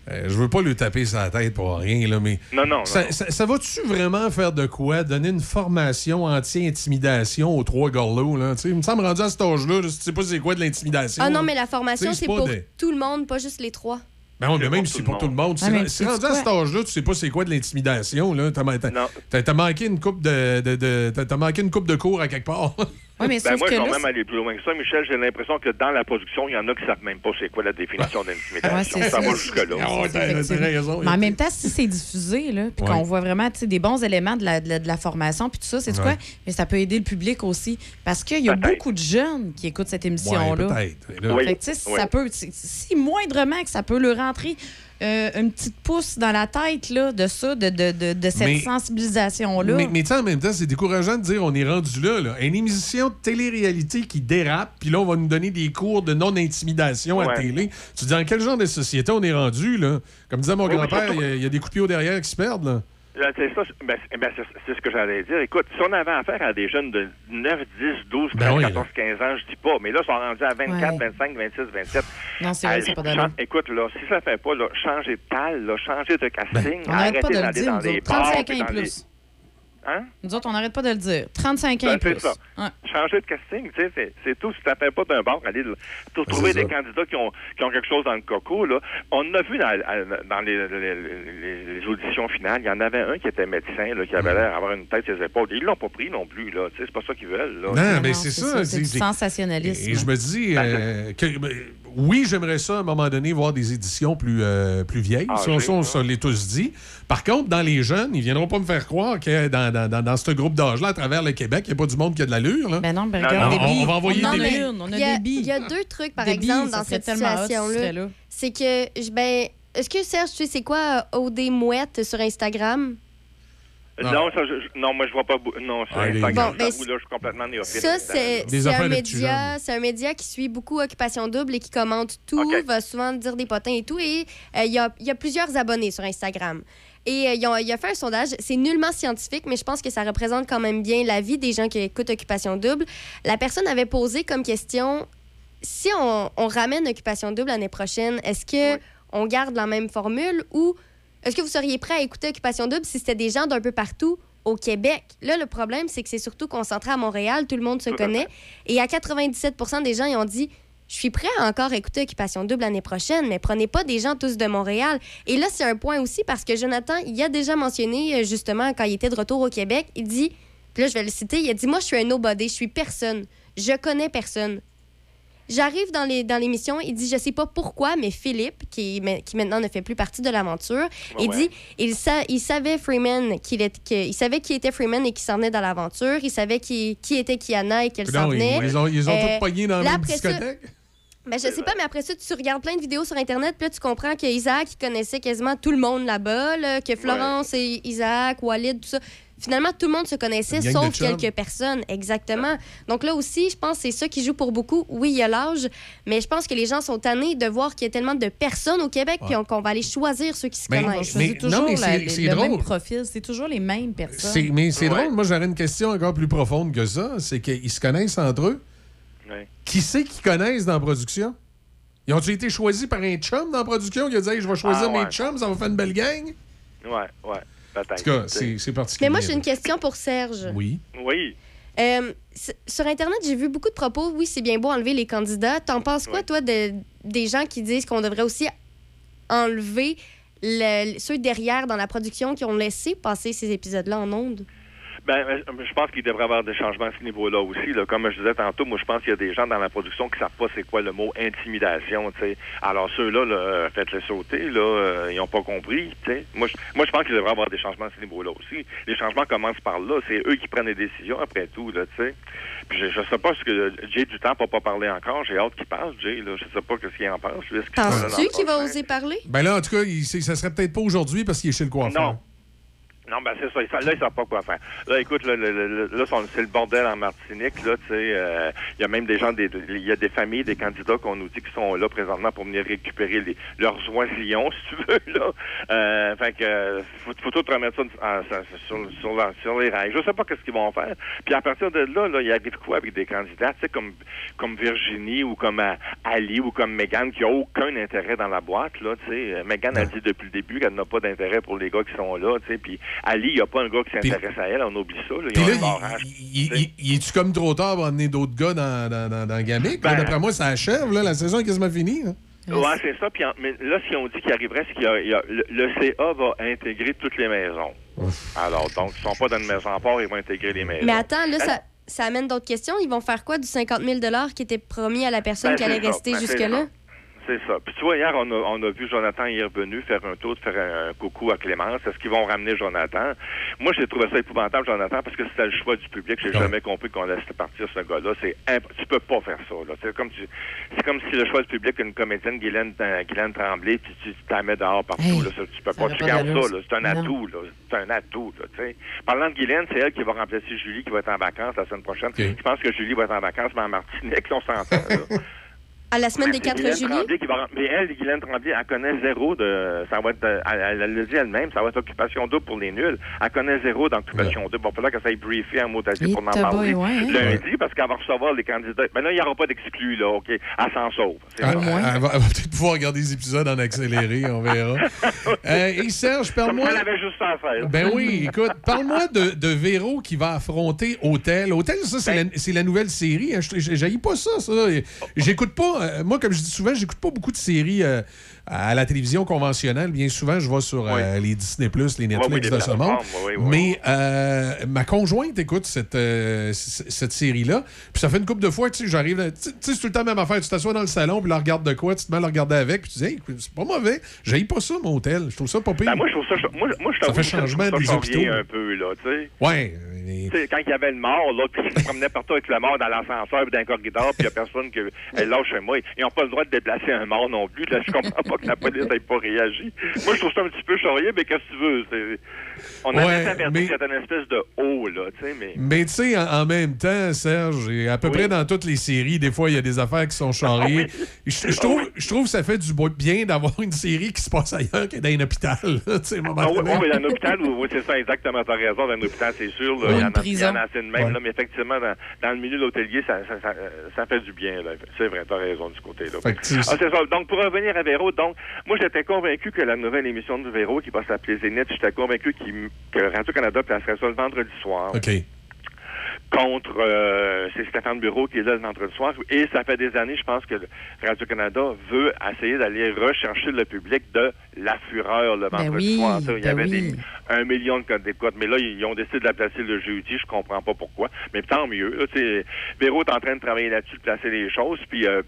euh, je veux pas lui taper sa tête pour rien, là, mais. Non, non, Ça, non. ça- ça va-tu vraiment faire de quoi? Donner une formation anti-intimidation aux trois gorlots, là? Tu sais, il me semble rendu à cet âge-là, là, si tu sais pas c'est quoi de l'intimidation. Ah non, là. mais la formation, c'est pour des- tout le monde, pas juste les trois. Ben mais même si c'est pour tout le monde. Ah, sais-tu rendu à cet âge-là, tu sais pas c'est quoi de l'intimidation, là. T'as manqué une coupe de. de, manqué une coupe de cours à quelque part. Oui, mais Ben moi, que je vais là, même aller plus loin que ça, Michel. J'ai l'impression que dans la production, il y en a qui savent même pas c'est quoi la définition d'intimidation. Ouais, c'est ça ça. va jusque-là. Ah. Mais en même temps, si c'est diffusé, là, puis Ouais. qu'on voit vraiment des bons éléments de la, de la, de la formation, puis tout ça, c'est Ouais. quoi? Mais ça peut aider le public aussi. Parce qu'il y a beaucoup de jeunes qui écoutent cette émission-là. Ouais, peut-être. Ça peut, si- si moindrement que ça peut leur rentrer euh, une petite pouce dans la tête là, de ça, de, de, de, de cette sensibilisation-là. Mais, mais tu sais, en même temps, c'est décourageant de dire on est rendu là, là. Une émission de télé-réalité qui dérape, puis là, on va nous donner des cours de non-intimidation à Ouais. télé. Tu te dis dans quel genre de société on est rendu, là? Comme disait mon Oui, grand-père, il y, a- il y a des coupiers au derrière qui se perdent, là. Là, C'est ça, c'est- ben, c'est ben, c'est- ce que j'allais dire. Écoute, si on avait affaire à des jeunes de 9, 10, 12, 13, Ben oui, 14, 15 ans, je dis pas, mais là, ils sont rendus à 24, Ouais. 25, 26, 27. Non, c'est vrai, c'est pas d'allure. Écoute, là, si ça fait pas, là, changer de tal, là, changer de casting, on n'arrête pas arrêtez de le d'aller dire, dans autres. bars, 35 puis ans et dans les- plus. Hein? Nous autres, on n'arrête pas de le dire. 35 ans Ben, et plus. ça. Ouais. Changer de casting, tu sais, c'est- tout. Si tu fait pas d'un bar, aller pour Ben, trouver des ça. candidats qui ont, qui ont quelque chose dans le coco, là. On en a vu dans, dans les, les- les- les auditions finales, il y en avait un qui était médecin, là, qui avait l'air d'avoir une tête sur les épaules. Ils l'ont pas pris non plus, là. Tu sais, c'est pas ça qu'ils veulent, là. Non, mais c'est ça. C'est sensationnalisme. Et je me dis euh, que ben, oui, j'aimerais ça à un moment donné voir des éditions plus, euh, plus vieilles. Ah, ça, on se l'est tous dit. Par contre, dans les jeunes, ils viendront pas me faire croire que dans, dans, dans, dans ce groupe d'âge-là, à travers le Québec, il n'y a pas du monde qui a de l'allure. Là. Ben non, ben regarde, non, Déby, on va envoyer on en des billes. on Il y a, des billes. il y a deux trucs, par Des exemple, billes, dans cette situation-là. là. C'est que, je- ben, est-ce que Serge, tu sais, c'est quoi OD Mouette sur Instagram? Non, ça, je- non, moi, je vois pas. Non, Ah, les- Instagram, Bon, là, je suis complètement néophyte. Ça, c'est c'est un, média, c'est un média qui suit beaucoup Occupation Double et qui commente tout, va souvent dire des potins et tout. Et euh, il y, a, il y a plusieurs abonnés sur Instagram. Et euh, il a fait un sondage. C'est nullement scientifique, mais je pense que ça représente quand même bien la vie des gens qui écoutent Occupation Double. La personne avait posé comme question si on, on ramène Occupation Double l'année prochaine, est-ce que on garde la même formule ou est-ce que vous seriez prêt à écouter Occupation Double si c'était des gens d'un peu partout au Québec? Là, le problème, c'est que c'est surtout concentré à Montréal, tout le monde se connaît. Et à 97 des gens, ils ont dit je suis prêt à encore écouter Occupation Double l'année prochaine, mais prenez pas des gens tous de Montréal. Et là, c'est un point aussi parce que Jonathan, il a déjà mentionné, euh, justement, quand il était de retour au Québec, il dit, puis là, je vais le citer, il a dit Moi, je suis un nobody, je suis personne. Je connais personne. J'arrive dans les- dans l'émission, il dit Je sais pas pourquoi, mais Philippe, qui, ma- qui maintenant ne fait plus partie de l'aventure, il Ouais. dit il, sa- il savait Freeman, qu'il est- que- il savait qui était Freeman et qui s'en venait dans l'aventure. Il savait qui, qui était Kiana et qu'elle s'en venait. ils ont, ils ont Euh, tous pogné dans la ça- discothèque. ben, je sais pas, mais après ça, tu regardes plein de vidéos sur Internet, puis là, tu comprends que Isaac, il connaissait quasiment tout le monde là-bas, là, que Florence et Isaac, Walid, tout ça. Finalement, tout le monde se connaissait, sauf quelques personnes. Exactement. Donc là aussi, je pense que c'est ça qui joue pour beaucoup. Oui, il y a l'âge, mais je pense que les gens sont tannés de voir qu'il y a tellement de personnes au Québec, puis on- qu'on va aller choisir ceux qui se Mais- connaissent. mais- C'est toujours non, mais la- c'est- le même drôle. profil. C'est toujours les mêmes personnes. C'est- mais c'est drôle, moi j'aurais une question encore plus profonde que ça. C'est qu'ils se connaissent entre eux. Ouais. Qui c'est qu'ils connaissent dans la production? Ils ont-ils été choisis par un chum dans la production qui a dit Hey, je vais choisir Ah, ouais. mes chums, ça va faire une belle gang? Ouais, ouais, peut-être. En tout cas, c'est particulier. Mais moi, j'ai une question pour Serge. Oui. Oui. Euh, sur Internet, j'ai vu beaucoup de propos. Oui, c'est bien beau enlever les candidats. T'en penses quoi, toi, de, des gens qui disent qu'on devrait aussi enlever le- ceux derrière dans la production qui ont laissé passer ces épisodes-là en ondes? Ben, euh, je pense qu'il devrait y avoir des changements à ce niveau-là aussi. Là. Comme je disais tantôt, moi, je pense qu'il y a des gens dans la production qui savent pas c'est quoi le mot intimidation. tu sais. Alors, ceux-là, là, euh, faites-les sauter. Là, euh, ils n'ont pas compris. tu sais. Moi, je, moi, je pense qu'il devrait y avoir des changements à ce niveau-là aussi. Les changements commencent par là. C'est eux qui prennent les décisions après tout. Là, tu sais. Puis je, je sais pas ce que Jay du temps n'a pas parlé encore. J'ai hâte qu'il parle, Jay. Là. Je sais pas ce qu'il en pense. Penses-tu qu'il va oser parler? Ben là, en tout cas, il- ça serait peut-être pas aujourd'hui parce qu'il est chez le coiffeur. Non. Non, ben c'est ça. Ils Là, ils savent pas quoi faire. Là, écoute, là, là, son- c'est le bordel en Martinique. Là, tu sais, euh, il y a même des gens, des- il y a des familles, des candidats qu'on nous dit qui sont là présentement pour venir récupérer les- leurs oisillons, si tu veux. Là, euh, fait que euh, faut, faut tout remettre ça en- sur, sur, la- sur les rails. Je sais pas qu'est-ce qu'ils vont faire. Puis à partir de là, là, il arrive quoi avec des candidats, tu sais, comme comme Virginie ou comme euh, Ali ou comme Megan qui a aucun intérêt dans la boîte. Là, tu sais, Euh, Megan a dit depuis le début qu'elle n'a pas d'intérêt pour les gars qui sont là. Tu sais, puis Ali, il n'y a pas un gars qui s'intéresse à elle. On oublie ça. Là. Ils Puis ont là, un barrage. il, est-tu comme trop tard pour emmener d'autres gars dans, dans, dans, dans Gamic? Ben- D'après moi, ça achève, là, la saison est quasiment finie. là. Ouais, c'est ça. Puis en- mais là, si on dit qu'il arriverait, c'est qu'il y a, il y a- le, le CA va intégrer toutes les maisons. Alors, donc, ils sont pas dans une maison à part, ils vont intégrer les maisons. Mais attends, là, ça, ça amène d'autres questions. Ils vont faire quoi du 50 000 qui était promis à la personne Ben, qui allait ça. rester Ben, jusque-là? C'est ça. Puis tu vois, hier, on a, on a vu Jonathan y est revenu faire un tour, de faire un, coucou à Clémence. Est-ce qu'ils vont ramener Jonathan? Moi, j'ai trouvé ça épouvantable, Jonathan, parce que c'était le choix du public. J'ai jamais compris qu'on laisse partir ce gars-là. C'est imp- Tu peux pas faire ça. Là. C'est comme tu- c'est comme si le choix du public, une comédienne, Guylaine, euh, Guylaine Tremblay, puis tu la mets dehors partout. Hey, là. Ça, tu peux ça pas. Tu gardes ça. là. C'est un. Non. atout. là. C'est un atout. Là. Parlant de Guylaine, c'est elle qui va remplacer Julie, qui va être en vacances la semaine prochaine. Je pense que Julie va être en vacances, mais en Martinique, on s'entend. là. À la semaine des 4 Guylaine juillet? Qui va mais elle, Guylaine Tremblay, elle connaît zéro de. Ça va être. euh, Elle, elle, elle le dit elle-même, ça va être occupation double pour les nuls. Elle connaît zéro d'occupation double. Il va falloir qu'elle s'aille briefer en mot d'Asie pour en parler. ouais, hein? Lundi, parce qu'elle va recevoir les candidats. Mais là, il n'y aura pas d'exclus, là, OK? Elle s'en sauve. Ah, ça. elle, va, elle va peut-être pouvoir regarder les épisodes en accéléré, on verra. Euh, et Serge, parle-moi. ça, elle avait juste ça à faire. Ben oui, écoute, parle-moi de, de Véro qui va affronter Hôtel. Hôtel, ça, c'est la, c'est la nouvelle série. hein. Je pas ça, ça. J'écoute pas, euh, moi, comme je dis souvent, j'écoute pas beaucoup de séries euh, à la télévision conventionnelle. Bien souvent, je vais sur euh, les Disney+, les Netflix oui, de ce monde. Mais ma conjointe écoute cette, cette série-là. Puis ça fait une couple de fois, tu sais, j'arrive... là- Tu sais, c'est tout le temps la même affaire. Tu t'assois dans le salon, puis là, regarde de quoi, tu te mets à le regarder avec, puis tu dis, hey, c'est pas mauvais. J'haïs pas ça, mon hôtel. Je trouve ça pas pire. Ben, moi, je trouve ça. Moi, moi je Ça fait changement ça des hôpitaux. un peu, là, tu sais. Ouais, mais- Tu sais, quand il y avait le mort, l'autre, se promenait partout avec le mort dans l'ascenseur dans le corridor, puis il n'y a personne qui. Lâche chez moi. Ils n'ont pas le droit de déplacer un mort non plus. Là, je comprends pas que la police n'ait pas réagi. Moi, je trouve ça un petit peu charrier, mais qu'est-ce que tu veux? On avait Ouais, averti mais- qu'il y avait une espèce de haut, là, tu sais, mais. Mais tu sais, en, en même temps, Serge, et à peu près dans toutes les séries, des fois, il y a des affaires qui sont charriées. Je, je trouve, je trouve que ça fait du beau- bien d'avoir une série qui se passe ailleurs que dans un hôpital. tu sais, à moment Ah oui, donné. oui, dans un hôpital, oui, c'est ça, exactement. T'as raison, dans un hôpital, c'est sûr. Là, il, y en Une a, il y prison. en a assez de même. Ouais. Là, mais effectivement, dans, dans le milieu de l'hôtelier, ça, ça, ça, ça fait du bien. là. C'est vrai, t'as raison côté-là. Que tu- Ah, c'est ça. Donc, pour revenir à Véro, donc, moi, j'étais convaincu que la nouvelle émission de Véro, qui va s'appeler Zénith, j'étais convaincu qu'il- que Radio-Canada placerait ça le vendredi soir. OK. Contre, euh, c'est Stéphane Bureau qui est là le vendredi soir. Et ça fait des années, je pense que Radio-Canada veut essayer d'aller rechercher le public de La Fureur le vendredi oui, soir. Ça, il y ben avait oui. des, un million de codes d'écoute. Mais là, ils ont décidé de la placer le jeudi. Je comprends pas pourquoi. Mais tant mieux. Là, Véro est en train de travailler là-dessus, de placer les choses. Puis, euh,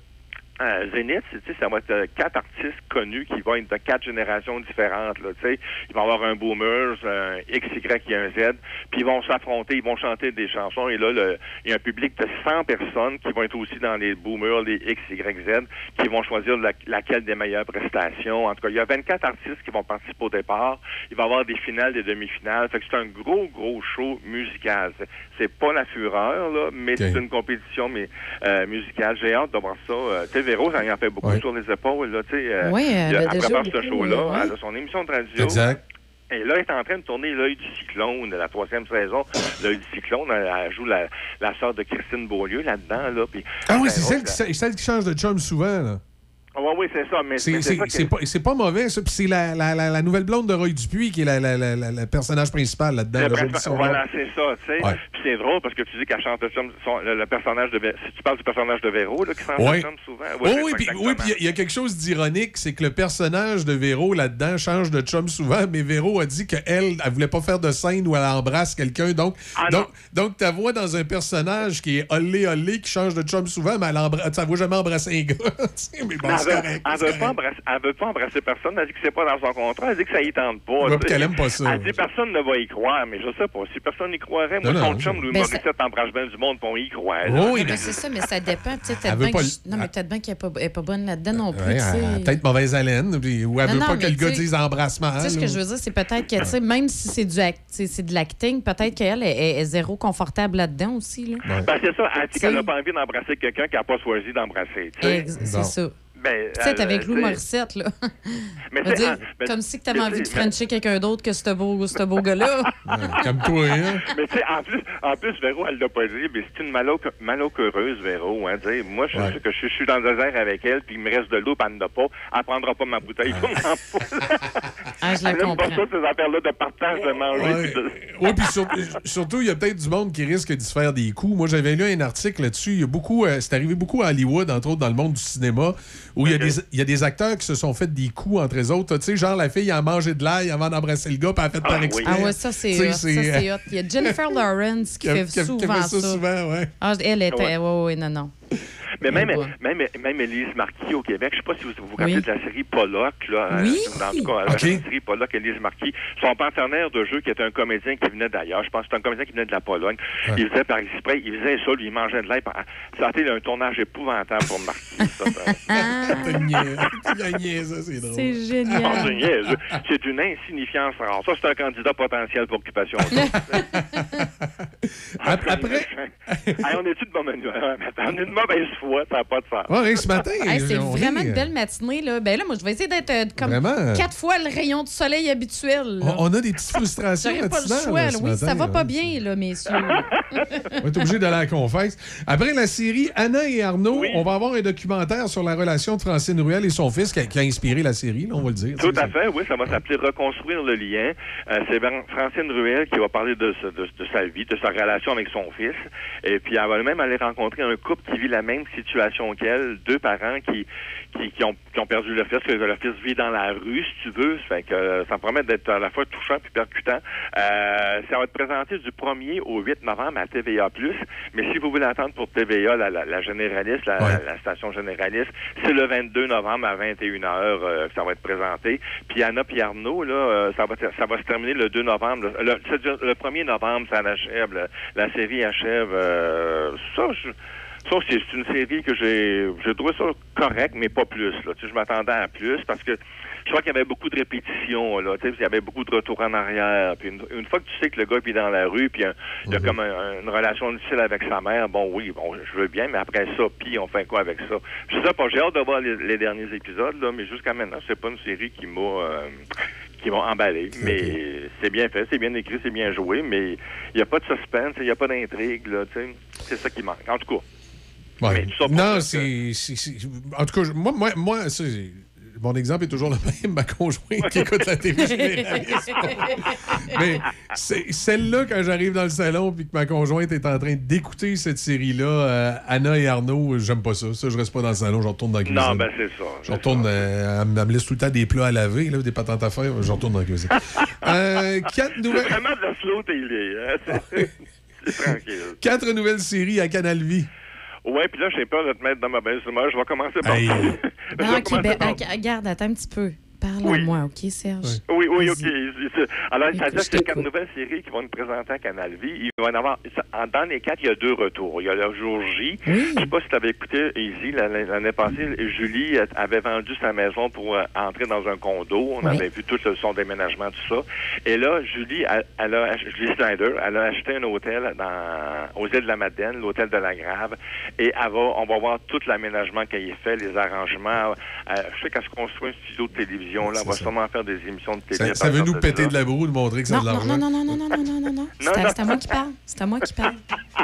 euh, Zénith, c'est- tu sais, ça va être euh, quatre artistes connus qui vont être de quatre générations différentes. Là, tu sais. il va y avoir un boomer, un X, Y et un Z, puis ils vont s'affronter, ils vont chanter des chansons. Et là, le- il y a un public de 100 personnes qui vont être aussi dans les boomers, les X, Y, Z, qui vont choisir la- laquelle des meilleures prestations. En tout cas, il y a 24 artistes qui vont participer au départ. Il va y avoir des finales, des demi-finales. Fait que c'est un gros, gros show musical. C'est- pas la fureur, là, mais c'est une compétition mais, euh, musicale. J'ai hâte de voir ça. Euh, Véro, ça y en fait beaucoup Ouais. sur les épaules. Là, tu sais, euh, Ouais, elle il- a elle déjà prépare ce show-là. ouais. Elle a son émission de radio. Exact. Et là, elle est en train de tourner L'œil du cyclone, la troisième saison. L'œil du cyclone, elle, elle joue la, la sœur de Christine Beaulieu là-dedans. Là, puis, Ah oui, c'est celle, qui, celle qui change de chum souvent. là. Oui, oui, c'est ça. Mais, C'est que- pas, mauvais, ça. Puis c'est la, la, la, la nouvelle blonde de Roy Dupuis qui est le personnage principal là-dedans. Le voilà, c'est ça, tu sais. Ouais. Puis c'est drôle parce que tu dis qu'elle chante son- le, le personnage de si tu parles du personnage de Véro là qui s'en Ouais. chante souvent. Ouais, oui, puis oui, puis il y a- il y, a quelque chose d'ironique, c'est que le personnage de Véro là-dedans change de chum souvent, mais Véro a dit qu'elle, elle, elle voulait pas faire de scène où elle embrasse quelqu'un. Donc, Ah, donc, donc ta voix dans un personnage qui est olé olé, qui change de chum souvent, mais elle embra- ça vaut jamais embrasser un gars. Mais bon, Elle, veut, correct, elle pas embrasser, elle veut pas embrasser personne. Elle dit que c'est pas dans son contrat. Elle dit que ça y tente pas. Ouais, qu'elle aime pas ça. Elle dit personne ne va y croire. Mais je sais pas. Si personne y croirait, moi, son chum, Louis Morissette, embrasse bien du monde pour y croire. Oh, oui, c'est ça, mais ça dépend. Tu sais, Elle peut-être bien pas que- le- Non, mais peut-être bien qu'elle n'est pas, elle est pas bonne là-dedans non plus. Elle peut-être mauvaise haleine, puis- ou elle Non, veut non, pas que le gars dise embrassement. Tu sais, ce que je veux dire, c'est peut-être que, tu sais, même si c'est du act- c'est de l'acting, peut-être qu'elle est, zéro confortable là-dedans aussi. Là. Ben, c'est ça. Elle dit qu'elle n'a pas envie d'embrasser quelqu'un qui n'a pas choisi d'embrasser. tu sais. Ex- C'est ça. Ben, Tu sais, t'es euh, avec Lou tu Morissette, là. Mais tu dire, ah, ben, comme si t'avais mais envie de tu frencher quelqu'un d'autre que ce beau, ce beau gars-là. Comme toi, hein? Mais tu sais, en plus, en plus, Véro, elle l'a pas dit, mais c'est une malo- malheureuse, Véro. Hein, tu moi, je sais que je, je suis dans le désert avec elle, puis il me reste de l'eau, puis elle n'en a pas. Elle prendra pas ma bouteille. Ah, je la aime pas comprends. ça, ces affaires-là de partage, de manger. Ouais. puis de- Oui, puis sur- surtout, il y a peut-être du monde qui risque de se faire des coups. Moi, j'avais lu un article là-dessus. Il y a beaucoup, euh, c'est arrivé beaucoup à Hollywood, entre autres dans le monde du cinéma, où il, y a des, il y a des acteurs qui se sont fait des coups entre eux autres. Tu sais, genre la fille a mangé de l'ail avant d'embrasser le gars, puis elle a fait par exprès. Ah ouais, ça c'est hot. Ça c'est hot. Il y a Jennifer Lawrence qui fait qui qui souvent fait ça. ça souvent, ouais. Ah, elle était. Ouais. Ouais, ouais, non, non. Mais même, même, même Élise Marquis au Québec, je sais pas si vous vous rappelez Oui. de la série Pollock, là. Oui. euh, en tout cas, la série Pollock, Élise Marquis, son partenaire de jeu, qui était un comédien qui venait d'ailleurs, je pense que c'était un comédien qui venait de la Pologne, Ouais. il faisait par exprès, il faisait ça, lui, il mangeait de l'ail. par- Ça a été un tournage épouvantable pour Marquis, ça. c'est drôle. C'est Ah, génial. c'est niaiseux. C'est une insignifiance rare. Ça, c'est un candidat potentiel pour occupation. Ap- Après, Hey, on est-tu de bonne humeur? Est mauvaise foi, ça n'a pas de sens. ouais, ce matin, Hey, c'est vraiment est, une euh, belle matinée. Là. Ben là, moi, je vais essayer d'être euh, comme Vraiment? quatre fois le rayon de soleil habituel. là. On, on a des petites frustrations J'aurais pas le choix. là, ce Oui, matin, ça va pas bien, là, messieurs. On va être obligé d'aller à la confesse. Après la série Anna et Arnaud, on va avoir un documentaire sur la relation de Francine Ruel et son fils qui a, qui a inspiré la série, là, on va le dire. Tout à fait, oui, ça va s'appeler Reconstruire le lien. Euh, c'est Fran- Francine Ruel qui va parler de, ce- de- de sa vie, de sa relation avec son fils. Et puis elle va même aller rencontrer un couple qui vit la même situation qu'elle, deux parents qui, qui, qui ont, qui ont perdu le fils, que le fils vit dans la rue, si tu veux. Ça fait que euh, ça me promet d'être à la fois touchant puis percutant. Euh, ça va être présenté du 1er au 8 novembre à TVA+. Mais si vous voulez attendre pour TVA, la, la, la généraliste, la, la station généraliste, c'est le 22 novembre à 21h euh, que ça va être présenté. Puis Anna puis Arnaud, là, euh, ça va ça va se terminer le 2 novembre. Le, le, c'est-à-dire, le 1er novembre, ça achève. la série achève. euh, ça, je, ça, c'est une série que j'ai j'ai trouvé ça correct, mais pas plus. Là. Tu sais, je m'attendais à plus parce que je crois qu'il y avait beaucoup de répétitions. Là, tu sais, il y avait beaucoup de retours en arrière. Puis une, une fois que tu sais que le gars est dans la rue, puis un- il y a comme un- une relation difficile avec sa mère, bon, oui, bon, je veux bien, mais après ça, puis on fait quoi avec ça? Je sais pas, j'ai hâte de voir les, les derniers épisodes, là, mais jusqu'à maintenant, c'est pas une série qui m'a... euh, qui m'ont emballé, mais c'est bien fait, c'est bien écrit, c'est bien joué, mais il n'y a pas de suspense, il n'y a pas d'intrigue, là, tu sais. C'est ça qui manque. En tout cas, Ouais. Non, c'est. En tout cas, je- moi, moi, moi ça, c'est- mon exemple est toujours le même. Ma conjointe qui écoute la télé généraliste. Mais celle-là, quand j'arrive dans le salon puis que ma conjointe est en train d'écouter cette série-là, euh, Anna et Arnaud, j'aime pas ça. Ça, je reste pas dans le salon, je retourne dans la cuisine. Non, ben c'est ça. Je retourne, euh, elle me elle me laisse tout le temps des plats à laver, là, des patentes à faire, je retourne dans la cuisine. Euh, quatre nouvelles. vraiment de la slow télé. Hein? Tranquille. Quatre nouvelles séries à Canal Vie. Ouais, puis là, j'ai peur de te mettre dans ma baisse d'humeur. Je vais commencer par... Hey. Non, OK, commencer ben, par- ah, garde, attends un petit peu. Parle à moi, OK, Serge? Oui, oui, OK. Alors, ça veut dire que c'est quatre nouvelles séries qui vont nous présenter à Canal Vie. Il va en avoir, en- dans les quatre, il y a deux retours. Il y a le jour J. Je sais pas si tu avais écouté, Easy, l'année passée, Julie avait vendu sa maison pour euh, entrer dans un condo. On Oui. avait vu tout le- son déménagement, tout ça. Et là, Julie, elle, elle a, Julie Snyder, elle a acheté un hôtel dans, aux îles de la Madeleine, l'hôtel de la Grave. Et elle va, on va voir tout l'aménagement qu'elle y fait, les arrangements. Euh, je sais qu'elle se construit un studio de télévision. Là, on va sûrement faire des émissions de télé. Ça, veut nous de péter de la broue de montrer que ça de non, l'argent. non, non, non, non, non, non, non, non. C'est à, non. c'est à moi qui parle. C'est à moi qui parle.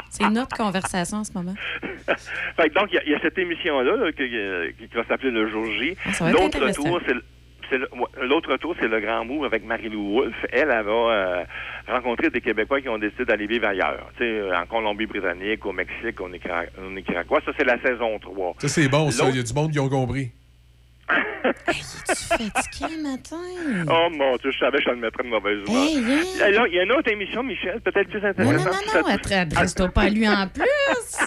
C'est notre conversation en ce moment. Fait que donc, il y a- il y, a cette émission-là là, qui, qui- qui va s'appeler Le Jour J. Ah, L'autre intéressant. tour, c'est L'autre tour, c'est le grand move avec Marie-Lou Wolfe. Elle, elle va euh, rencontrer des Québécois qui ont décidé d'aller vivre ailleurs. Tu sais, euh, en Colombie-Britannique, au Mexique, au, Nicara- au Nicaragua. Ça, c'est la saison 3. Ça, c'est bon, ça. Il y a du monde qui ont compris. Tu fatigué le matin? Oh mon Dieu, je savais que je le mettrais de mauvaise humeur. Hey, hey. Alors, il y a une autre émission, Michel, peut-être plus Non, intéressante. non, non, non, adresse-toi pas à lui en plus.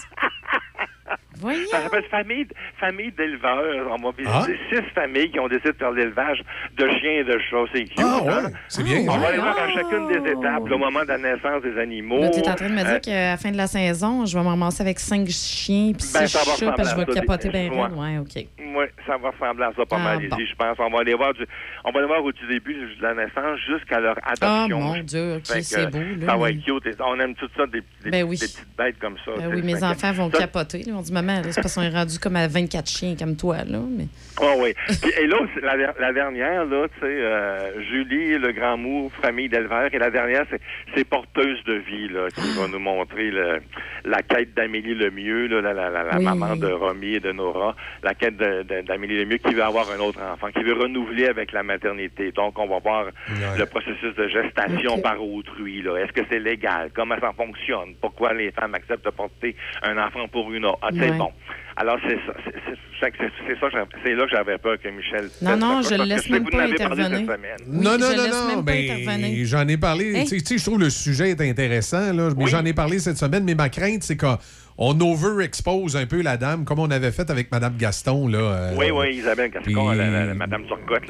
Voyons. Ça s'appelle famille, famille d'éleveurs. Visiter Ah. six familles qui ont décidé de faire l'élevage de chiens et de chats. C'est cute. Ah, ouais. hein? C'est bien, On va aller voir à chacune des étapes, le moment de la naissance des animaux. Tu es en train de me Euh, dire qu'à la fin de la saison, je vais me ramasser avec cinq chiens puis Ben, six chats, que je vais capoter bien ouais. OK. Oui, ça va ressembler à ça pas Ah, mal bon. ici, je pense. On va aller voir du, on va aller voir au du début de la naissance jusqu'à leur Ah, adoption. mon Dieu, OK, c'est beau. Là, Ça va être cute. On aime tout ça, des, des- Ben oui. des petites bêtes comme ça. Ben oui, mes enfants vont capoter. là. On dit, maman, c'est parce qu'on est rendu comme à 24 chiens comme toi, là. Mais... Ah oui. Puis, et là, c'est la, la dernière, là, tu sais, euh, Julie, le grand mou, famille d'éleveurs. Et la dernière, c'est, c'est Porteuse de vie, là, qui va nous montrer le- la quête d'Amélie Lemieux, là, la, la, la, la Oui. maman de Romy et de Nora. La quête de- de- d'Amélie Lemieux qui veut avoir un autre enfant, qui veut renouveler avec la maternité. Donc, on va voir le processus de gestation par autrui, là. Est-ce que c'est légal? Comment ça fonctionne? Pourquoi les femmes acceptent de porter un enfant pour une autre? Ah, Ouais. Bon. Alors, c'est ça. C'est, là que j'avais peur que Michel. Non, non, je que laisse même pas parlé intervenir. non, non, non, non. ben, j'en ai parlé. Hein? Tu sais, je trouve le sujet est intéressant, là, mais j'en ai parlé cette semaine. Mais ma crainte, c'est qu'on on overexpose un peu la dame, comme on avait fait avec Mme Gaston. Là, euh, Oui, oui, Isabelle la Madame Turcotte.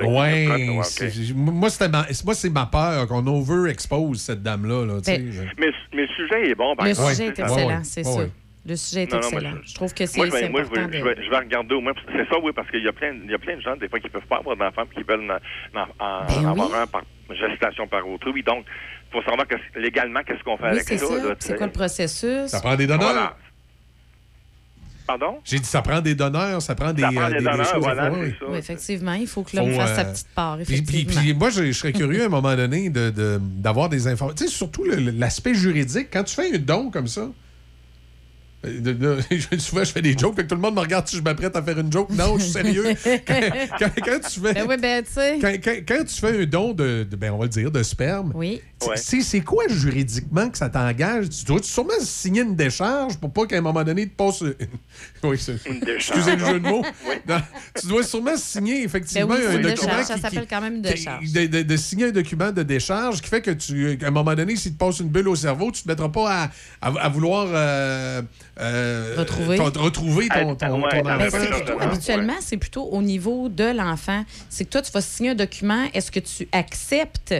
c'est- moi, c'était ma, moi, c'est ma peur qu'on overexpose cette dame-là. Là. Ben, Mais, mais le sujet est bon, par Le sujet est Ça- excellent, c'est ça. Le sujet est Non, non, excellent. je- je trouve que c'est Moi, je vais, c'est moi, je important. vais, je de- vais, je vais regarder au moins. C'est ça, oui, parce qu'il y a plein, il y a plein de gens, des fois, qui peuvent pas avoir d'enfants puis qui veulent en, en- en Ben avoir oui. un par gestation par autrui. Donc, il faut savoir que, légalement, qu'est-ce qu'on fait Oui, avec ça. C'est quoi le processus? Ça prend des donneurs. Voilà. Pardon? J'ai dit, ça prend des donneurs, ça prend des, Ça prend euh, des des- des donneurs, choses à voilà, oui. ça. Oui, effectivement, il faut que l'homme fasse sa euh, petite part, Puis, puis- puis moi, je, je serais curieux à un moment donné de- de- d'avoir des informations. Tu sais, surtout l'aspect juridique. Quand tu fais un don comme ça, Euh, de- de- je- souvent, je fais des jokes, fait que tout le monde me regarde si je m'apprête à faire une joke. Non, je suis sérieux. quand, quand- quand tu fais. Ben oui, ben, tu sais. Quand, tu fais un don de, de- ben, on va le dire, de sperme, Oui. c'est quoi juridiquement que ça t'engage? Tu dois sûrement signer une décharge pour pas qu'à un moment donné, tu passes. Oui, c'est- Excusez le jeu de mots. Non, tu dois sûrement signer effectivement Ben oui, un document. décharge. Ça qui- s'appelle qui- quand même une qui- décharge. De, de- de signer un document de décharge qui fait que tu, qu'à un moment donné, si tu passes une bulle au cerveau, tu te mettras pas à, à- à vouloir euh, euh, Retrouver. ton- retrouver ton, ton, ton Ben, enfant. plutôt, habituellement, c'est plutôt au niveau de l'enfant. C'est que toi, tu vas signer un document. Est-ce que tu acceptes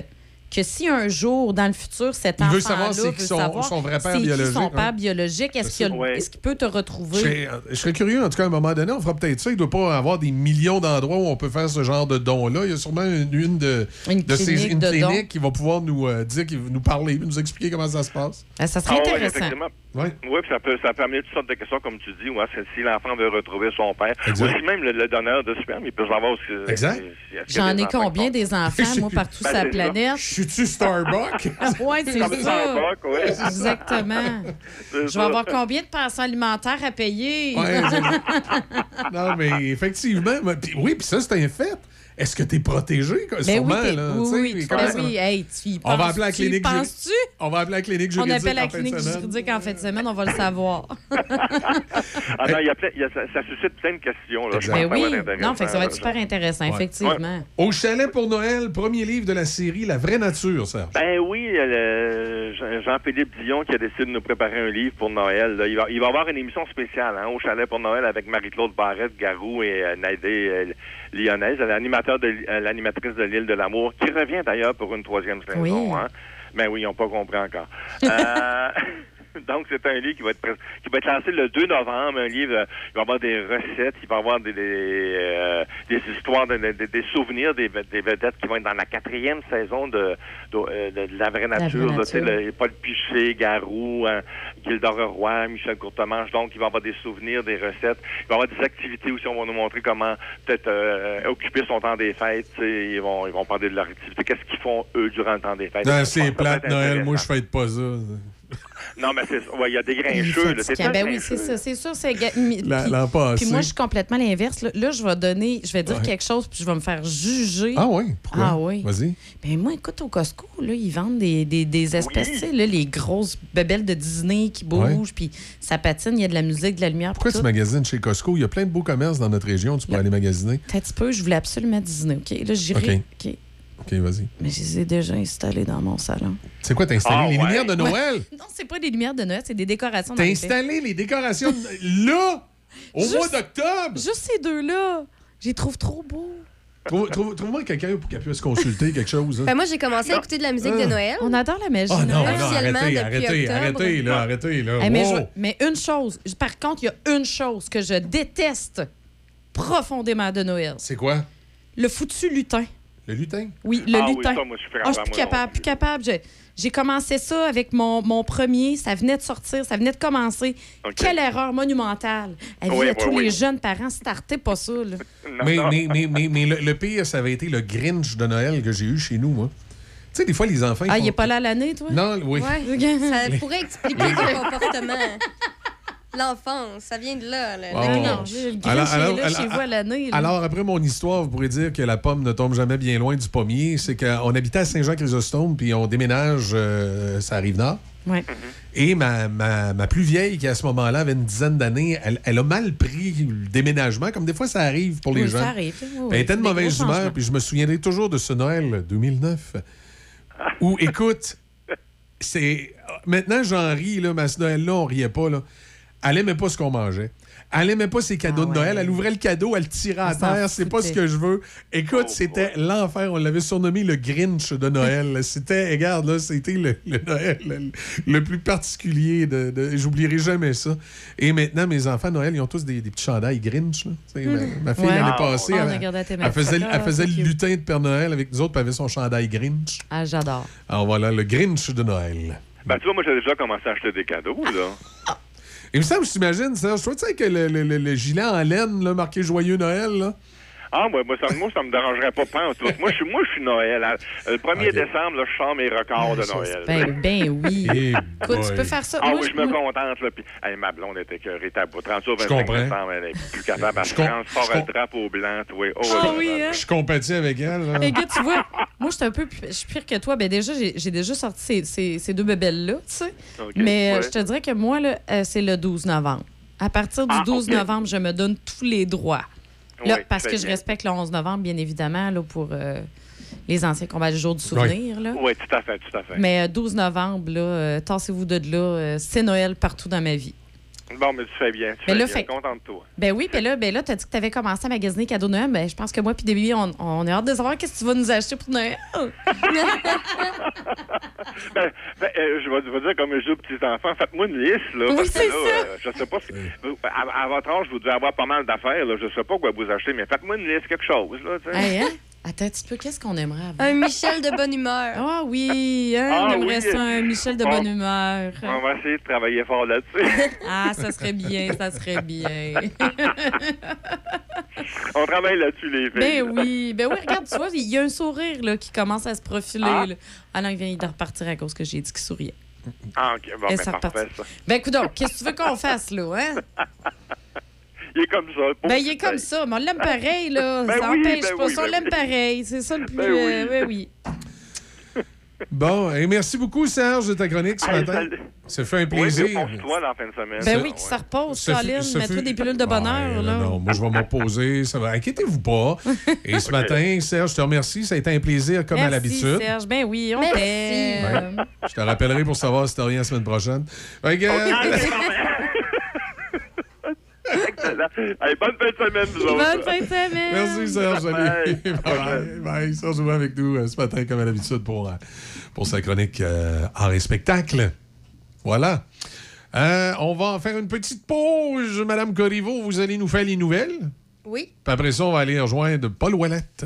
que si un jour, dans le futur, cet enfant-là veut savoir c'est qui son- savoir son vrai père c'est qui biologique, son hein. père biologique, est-ce qu'il, peut te Je retrouver? serais, je serais curieux, en tout cas, à un moment donné, on fera peut-être ça. Il ne doit pas avoir des millions d'endroits où on peut faire ce genre de don-là. Il y a sûrement une, une de, Une de ces clinique une de clinique dons. qui va pouvoir nous euh, dire, qui va nous parler, nous expliquer comment ça se passe. Ben, ça Ah ouais, effectivement. Oui, puis ça peut, ça peut amener toutes sortes de questions, comme tu dis. Ouais, c'est si l'enfant veut retrouver son père. Exact. Ou si même le, le donneur de sperme, il peut savoir aussi. Exact. J'en ai combien des enfants, moi, partout Ben, sur la planète? Suis-tu Starbucks? oui, c'est ça. Starbucks. Exactement. Je vais ça. avoir combien de pensions alimentaires à payer? Ouais, non, mais effectivement. mais- oui, puis ça, c'est un fait. Est-ce que tu es protégé? Ben oui, sûrement, là, oui, oui. Hey, tu y On va appeler la clinique penses-tu? On va appeler la clinique On juridique. appelle la clinique juridique en fin de semaine, on va le savoir. Ah non, y a plein, il y a- ça, ça suscite plein de questions. Là, Ben oui. va être intéressant, Non, fait que ça va être super intéressant, Ouais. effectivement. Au chalet pour Noël, premier livre de la série La vraie nature, Serge. Ben oui, euh, Jean- Jean-Philippe Dion qui a décidé de nous préparer un livre pour Noël. là. Il, va, il va avoir une émission spéciale hein, au chalet pour Noël avec Marie-Claude Barrette, Garou et euh, Naidé euh, Lyonnaise, l'animateur de euh, l'animatrice de l'île de l'amour, qui revient d'ailleurs pour une troisième saison. Oui. Hein. Ben oui, ils n'ont pas compris encore. Euh, Donc, c'est un livre qui va être pres- qui va être lancé le 2 novembre. Un livre, euh, il va y avoir des recettes, il va y avoir des, des, euh, des histoires, de- de- de- des souvenirs des, des vedettes qui vont être dans la quatrième saison de, de, euh, de- de La vraie vraie nature. là, tu sais, nature. le- Paul Piché, Garou, hein, Gilda Roy, Michel Courtemanche. Donc, il va y avoir des souvenirs, des recettes. Il va y avoir des activités aussi. On va nous montrer comment peut-être euh, occuper son temps des fêtes. tu sais. Ils vont, ils vont parler de leur activité. Qu'est-ce qu'ils font, eux, durant le temps des fêtes? Ah, c'est plate, Noël. Moi, je fête pas ça. Non, mais c'est ouais, il y a des grincheux. là. C'est Fatigant. un Ben oui, c'est ça, c'est sûr. c'est La- puis- l'an passé. Puis moi, je suis complètement l'inverse. Là, Là, je vais donner, je vais dire Ouais. quelque chose, puis je vais me faire juger. Ah oui? Pourquoi? Ah oui. Vas-y. Ben moi, écoute, au Costco, là, ils vendent des, des, des espèces, tu sais, là, les grosses bébelles de Disney qui bougent, puis ça patine, il y a de la musique, de la lumière. Pourquoi tu magasines chez Costco? Il y a plein de beaux commerces dans notre région. Tu peux aller magasiner. Peut-être un petit peu, je voulais absolument Disney, OK? Là, j'irai. OK. OK, vas-y. Mais je les ai déjà installés dans mon salon. C'est quoi, t'as installé Ah, les ouais. lumières de Noël? Ouais. Non, c'est pas des lumières de Noël, c'est des décorations. T'as installé les décorations de- là, au Juste- mois d'octobre? Juste ces deux-là. Je les trouve trop beaux. Trouve- trouve- Trouve-moi quelqu'un pour qu'elle puisse consulter quelque chose. hein. Ben, moi, j'ai commencé à écouter de la musique de Ah. Noël. On adore la magie. Ah de non, non, officiellement arrêtez, arrêtez, arrêtez, là, arrêtez, là. Mais, Wow. je- mais une chose, par contre, il y a une chose que je déteste profondément de Noël. C'est quoi? Le foutu lutin. Le lutin? Oui, le Ah oui, lutin. ça, moi, je suis Ah, je suis plus moi, capable, plus capable. Je- J'ai commencé ça avec mon, mon premier. Ça venait de sortir, ça venait de commencer. Quelle erreur monumentale. Avis Oui, à oui, tous oui. les jeunes parents, startez pas ça. là. Non, Mais, non. mais, mais, mais, mais le, le pire, ça avait été le Grinch de Noël que j'ai eu chez nous, moi. Tu sais, des fois, les enfants. Ah, il font- est pas là l'année, toi? Non, oui. Ouais, ça pourrait expliquer son comportement. L'enfance, ça vient de là. là. Oh. Le Non, le Grinch Alors- est alors- là chez vous à l'année. là. Alors, après mon histoire, vous pourrez dire que la pomme ne tombe jamais bien loin du pommier. C'est qu'on habitait à Saint-Jean-Chrysostome, puis on déménage, euh, ça arrive nord. Ouais. Et ma, ma, ma plus vieille, qui à ce moment-là avait une dizaine d'années, elle, elle a mal pris le déménagement, comme des fois ça arrive pour les Oui, gens. ça arrive. Oui, Puis elle était de mauvaise humeur, puis je me souviendrai toujours de ce Noël 2009 où, écoute, c'est. Maintenant, j'en ris, là, mais à ce Noël-là, on riait pas, là. Elle aimait pas ce qu'on mangeait. Elle aimait pas ses cadeaux Ah de Noël. Elle ouvrait le cadeau, elle le tirait à terre. C'est pas ce que je veux. Écoute, Oh, c'était l'enfer. On l'avait surnommé le Grinch de Noël. C'était, regarde, là, c'était le, le Noël le, le plus particulier. De, de- J'oublierai jamais ça. Et maintenant, mes enfants, Noël, ils ont tous des, des petits chandails Grinch. là. Ma, ma fille, Ouais. l'année Ah, passée, elle, elle faisait, Ah, elle faisait le cute. lutin de Père Noël avec nous autres, puis elle avait son chandail Grinch. Ah, j'adore. Alors voilà, le Grinch de Noël. Ben, tu vois, moi, j'ai déjà commencé à acheter des cadeaux, là. Et il me semble, je t'imagine, Serge, toi, tu sais que le, le- le- le gilet en laine, là, marqué Joyeux Noël, là, Ah, moi, moi, ça, moi, ça me dérangerait pas pas en tout. Moi, je suis, moi, je suis Noël. hein. Le 1er Ok. décembre, là, je sors mes records de Noël. Ben, ben oui. Écoute, tu peux faire ça. Ah Moi, oui, je- me contente, là. Puis, hey, ma blonde était écœurée. T'as beau 30 au Je 25 comprends. décembre, elle est plus capable. Elle Je com- transport je le drapeau blanc, toi. Oh, Ah oui, hein? Je compatis avec elle. là. Écoute, tu vois, moi, je suis un peu plus- je suis pire que toi. Ben, déjà, j'ai déjà sorti ces, ces- ces deux bébelles-là, tu sais. Ok, Mais euh, ouais. je te dirais que moi, là, euh, c'est le 12 novembre. À partir du Ah, 12 ok. novembre, je me donne tous les droits. Là, Oui, parce que je respecte le 11 novembre, bien évidemment, là, pour euh, les anciens combats du jour du souvenir. Là. Oui, tout à fait, tout à fait. Mais euh, 12 novembre, là, euh, tassez-vous de là. euh, c'est Noël partout dans ma vie. Bon, mais tu fais bien. Tu Mais fais là, bien. fait- Content de toi. Ben oui, puis là, ben là, t'as dit que t'avais commencé à magasiner cadeaux de Noël. Ben, je pense que moi puis Déby, on, on a hâte de savoir qu'est-ce que tu vas nous acheter pour Noël. Ben, ben, euh, je, vais, je vais dire comme je dis aux petits-enfants, faites-moi une liste, là. Oui, c'est ça. euh, je sais pas si. À, à votre âge, vous devez avoir pas mal d'affaires, là. Je sais pas quoi vous acheter, mais faites-moi une liste, quelque chose, là, Attends un petit peu, qu'est-ce qu'on aimerait avoir? Un Michel de bonne humeur. Ah oui, hein, Ah on aimerait oui. ça, un Michel de Bon. bonne humeur. On va essayer de travailler fort là-dessus. Ah, ça serait bien, ça serait bien. On travaille là-dessus, les filles. ben oui, ben oui, regarde, tu vois, il y a un sourire là, qui commence à se profiler. Ah. là. Ah non, il vient de repartir à cause que j'ai dit qu'il souriait. Ah, OK. Bon, Et ben, ça parfait, ça. Ben écoute donc, qu'est-ce que tu veux qu'on fasse là, hein? Il est comme ça. Ben, il est comme ça, mais on l'aime pareil, là. Ben ça oui, empêche ben pas oui, ça, on ben l'aime oui. pareil. C'est ça le plus. Ben oui. euh, ben oui. Bon, et merci beaucoup, Serge, de ta chronique ce matin. salut. Ça fait un Oui, plaisir. repose-toi dans la fin de semaine. Ben oui, qui se repose, Mets-toi fut- des pilules de bonheur, Ouais, là. Non, non, moi, je vais me reposer. Ça va. Inquiétez-vous pas. Et ce matin, Serge, je te remercie. Ça a été un plaisir, comme à Merci, l'habitude. Serge. Ben oui, on t'aime. Je te rappellerai pour savoir si tu rien la semaine prochaine. Que, Hey, bonne fin de semaine, vous autres. Bonne fin de semaine. Merci, Serge. Salut. Bye. Bye. Bye. Serge Aubin avec nous euh, ce matin, comme à l'habitude, pour, euh, pour sa chronique euh, art et spectacle. Voilà. Euh, on va faire une petite pause. Madame Corriveau, vous allez nous faire les nouvelles. Oui. Puis après ça, on va aller rejoindre Paul Ouellette.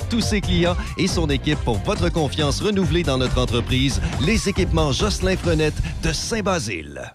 tous ses clients et son équipe pour votre confiance renouvelée dans notre entreprise, les équipements Jocelyn Frenette de Saint-Basile.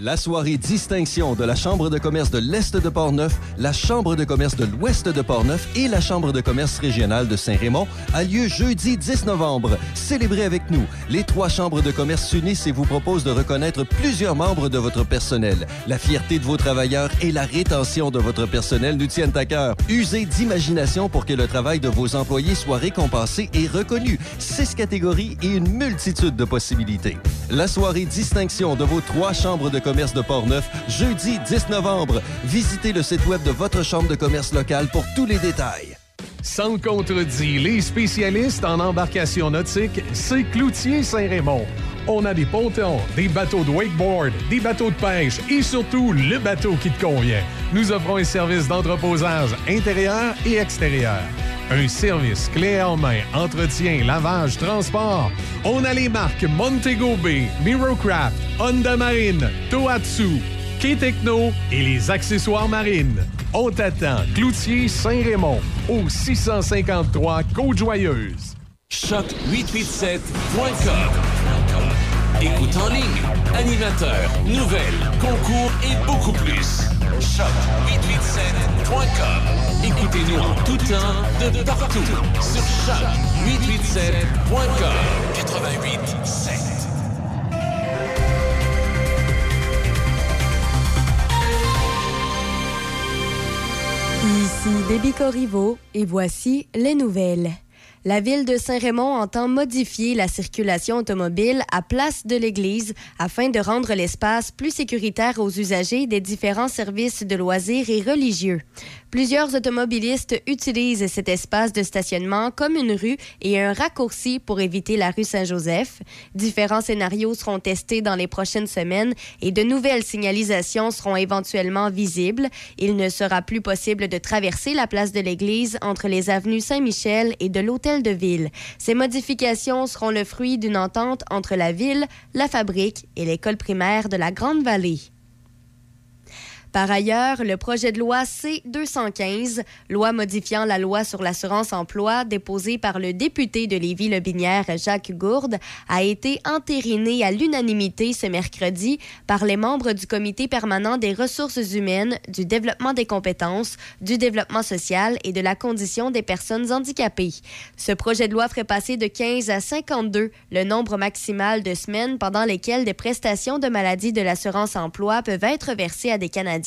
La soirée distinction de la Chambre de commerce de l'Est de Portneuf, la Chambre de commerce de l'Ouest de Portneuf et la Chambre de commerce régionale de Saint-Raymond a lieu jeudi 10 novembre. Célébrez avec nous. Les trois chambres de commerce s'unissent et vous proposent de reconnaître plusieurs membres de votre personnel. La fierté de vos travailleurs et la rétention de votre personnel nous tiennent à cœur. Usez d'imagination pour que le travail de vos employés soit récompensé et reconnu. Six catégories et une multitude de possibilités. La soirée distinction de vos trois chambres de commerce de Portneuf, jeudi 10 novembre. Visitez le site web de votre chambre de commerce locale pour tous les détails. Sans contredit, les spécialistes en embarcation nautique, c'est Cloutier Saint-Raymond. On a des pontons, des bateaux de wakeboard, des bateaux de pêche et surtout le bateau qui te convient. Nous offrons un service d'entreposage intérieur et extérieur. Un service clé en main, entretien, lavage, transport. On a les marques Montego Bay, Mirocraft, Honda Marine, Tohatsu, K-Techno et les accessoires marines. On t'attend, Cloutier Saint-Raymond, au 653 Côte-Joyeuse. Choc887.com. Écoute en ligne, animateur, nouvelles, concours et beaucoup plus. Choc887.com. Écoutez-nous en tout temps, de partout, sur choc887.com. 88.7. Ici Déby Corriveau et voici les nouvelles. La ville de Saint-Raymond entend modifier la circulation automobile à place de l'église afin de rendre l'espace plus sécuritaire aux usagers des différents services de loisirs et religieux. Plusieurs automobilistes utilisent cet espace de stationnement comme une rue et un raccourci pour éviter la rue Saint-Joseph. Différents scénarios seront testés dans les prochaines semaines et de nouvelles signalisations seront éventuellement visibles. Il ne sera plus possible de traverser la place de l'église entre les avenues Saint-Michel et de l'hôtel de ville. Ces modifications seront le fruit d'une entente entre la ville, la fabrique et l'école primaire de la Grande Vallée. Par ailleurs, le projet de loi C-215, loi modifiant la loi sur l'assurance emploi déposé par le député de Lévis-Lobinière Jacques Gourde, a été entériné à l'unanimité ce mercredi par les membres du comité permanent des ressources humaines, du développement des compétences, du développement social et de la condition des personnes handicapées. Ce projet de loi ferait passer de 15 à 52 le nombre maximal de semaines pendant lesquelles des prestations de maladie de l'assurance emploi peuvent être versées à des Canadiens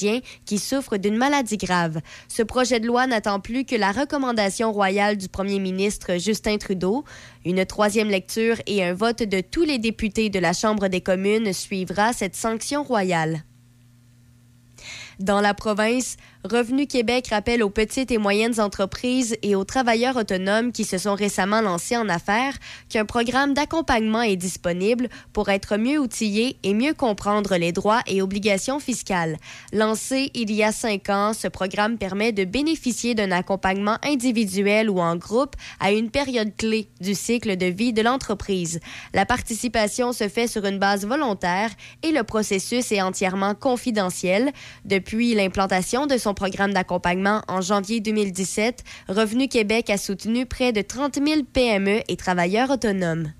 qui souffrent d'une maladie grave. Ce projet de loi n'attend plus que la recommandation royale du premier ministre Justin Trudeau. Une troisième lecture et un vote de tous les députés de la Chambre des communes suivra cette sanction royale. Dans la province, Revenu Québec rappelle aux petites et moyennes entreprises et aux travailleurs autonomes qui se sont récemment lancés en affaires qu'un programme d'accompagnement est disponible pour être mieux outillés et mieux comprendre les droits et obligations fiscales. Lancé il y a cinq ans, ce programme permet de bénéficier d'un accompagnement individuel ou en groupe à une période clé du cycle de vie de l'entreprise. La participation se fait sur une base volontaire et le processus est entièrement confidentiel. Depuis l'implantation de son programme d'accompagnement en janvier 2017, Revenu Québec a soutenu près de 30 000 PME et travailleurs autonomes.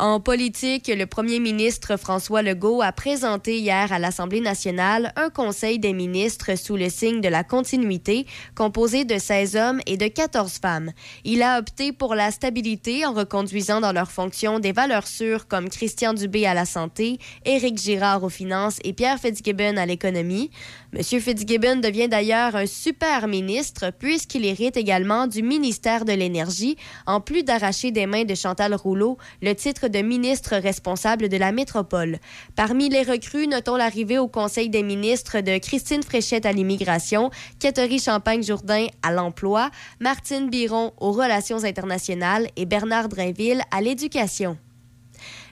En politique, le premier ministre François Legault a présenté hier à l'Assemblée nationale un conseil des ministres sous le signe de la continuité, composé de 16 hommes et de 14 femmes. Il a opté pour la stabilité en reconduisant dans leurs fonctions des valeurs sûres comme Christian Dubé à la santé, Éric Girard aux finances et Pierre Fitzgibbon à l'économie. M. Fitzgibbon devient d'ailleurs un super ministre puisqu'il hérite également du ministère de l'Énergie, en plus d'arracher des mains de Chantal Rouleau le titre de ministre responsable de la métropole. Parmi les recrues, notons l'arrivée au Conseil des ministres de Christine Fréchette à l'immigration, Catherine Champagne-Jourdain à l'emploi, Martine Biron aux relations internationales et Bernard Drainville à l'éducation.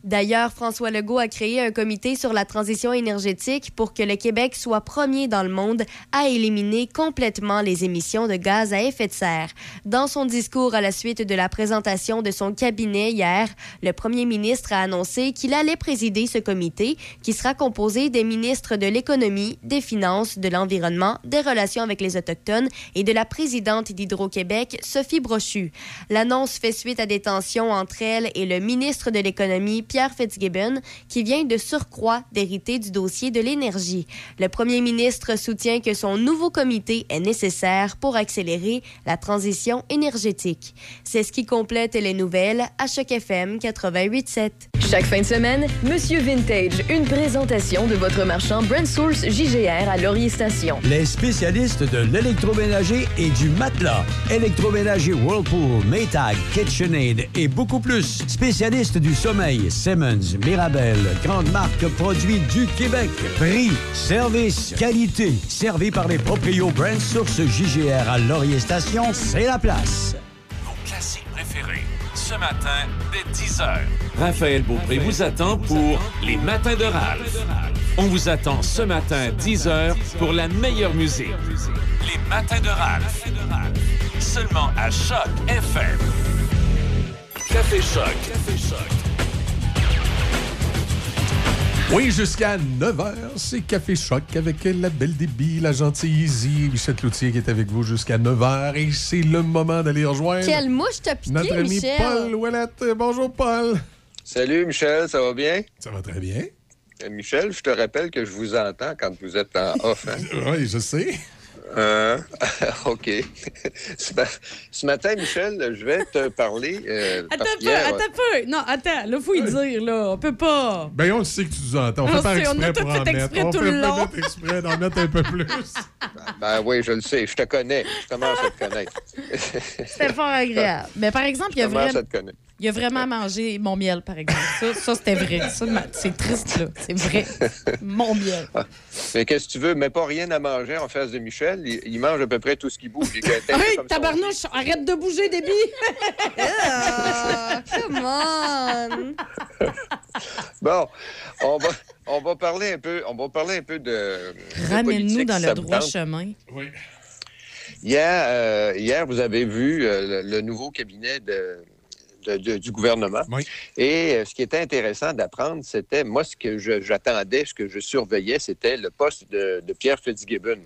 D'ailleurs, François Legault a créé un comité sur la transition énergétique pour que le Québec soit premier dans le monde à éliminer complètement les émissions de gaz à effet de serre. Dans son discours à la suite de la présentation de son cabinet hier, le premier ministre a annoncé qu'il allait présider ce comité qui sera composé des ministres de l'économie, des finances, de l'environnement, des relations avec les Autochtones et de la présidente d'Hydro-Québec, Sophie Brochu. L'annonce fait suite à des tensions entre elle et le ministre de l'économie, Pierre Fitzgibbon, qui vient de surcroît d'hériter du dossier de l'énergie. Le premier ministre soutient que son nouveau comité est nécessaire pour accélérer la transition énergétique. C'est ce qui complète les nouvelles à Choc FM 88.7. Chaque fin de semaine, Monsieur Vintage, une présentation de votre marchand Brand Source JGR à Laurier Station. Les spécialistes de l'électroménager et du matelas. Électroménager Whirlpool, Maytag, KitchenAid et beaucoup plus. Spécialistes du sommeil, Simmons, Mirabel, grande marque produits du Québec. Prix, service, qualité. Servi par les proprios Brand Source JGR à Laurier Station, c'est la place. Vos classiques préférés. Ce matin, dès 10h. Raphaël Beaupré vous attend pour Les Matins de Ralph. On vous attend ce matin, 10h, pour la meilleure musique. Les Matins de Ralph. Seulement à Choc FM. Café Choc. Café Choc. Oui, jusqu'à 9h, c'est Café Choc avec la belle débit, la gentille Izzy, Michel Cloutier qui est avec vous jusqu'à 9h et c'est le moment d'aller rejoindre Quelle mouche t'as piqué, notre ami Michel? Paul Ouellette. Bonjour Paul. Salut Michel, ça va bien? Ça va très bien. Euh, Michel, je te rappelle que je vous entends quand vous êtes en off. Hein? oui, je sais. Euh, OK. Ce, ma- ce matin, Michel, je vais te parler. euh, Attends parce un peu, attends un peu. Non, attends, là, faut y dire, là. On peut pas. Ben, on le sait que tu nous entends. On On fait pas sait, on exprès a tout pour fait en exprès mettre. On tout fait le long. pas mettre exprès d'en mettre un peu plus. Ben oui, je le sais. Je te connais. Je commence à te connaître. C'était fort agréable. Mais par exemple, il y a Je commence vraiment. à te connaître. Il a vraiment mangé mon miel, par exemple. Ça, ça c'était vrai. C'est triste, là. C'est vrai. Mon miel. Mais qu'est-ce que tu veux? Mais pas rien à manger en face de Michel. Il, il mange à peu près tout ce qui bouge. Hey, son- tabarnouche, arrête de bouger, Déby! Ah, come on! Bon, on va, on va parler un peu, on va parler un peu de. Ramène-nous dans le droit tente. chemin. Oui. Hier, euh, hier, vous avez vu euh, le, le nouveau cabinet de, de- de- du gouvernement. Et euh, ce qui était intéressant d'apprendre, c'était, moi, ce que j'attendais, ce que je surveillais, c'était le poste de, de Pierre Fitzgibbon.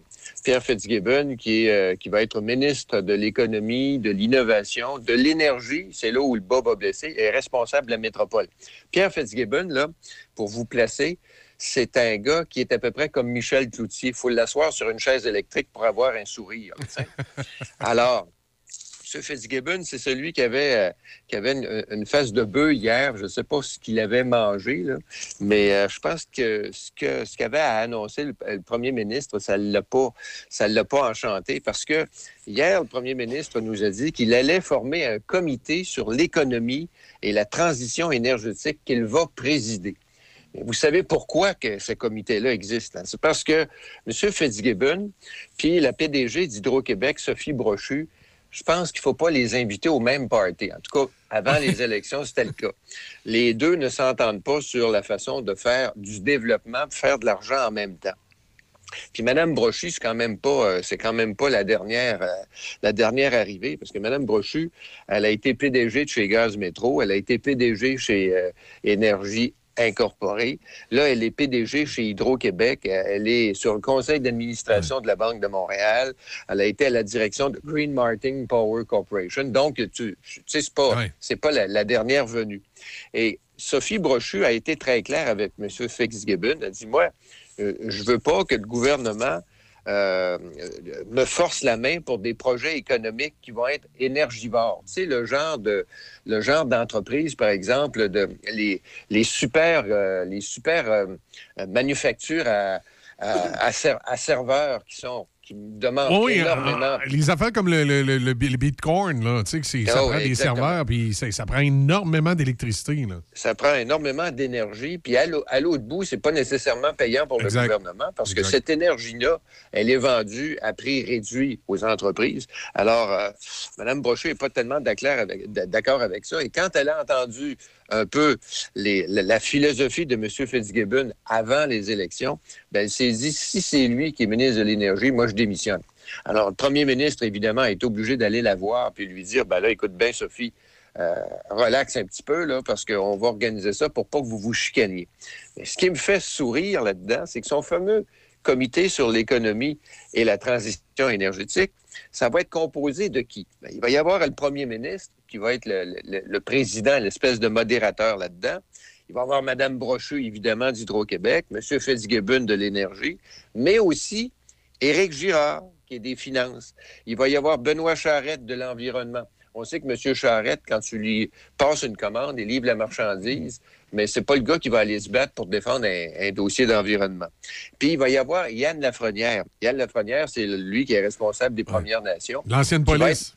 Pierre Fitzgibbon, qui, euh, qui va être ministre de l'économie, de l'innovation, de l'énergie, c'est là où le bas va blesser, est responsable de la métropole. Pierre Fitzgibbon, là, pour vous placer, c'est un gars qui est à peu près comme Michel Cloutier. Il faut l'asseoir sur une chaise électrique pour avoir un sourire. Alors, M. Fitzgibbon, c'est celui qui avait, euh, qui avait une, une face de bœuf hier. Je ne sais pas ce qu'il avait mangé, mais euh, je pense que ce qu'avait à annoncer le, premier ministre, ça ne l'a pas, l'a pas enchanté parce que hier, le premier ministre nous a dit qu'il allait former un comité sur l'économie et la transition énergétique qu'il va présider. Vous savez pourquoi que ce comité-là existe? C'est parce que M. Fitzgibbon, puis la PDG d'Hydro-Québec, Sophie Brochu, je pense qu'il ne faut pas les inviter au même party. En tout cas, avant les élections, c'était le cas. Les deux ne s'entendent pas sur la façon de faire du développement, de faire de l'argent en même temps. Puis Mme Brochu, c'est quand même pas, euh, c'est quand même pas la dernière, euh, la dernière arrivée, parce que Mme Brochu, elle a été PDG de chez Gaz Métro, elle a été PDG chez euh, Énergie Incorporée. Là, elle est PDG chez Hydro-Québec. Elle est sur le conseil d'administration de la Banque de Montréal. Elle a été à la direction de Green Martin Power Corporation. Donc, tu, tu sais, c'est pas, c'est pas la, la dernière venue. Et Sophie Brochu a été très claire avec M. Fitzgibbon. Elle a dit, moi, euh, je veux pas que le gouvernement euh, me force la main pour des projets économiques qui vont être énergivores. Tu sais, le genre de le genre d'entreprise, par exemple, de les, les super euh, les super euh, manufactures à, à, à ser- à serveurs qui sont qui demandent Oui, énormément. euh, les affaires comme le, le, le, le bi- le Bitcoin, là, tu sais, que c'est- ça Ah prend des serveurs, puis ça, ça prend énormément d'électricité. ça prend énormément d'énergie. Puis à l'au- à l'autre bout, c'est pas nécessairement payant pour Exact. le gouvernement parce que cette énergie-là, elle est vendue à prix réduit aux entreprises. Alors, euh, Mme Brochu n'est pas tellement d'accord avec, avec ça. Et quand elle a entendu un peu la, philosophie de M. Fitzgibbon avant les élections, ben, dit, si c'est lui qui est ministre de l'Énergie, moi, je démissionne. Alors, le premier ministre, évidemment, est obligé d'aller la voir puis lui dire, ben là, écoute bien, Sophie, euh, relax un petit peu, là, parce qu'on va organiser ça pour pas que vous vous chicaniez. Mais ce qui me fait sourire là-dedans, c'est que son fameux comité sur l'économie et la transition énergétique, ça va être composé de qui? Ben, il va y avoir le premier ministre, qui va être le, le- le président, l'espèce de modérateur là-dedans. Il va y avoir Mme Brochu, évidemment, d'Hydro-Québec, M. Fitzgibbon de l'Énergie, mais aussi Éric Girard, qui est des finances. Il va y avoir Benoît Charette de l'Environnement. On sait que M. Charette, quand tu lui passes une commande, il livre la marchandise, mais c'est pas le gars qui va aller se battre pour défendre un, un dossier d'environnement. Puis il va y avoir Yann Lafrenière. Yann Lafrenière, c'est lui qui est responsable des Premières Nations. L'ancienne police.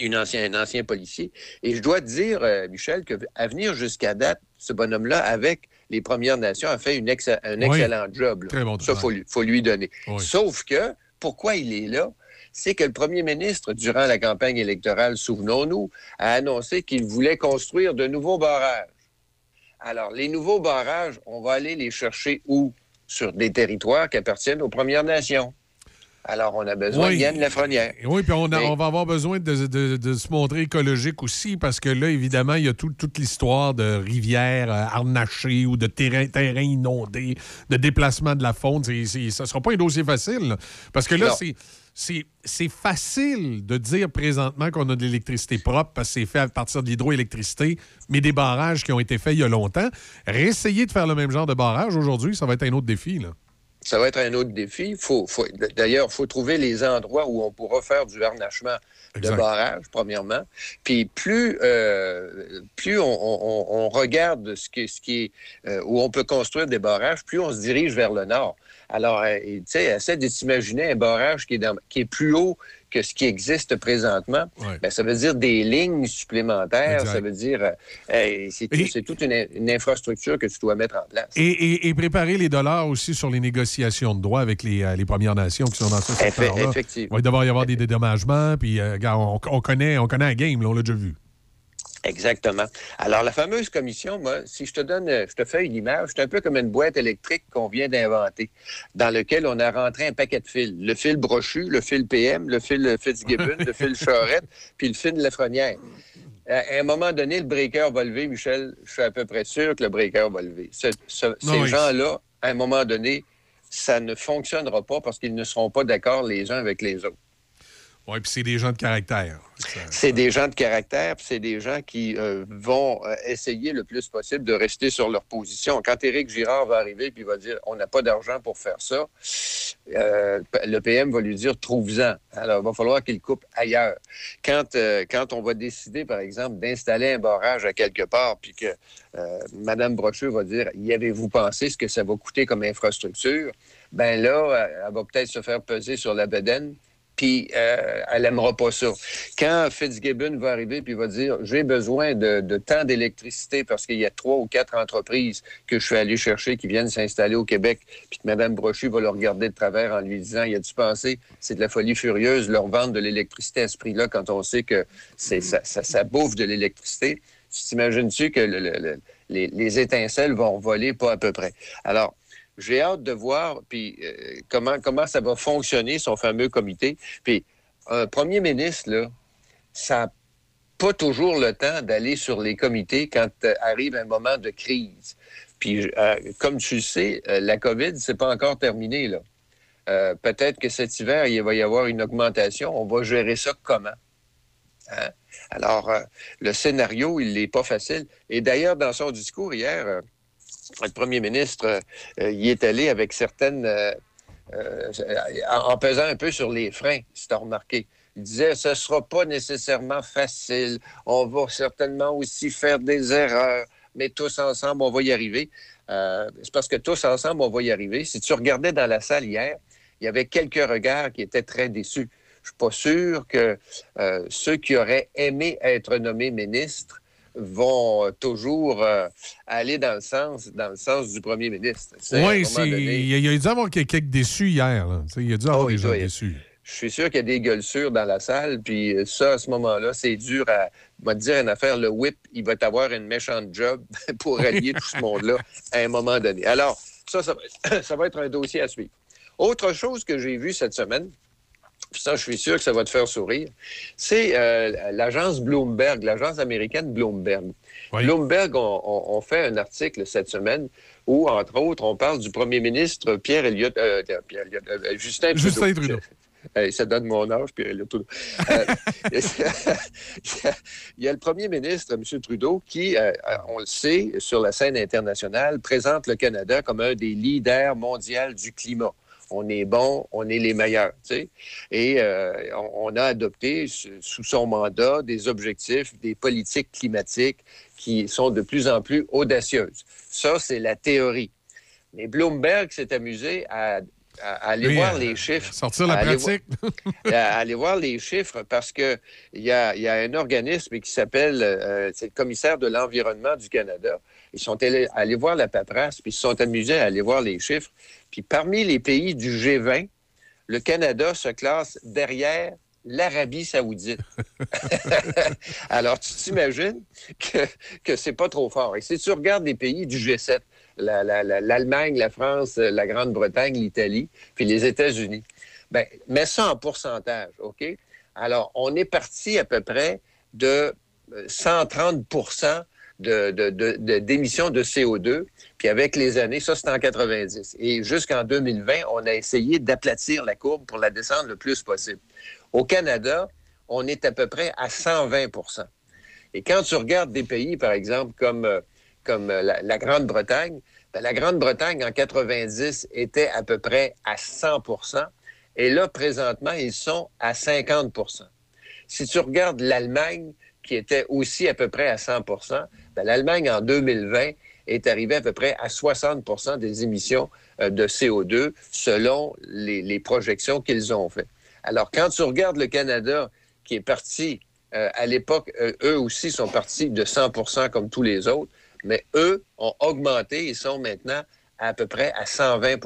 Une ancien, un ancien policier. Et je dois te dire, euh, Michel, qu'à venir jusqu'à date, ce bonhomme-là, avec les Premières Nations, a fait une ex- un Oui. excellent job. là. Très bon Ça, il faut, lui- faut lui donner. Oui. Sauf que, pourquoi il est là? C'est que le premier ministre, durant la campagne électorale, souvenons-nous, a annoncé qu'il voulait construire de nouveaux barrages. Alors, les nouveaux barrages, on va aller les chercher où? Sur des territoires qui appartiennent aux Premières Nations. Alors, on a besoin Oui. de Yann Lafrenière. Oui, puis on, a- Mais- on va avoir besoin de, de- de se montrer écologique aussi, parce que là, évidemment, il y a tout- toute l'histoire de rivières euh, harnachées ou de terrains terrains inondés, de déplacement de la faune. Ça ne sera pas un dossier facile. là. Parce que là, c'est. C'est c'est facile de dire présentement qu'on a de l'électricité propre parce que c'est fait à partir de l'hydroélectricité, mais des barrages qui ont été faits il y a longtemps. Réessayer de faire le même genre de barrage aujourd'hui, ça va être un autre défi. Là. Ça va être un autre défi. Faut, faut- D'ailleurs, il faut trouver les endroits où on pourra faire du harnachement Exact. de barrage, premièrement. Puis plus, euh, plus on, on- on regarde ce qui, ce qui est, euh, où on peut construire des barrages, plus on se dirige vers le nord. Alors, euh, tu sais, essaie de s'imaginer un barrage qui est, dans- qui est plus haut que ce qui existe présentement. Ben, ça veut dire des lignes supplémentaires, Exact. ça veut dire... euh, c'est tout- c'est toute une, une infrastructure que tu dois mettre en place. Et, et- et préparer les dollars aussi sur les négociations de droits avec les, euh, les Premières Nations qui sont dans ce secteur-là. effectivement. Il va devoir y avoir des dédommagements, puis euh, on, on connaît, on connaît la game, là, on l'a déjà vu. Exactement. Alors, la fameuse commission, moi, si je te donne, euh, je te fais une image, c'est un peu comme une boîte électrique qu'on vient d'inventer, dans lequel on a rentré un paquet de fils. Le fil brochu, le fil PM, le fil Fitzgibbon, le fil Charette, puis le fil de Lafrenière. À à un moment donné, le breaker va lever, Michel. Je suis à peu près sûr que le breaker va lever. Ce- ce- Non, ces oui. gens-là, à un moment donné, ça ne fonctionnera pas parce qu'ils ne seront pas d'accord les uns avec les autres. Oui, puis c'est des gens de caractère. C'est des gens de caractère, puis c'est des gens qui euh, vont euh, essayer le plus possible de rester sur leur position. Quand Éric Girard va arriver puis va dire on n'a pas d'argent pour faire ça, euh, le PM va lui dire trouve-en. Alors, il va falloir qu'il coupe ailleurs. Quand, euh, quand on va décider, par exemple, d'installer un barrage à quelque part, puis que Mme Brocheux va dire y avez-vous pensé ce que ça va coûter comme infrastructure? Ben là, elle, elle va peut-être se faire peser sur la bedaine puis euh, elle aimera pas ça. Quand Fitzgibbon va arriver puis va dire j'ai besoin de, tant d'électricité parce qu'il y a trois ou quatre entreprises que je suis allé chercher qui viennent s'installer au Québec, puis que Mme Brochu va le regarder de travers en lui disant il a dû penser c'est de la folie furieuse leur vendre de l'électricité à ce prix-là quand on sait que ça, bouffe de l'électricité. Tu t'imagines-tu que le- le- le- les, les étincelles vont voler pas à peu près? Alors j'ai hâte de voir puis euh, comment comment ça va fonctionner son fameux comité. Puis un premier ministre là, ça n'a pas toujours le temps d'aller sur les comités quand euh, arrive un moment de crise. Puis euh, comme tu le sais, la COVID c'est pas encore terminé là. Peut-être que cet hiver il va y avoir une augmentation. On va gérer ça comment Hein? Alors, le scénario, il n'est pas facile. Et d'ailleurs, dans son discours hier, le premier ministre, euh, il est allé avec certaines... euh, euh, en pesant un peu sur les freins, si tu as remarqué. Il disait, ce ne sera pas nécessairement facile. On va certainement aussi faire des erreurs, mais tous ensemble, on va y arriver. Euh, c'est parce que tous ensemble, on va y arriver. Si tu regardais dans la salle hier, il y avait quelques regards qui étaient très déçus. Je suis pas sûr que euh, ceux qui auraient aimé être nommés ministres vont toujours euh, aller dans le sens dans le sens du premier ministre. Oui, donné, il y a- dû avoir quelques déçus hier. là. Il y a dû avoir Oh, des gens déçus. je suis sûr qu'il y a des gueules sûres dans la salle, puis euh, ça, à ce moment-là, c'est dur à... Vais te dire une affaire, le whip, il va t'avoir une méchante job pour rallier tout ce monde-là à un moment donné. Alors, ça, ça va, être, ça va être un dossier à suivre. Autre chose que j'ai vu cette semaine, ça, je suis sûr que ça va te faire sourire, c'est euh, l'agence Bloomberg, l'agence américaine Bloomberg. Bloomberg on, on fait un article cette semaine où, entre autres, on parle du premier ministre Pierre Elliott, euh, Pierre Elliott, euh, Justin Trudeau. Justin Trudeau. Hey, ça donne mon âge, Pierre Elliott Trudeau. Il y a le premier ministre, M. Trudeau, qui, on le sait, sur la scène internationale, présente le Canada comme un des leaders mondiaux du climat on est bon, on est les meilleurs. Et euh, on, on a adopté sous son mandat des objectifs, des politiques climatiques qui sont de plus en plus audacieuses. Ça, c'est la théorie. Mais Bloomberg s'est amusé à, à- à aller Oui, voir à- les chiffres. sortir la à aller pratique. voir- à aller voir les chiffres parce que il y a, y a un organisme qui s'appelle, euh, c'est le commissaire de l'environnement du Canada. Ils sont allés, allés voir la paperasse, puis ils se sont amusés à aller voir les chiffres. Puis parmi les pays du G20, le Canada se classe derrière l'Arabie saoudite. Alors, tu t'imagines que, que c'est pas trop fort. Et si tu regardes les pays du G7, la- la- la- l'Allemagne, la, France, la Grande-Bretagne, l'Italie, puis les États-Unis, ben, mets ça en pourcentage, OK? Alors, on est parti à peu près de euh, 130 de, d'émissions de CO2. Puis avec les années, ça c'est en 90. Et jusqu'en 2020, on a essayé d'aplatir la courbe pour la descendre le plus possible. Au Canada, on est à peu près à 120% Et quand tu regardes des pays, par exemple, comme, euh, comme euh, la, la Grande-Bretagne, ben, la Grande-Bretagne en 90 était à peu près à 100% et là, présentement, ils sont à 50% Si tu regardes l'Allemagne, était aussi à peu près à 100 ben, l'Allemagne, en 2020, est arrivée à peu près à 60 des émissions euh, de CO2 selon les, projections qu'ils ont faites. Alors, quand tu regardes le Canada, qui est parti, euh, à l'époque, euh, eux aussi sont partis de 100 comme tous les autres, mais eux ont augmenté et sont maintenant à peu près à 120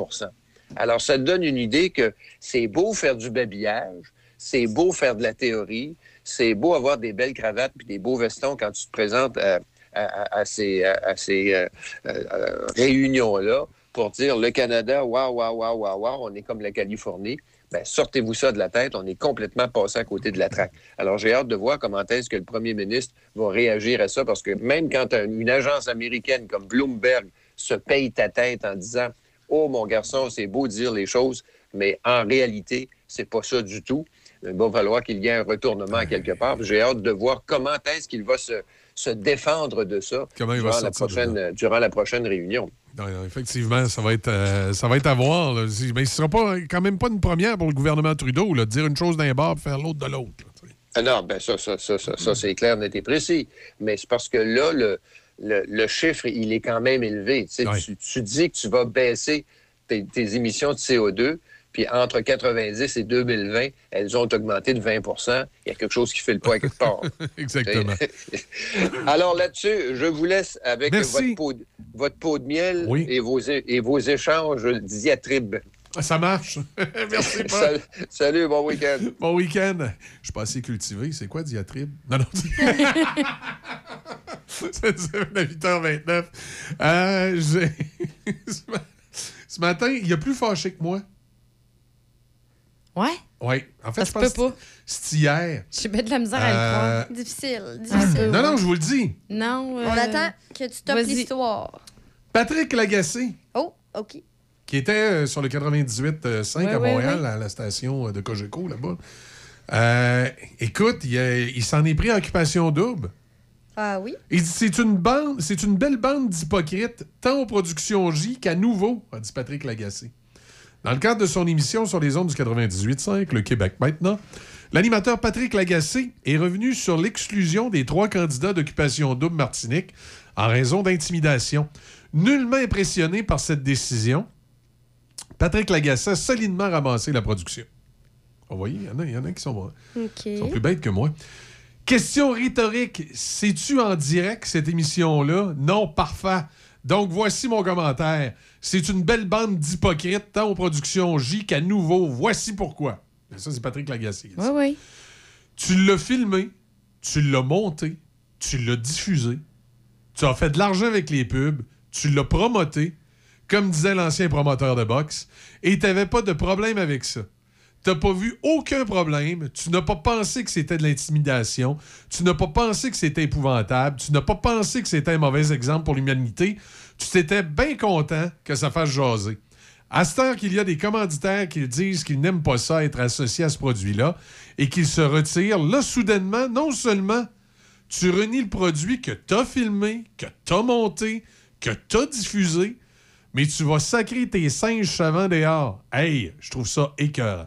Alors, ça donne une idée que c'est beau faire du babillage, c'est beau faire de la théorie, c'est beau avoir des belles cravates puis des beaux vestons quand tu te présentes à, ces, euh, euh, réunions-là pour dire le Canada, waouh, waouh, waouh, waouh, waouh, on est comme la Californie. Ben, sortez-vous ça de la tête, on est complètement passé à côté de la traque. Alors, j'ai hâte de voir comment est-ce que le premier ministre va réagir à ça, parce que même quand un- une agence américaine comme Bloomberg se paye ta tête en disant Oh, mon garçon, c'est beau dire les choses, mais en réalité, c'est pas ça du tout. Il va falloir qu'il y ait un retournement quelque part. J'ai hâte de voir comment est-ce qu'il va se, se défendre de ça Comment il va durant, la prochaine, durant la prochaine réunion. Non, non, effectivement, ça va être, euh, ça va être à voir. là. Mais ce sera pas, quand même pas une première pour le gouvernement Trudeau, là, de dire une chose d'un bord et faire l'autre de l'autre. Ah non, ben ça, ça, ça, ça, ça, c'est clair, net et précis. Mais c'est parce que là, le, le, le chiffre, il est quand même élevé. Tu, sais, tu, tu dis que tu vas baisser tes, tes émissions de CO2, puis entre 90 et 2020, elles ont augmenté de 20% Il y a quelque chose qui ne file pas quelque part. Exactement. Alors là-dessus, je vous laisse avec votre pot, de- votre pot de miel et, vos, é- et vos échanges diatribes. Ah, Ça marche. Merci, Paul. Salut, bon week-end. Bon week-end. Je suis pas assez cultivé. C'est quoi, diatribe? Non, non. C'est ça, à 8h29. Euh, Ce matin, il y a plus fâché que moi. Ouais? Oui. En fait, Ça je se pense peut que pas. c'est hier. J'ai bien de la misère à Euh, le croire. Difficile, Un difficile. peu, Non, non, je vous le dis. Non. On euh, attend que tu topes l'histoire. Patrick Lagacé, Oh, OK. qui était euh, sur le 98.5 Ouais, à ouais, Montréal, ouais. à la station euh, de Cogeco, là-bas. Euh, écoute, il s'en est pris à Occupation Double. Ah oui? Il dit c'est une bande, c'est une belle bande d'hypocrites, tant aux productions J qu'à nouveau, a dit Patrick Lagacé. Dans le cadre de son émission sur les ondes du 98.5, le Québec maintenant, l'animateur Patrick Lagacé est revenu sur l'exclusion des trois candidats d'occupation double Martinique en raison d'intimidation. Nullement impressionné par cette décision, Patrick Lagacé a solidement ramassé la production. Vous voyez, il y en a, il y en a qui sont, OK. sont plus bêtes que moi. Question rhétorique. C'est-tu en direct, cette émission-là? Non, parfait. Donc, voici mon commentaire. C'est une belle bande d'hypocrites, tant aux productions J qu'à nouveau. Voici pourquoi. Ça, c'est Patrick Lagacé. Oui, oui. Tu l'as filmé, tu l'as monté, tu l'as diffusé, tu as fait de l'argent avec les pubs, tu l'as promoté, comme disait l'ancien promoteur de boxe, et tu n'avais pas de problème avec ça. Tu n'as pas vu aucun problème, tu n'as pas pensé que c'était de l'intimidation, tu n'as pas pensé que c'était épouvantable, tu n'as pas pensé que c'était un mauvais exemple pour l'humanité, tu t'étais bien content que ça fasse jaser. À cette heure qu'il y a des commanditaires qui disent qu'ils n'aiment pas ça être associés à ce produit-là et qu'ils se retirent, là, soudainement, non seulement tu renies le produit que tu as filmé, que tu as monté, que tu as diffusé, mais tu vas sacrer tes singes savants dehors. Hey, je trouve ça écœurant.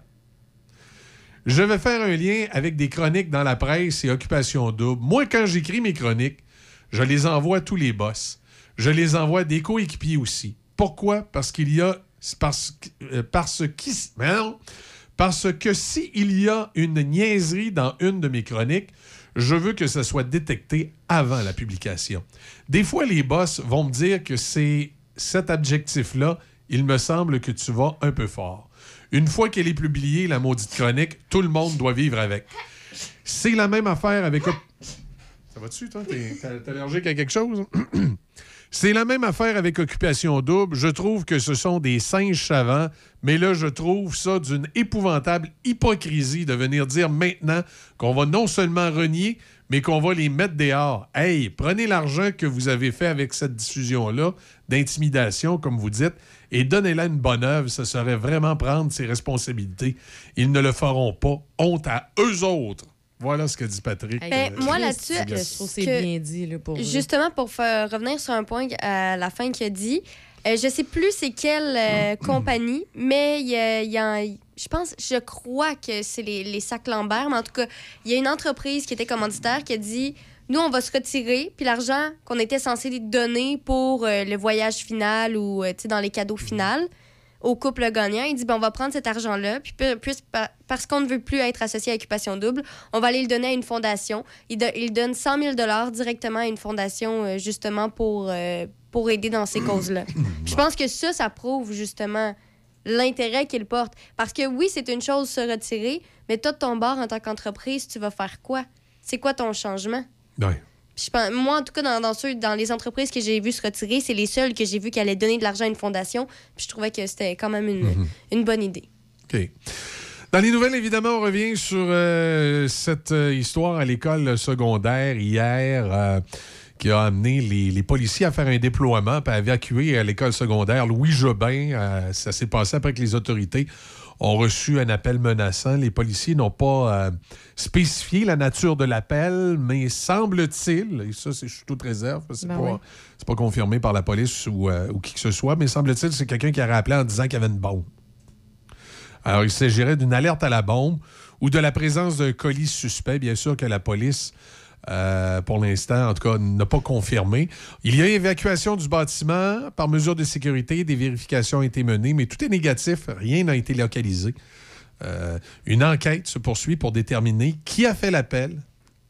Je vais faire un lien avec des chroniques dans la presse et Occupation Double. Moi, quand j'écris mes chroniques, je les envoie à tous les boss. Je les envoie à des coéquipiers aussi. Pourquoi? Parce qu'il y a. euh, parce, que s'il y a une niaiserie dans une de mes chroniques, je veux que ça soit détecté avant la publication. Des fois, les boss vont me dire que c'est cet objectif-là, il me semble que tu vas un peu fort. Une fois qu'elle est publiée, la maudite chronique, tout le monde doit vivre avec. C'est la même affaire avec... Ça va-tu, t'es allergique à quelque chose? C'est la même affaire avec Occupation Double. Je trouve que ce sont des singes savants, mais là, je trouve ça d'une épouvantable hypocrisie de venir dire maintenant qu'on va non seulement renier, mais qu'on va les mettre dehors. Hey, prenez l'argent que vous avez fait avec cette diffusion-là, d'intimidation, comme vous dites, et donnez-la une bonne œuvre. Ça serait vraiment prendre ses responsabilités. Ils ne le feront pas. Honte à eux autres. Voilà ce que dit Patrick. Ben, euh, moi, là-dessus. Je trouve que c'est bien dit, là, pour. Justement, pour faire revenir sur un point à la fin qu'il a dit, euh, je sais plus c'est quelle euh, compagnie, mais il y a, il y a un- je pense, je crois que c'est les, les sacs Lambert, mais en tout cas, il y a une entreprise qui était commanditaire qui a dit nous, on va se retirer, puis l'argent qu'on était censé donner pour euh, le voyage final ou euh, dans les cadeaux finaux, au couple gagnant. Il dit ben, on va prendre cet argent-là, puis pu- puis pa- parce qu'on ne veut plus être associé à Occupation Double, on va aller le donner à une fondation. Il, do- il donne 100 000 directement à une fondation, euh, justement, pour, euh, pour aider dans ces causes-là. Je pense que ça, ça prouve justement l'intérêt qu'il porte. Parce que oui, c'est une chose se retirer, mais toi, de ton bord, en tant qu'entreprise, tu vas faire quoi? C'est quoi ton changement? Ouais. Puis je pense- moi, en tout cas, dans, dans, ceux, dans les entreprises que j'ai vues se retirer, c'est les seules que j'ai vues qui allaient donner de l'argent à une fondation. Puis je trouvais que c'était quand même une, Mhm. une bonne idée. OK. Dans les nouvelles, évidemment, on revient sur euh, cette euh, histoire à l'école secondaire hier euh, qui a amené les, les policiers à faire un déploiement puis à évacuer à l'école secondaire Louis Jobin. Euh, ça s'est passé après que les autorités ont reçu un appel menaçant. Les policiers n'ont pas euh, spécifié la nature de l'appel, mais semble-t-il, et ça, c'est je suis toute réserve, parce que c'est Ben pas, oui. pas confirmé par la police ou, euh, ou qui que ce soit, mais semble-t-il, c'est quelqu'un qui a rappelé en disant qu'il y avait une bombe. Alors, il s'agirait d'une alerte à la bombe ou de la présence d'un colis suspect. Bien sûr que la police, euh, pour l'instant, en tout cas, n'a pas confirmé. Il y a évacuation du bâtiment par mesure de sécurité. Des vérifications ont été menées, mais tout est négatif. Rien n'a été localisé. Euh, une enquête se poursuit pour déterminer qui a fait l'appel,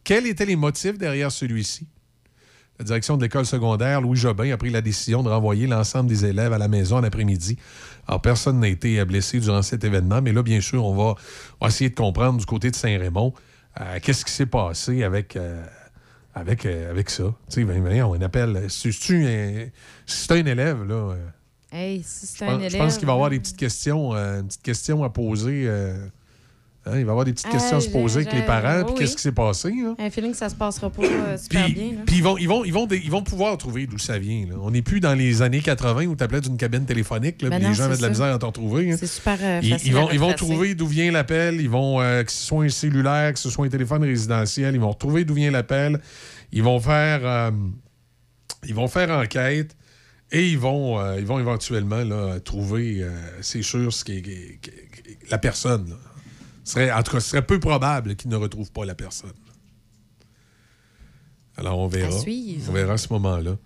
quels étaient les motifs derrière celui-ci? La direction de l'école secondaire, Louis Jobin, a pris la décision de renvoyer l'ensemble des élèves à la maison en après-midi. Alors, personne n'a été blessé durant cet événement, mais là, bien sûr, on va essayer de comprendre du côté de Saint-Raymond euh, qu'est-ce qui s'est passé avec, euh, avec, euh, avec ça? Tu sais, ben, on appelle. Si si c'est un élève, là. Hey, si c'est je un pense, élève. je pense qu'il va y avoir des petites questions, une petite question à poser. Hein, il va y avoir des petites questions à se poser avec les parents. Puis oui. qu'est-ce qui s'est passé? hein? Un feeling que ça se passera pas euh, super Puis, bien. là. puis ils, vont, ils, vont, ils, vont, ils vont pouvoir trouver d'où ça vient. là. On n'est plus dans les années 80 où tu appelais d'une cabine téléphonique, là, Ben non, les gens avaient de la misère à t'en retrouver. hein. C'est super euh, Ils, facile ils vont, ils vont trouver d'où vient l'appel. Ils vont, euh, que ce soit un cellulaire, que ce soit un téléphone résidentiel, ils vont retrouver d'où vient l'appel. Ils vont faire, ils vont faire enquête et ils vont, ils vont éventuellement là, trouver, c'est sûr, ce qui est- la personne. là. Serait, en tout cas, ce serait peu probable qu'ils ne retrouvent pas la personne. Alors, on verra. On verra à ce moment-là.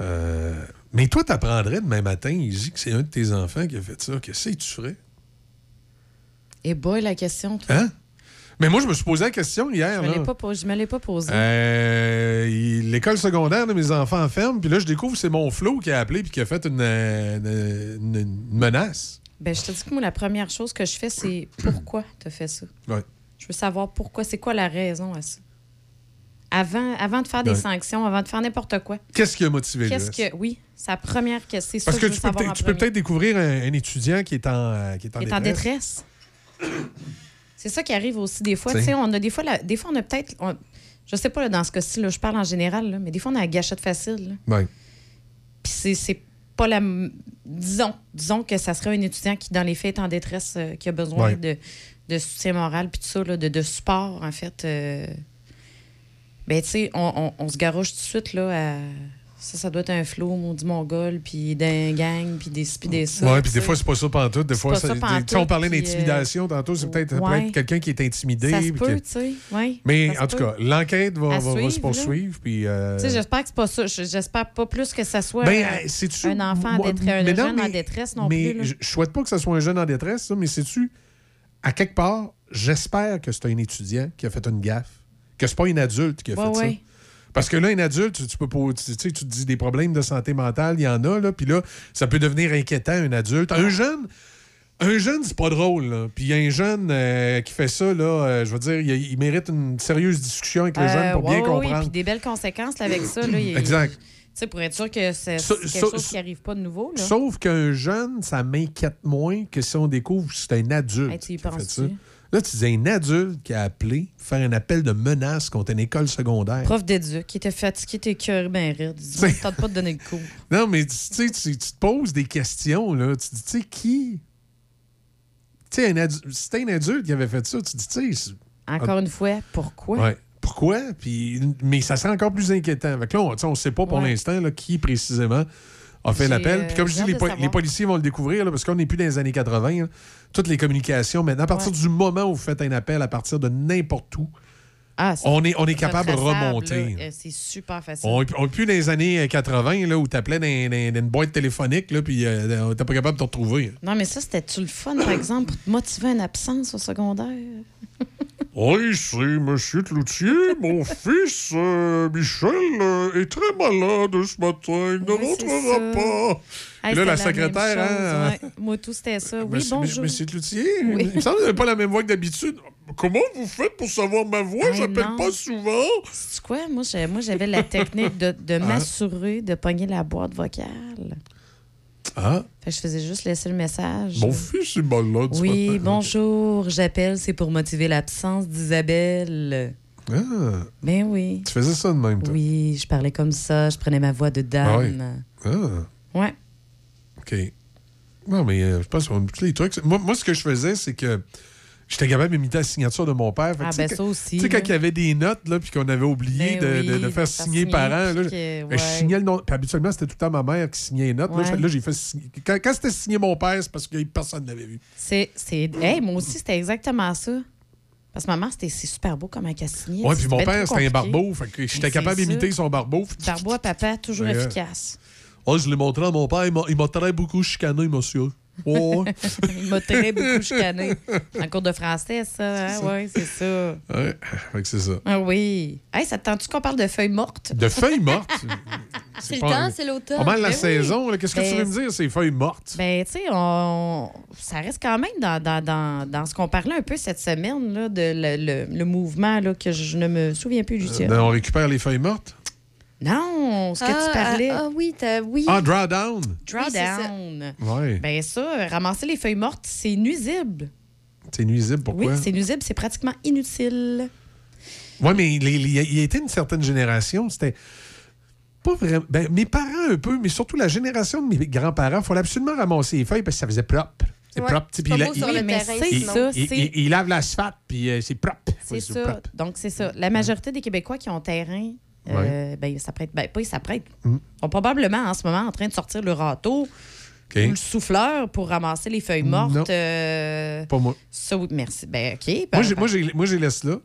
Euh, mais toi, tu apprendrais demain matin, il dit que c'est un de tes enfants qui a fait ça. Qu'est-ce que tu ferais? Et boy, la question, toi. Hein? Mais moi, je me suis posé la question hier. Je me là. l'ai pas po- je me l'ai pas posé. Euh, L'école secondaire de mes enfants ferme, puis là, je découvre que c'est mon Flo qui a appelé puis qui a fait une, euh, une- une menace. Ben, je te dis que moi, la première chose que je fais, c'est pourquoi tu as fait ça? Ouais. Je veux savoir pourquoi, c'est quoi la raison à ça? Avant, avant de faire des Ouais. sanctions, avant de faire n'importe quoi. Qu'est-ce qui a motivé Qu'est-ce que. Oui, c'est la première question. Parce que tu peux, peut-être- en tu peux premier. peut-être découvrir un, un étudiant qui est en, euh, qui est en détresse. en détresse. C'est ça qui arrive aussi des fois. T'sais. Tu sais, on a des fois, la- des fois, on a peut-être. on- Je sais pas, là, dans ce cas-ci, là, je parle en général, là, mais des fois, on a la gâchette facile. Ouais. Puis c'est pas la. Disons, disons que ça serait un étudiant qui, dans les faits, est en détresse, euh, qui a besoin Ouais. de, de soutien moral, puis tout ça, là, de, de support, en fait. euh, Ben, tu sais, on, on- on se garoche tout de suite, là, à. Ça, ça doit être un flot, maudit mongol, puis d'un gang, puis des puis des ça. Ouais, puis des fois, c'est pas ça pantoute. Des fois, pas ça- ça des- pantoute, sais, on parlait puis, d'intimidation tantôt. C'est peut-être ça peut quelqu'un qui est intimidé. Ça se peut, que- tu sais. Ouais, Mais ça en tout peut. cas, l'enquête va, va- se poursuivre. Puis, euh, Tu sais, j'espère que c'est pas ça. Je- J'espère pas plus que ça soit Ben, un- euh, un enfant en détresse, un mais non, jeune en mais- détresse non mais plus. là. Je, souhaite pas que ce soit un jeune en détresse, ça, mais sais-tu, à quelque part, j'espère que c'est un étudiant qui a fait une gaffe, que c'est pas un adulte qui a Ouais, fait ça. Parce que là, un adulte, tu, tu peux pas, tu, te dis des problèmes de santé mentale, il y en a, là, puis là, ça peut devenir inquiétant, un adulte. Un jeune, un jeune, c'est pas drôle, là. Puis un jeune euh, qui fait ça, là, euh, je veux dire, il, il mérite une sérieuse discussion avec le jeune Euh, pour ouais, bien comprendre. Oui, puis des belles conséquences là, avec ça. Là, il- Exact. Tu sais, pour être sûr que c'est quelque chose qui n'arrive pas de nouveau. Là. Sauf qu'un jeune, ça m'inquiète moins que si on découvre que c'est un adulte. Hey, tu y Là, tu disais un adulte qui a appelé pour faire un appel de menace contre une école secondaire. Prof d'éduc qui était fatigué, bien raide. Il dit, C'est- tente pas de donner le cours. Non, mais tu sais, tu, tu te poses des questions, là. Tu te dis, tu sais, qui? Tu sais, c'était un adulte qui avait fait ça, tu te dis, tu sais. Encore une fois, pourquoi? Ouais. Pourquoi? Puis, mais ça serait encore plus inquiétant. Fait que là, on ne sait pas pour Ouais. l'instant qui précisément a fait l'appel. euh, Puis comme je j'ai dis, les, po- policiers vont le découvrir là, parce qu'on n'est plus dans les années 80. là. Toutes les communications, maintenant, à partir Ouais. du moment où vous faites un appel, à partir de n'importe où, Ah, on est, on est capable de remonter. Euh, C'est super facile. On n'est plus dans les années 80 là, où tu appelais dans, dans- dans une boîte téléphonique là, puis euh, t'es pas capable de te retrouver. Non, mais ça, c'était-tu le fun, par exemple, pour te motiver une absence au secondaire? Oui, c'est Monsieur Cloutier. Mon fils, euh, Michel, euh, est très malade ce matin. Il ne rentrera pas. Hey, là, la secrétaire, hein, ouais. Moi, tout, c'était ça. Oui, Monsieur, bonjour. Monsieur Cloutier, Oui. il me semble que vous n'avez pas la même voix que d'habitude. Comment vous faites pour savoir ma voix? Hey, J'appelle pas souvent. C'est quoi? Moi, j'avais la technique de, de m'assurer de pogner la boîte vocale. Ah, Fait que je faisais juste laisser le message. mon fils est malade Oui, bonjour, j'appelle, c'est pour motiver l'absence d'Isabelle. Ah, Ben oui. tu faisais ça de même, toi? Oui, je parlais comme ça, je prenais ma voix de dame. Ah, Ouais. OK. Non, mais euh, je pense qu'on tous les trucs. Moi, moi, ce que je faisais, c'est que j'étais capable d'imiter la signature de mon père. Fait Ah, ben, ça aussi, Tu sais, quand il y avait des notes, là, puis qu'on avait oublié Ben de, oui, de- de de faire faire signer signer, là, que- ben, je signais le nom. Puis habituellement, c'était tout le temps ma mère qui signait les notes. Là, Ouais. je- là, j'ai fait signer- Quand, quand c'était signé mon père, c'est parce que personne ne l'avait vu. C'est. Hey, moi aussi, c'était exactement ça. Parce que ma mère, c'était c'est super beau comme a signé. Ouais, puis mon père, c'était un barbeau. Fait que j'étais capable d'imiter son barbeau. Barbeau à papa, toujours efficace. Oh, je l'ai montré à mon père. Il m'a- Il m'a très beaucoup chicané, monsieur. Oh, ouais. Il m'a très beaucoup chicané. En cours de français, ça. Hein? C'est ça. Oui, c'est ça. ouais, fait que c'est ça. Ah oui. Hey, ça te tente-tu qu'on parle de feuilles mortes? De feuilles mortes? C'est le temps, c'est l'automne. Pas mal la Ben oui. saison. là. Qu'est-ce que tu Ben, veux me dire, ces feuilles mortes? Ben, tu sais, on... ça reste quand même dans, dans, dans, dans ce qu'on parlait un peu cette semaine, là, de le, le- le mouvement là, que je ne me souviens plus du titre. Ben, on récupère les feuilles mortes? Non, ce que Ah, tu parlais. Ah, ah oui, t'as- oui. Ah, drawdown. Drawdown. Ouais. Ben ça, ramasser les feuilles mortes, c'est nuisible. C'est nuisible, pourquoi? Oui, c'est nuisible, c'est pratiquement inutile. Oui, mais il y a été une certaine génération, c'était pas vraiment. Ben, mes parents un peu, mais surtout la génération de mes grands-parents, il fallait absolument ramasser les feuilles parce que ça faisait propre. C'est Ouais, propre. c'est pas il- beau il- sur le terrain, ça, il- c'est- il- il lave l'asphalte, puis euh, c'est propre. C'est Ouais, ça. propre. Donc, c'est ça. La majorité des Québécois qui ont terrain, euh, ben, ça prête, ben, pas ils s'apprêtent, Mm. sont probablement en ce moment en train de sortir le râteau ou le souffleur pour ramasser les feuilles mortes. Non. euh, Pas moi. Ça, oui, merci. Ben, OK. Moi, ben, moi, ben, j'ai- moi, j'ai laisse là.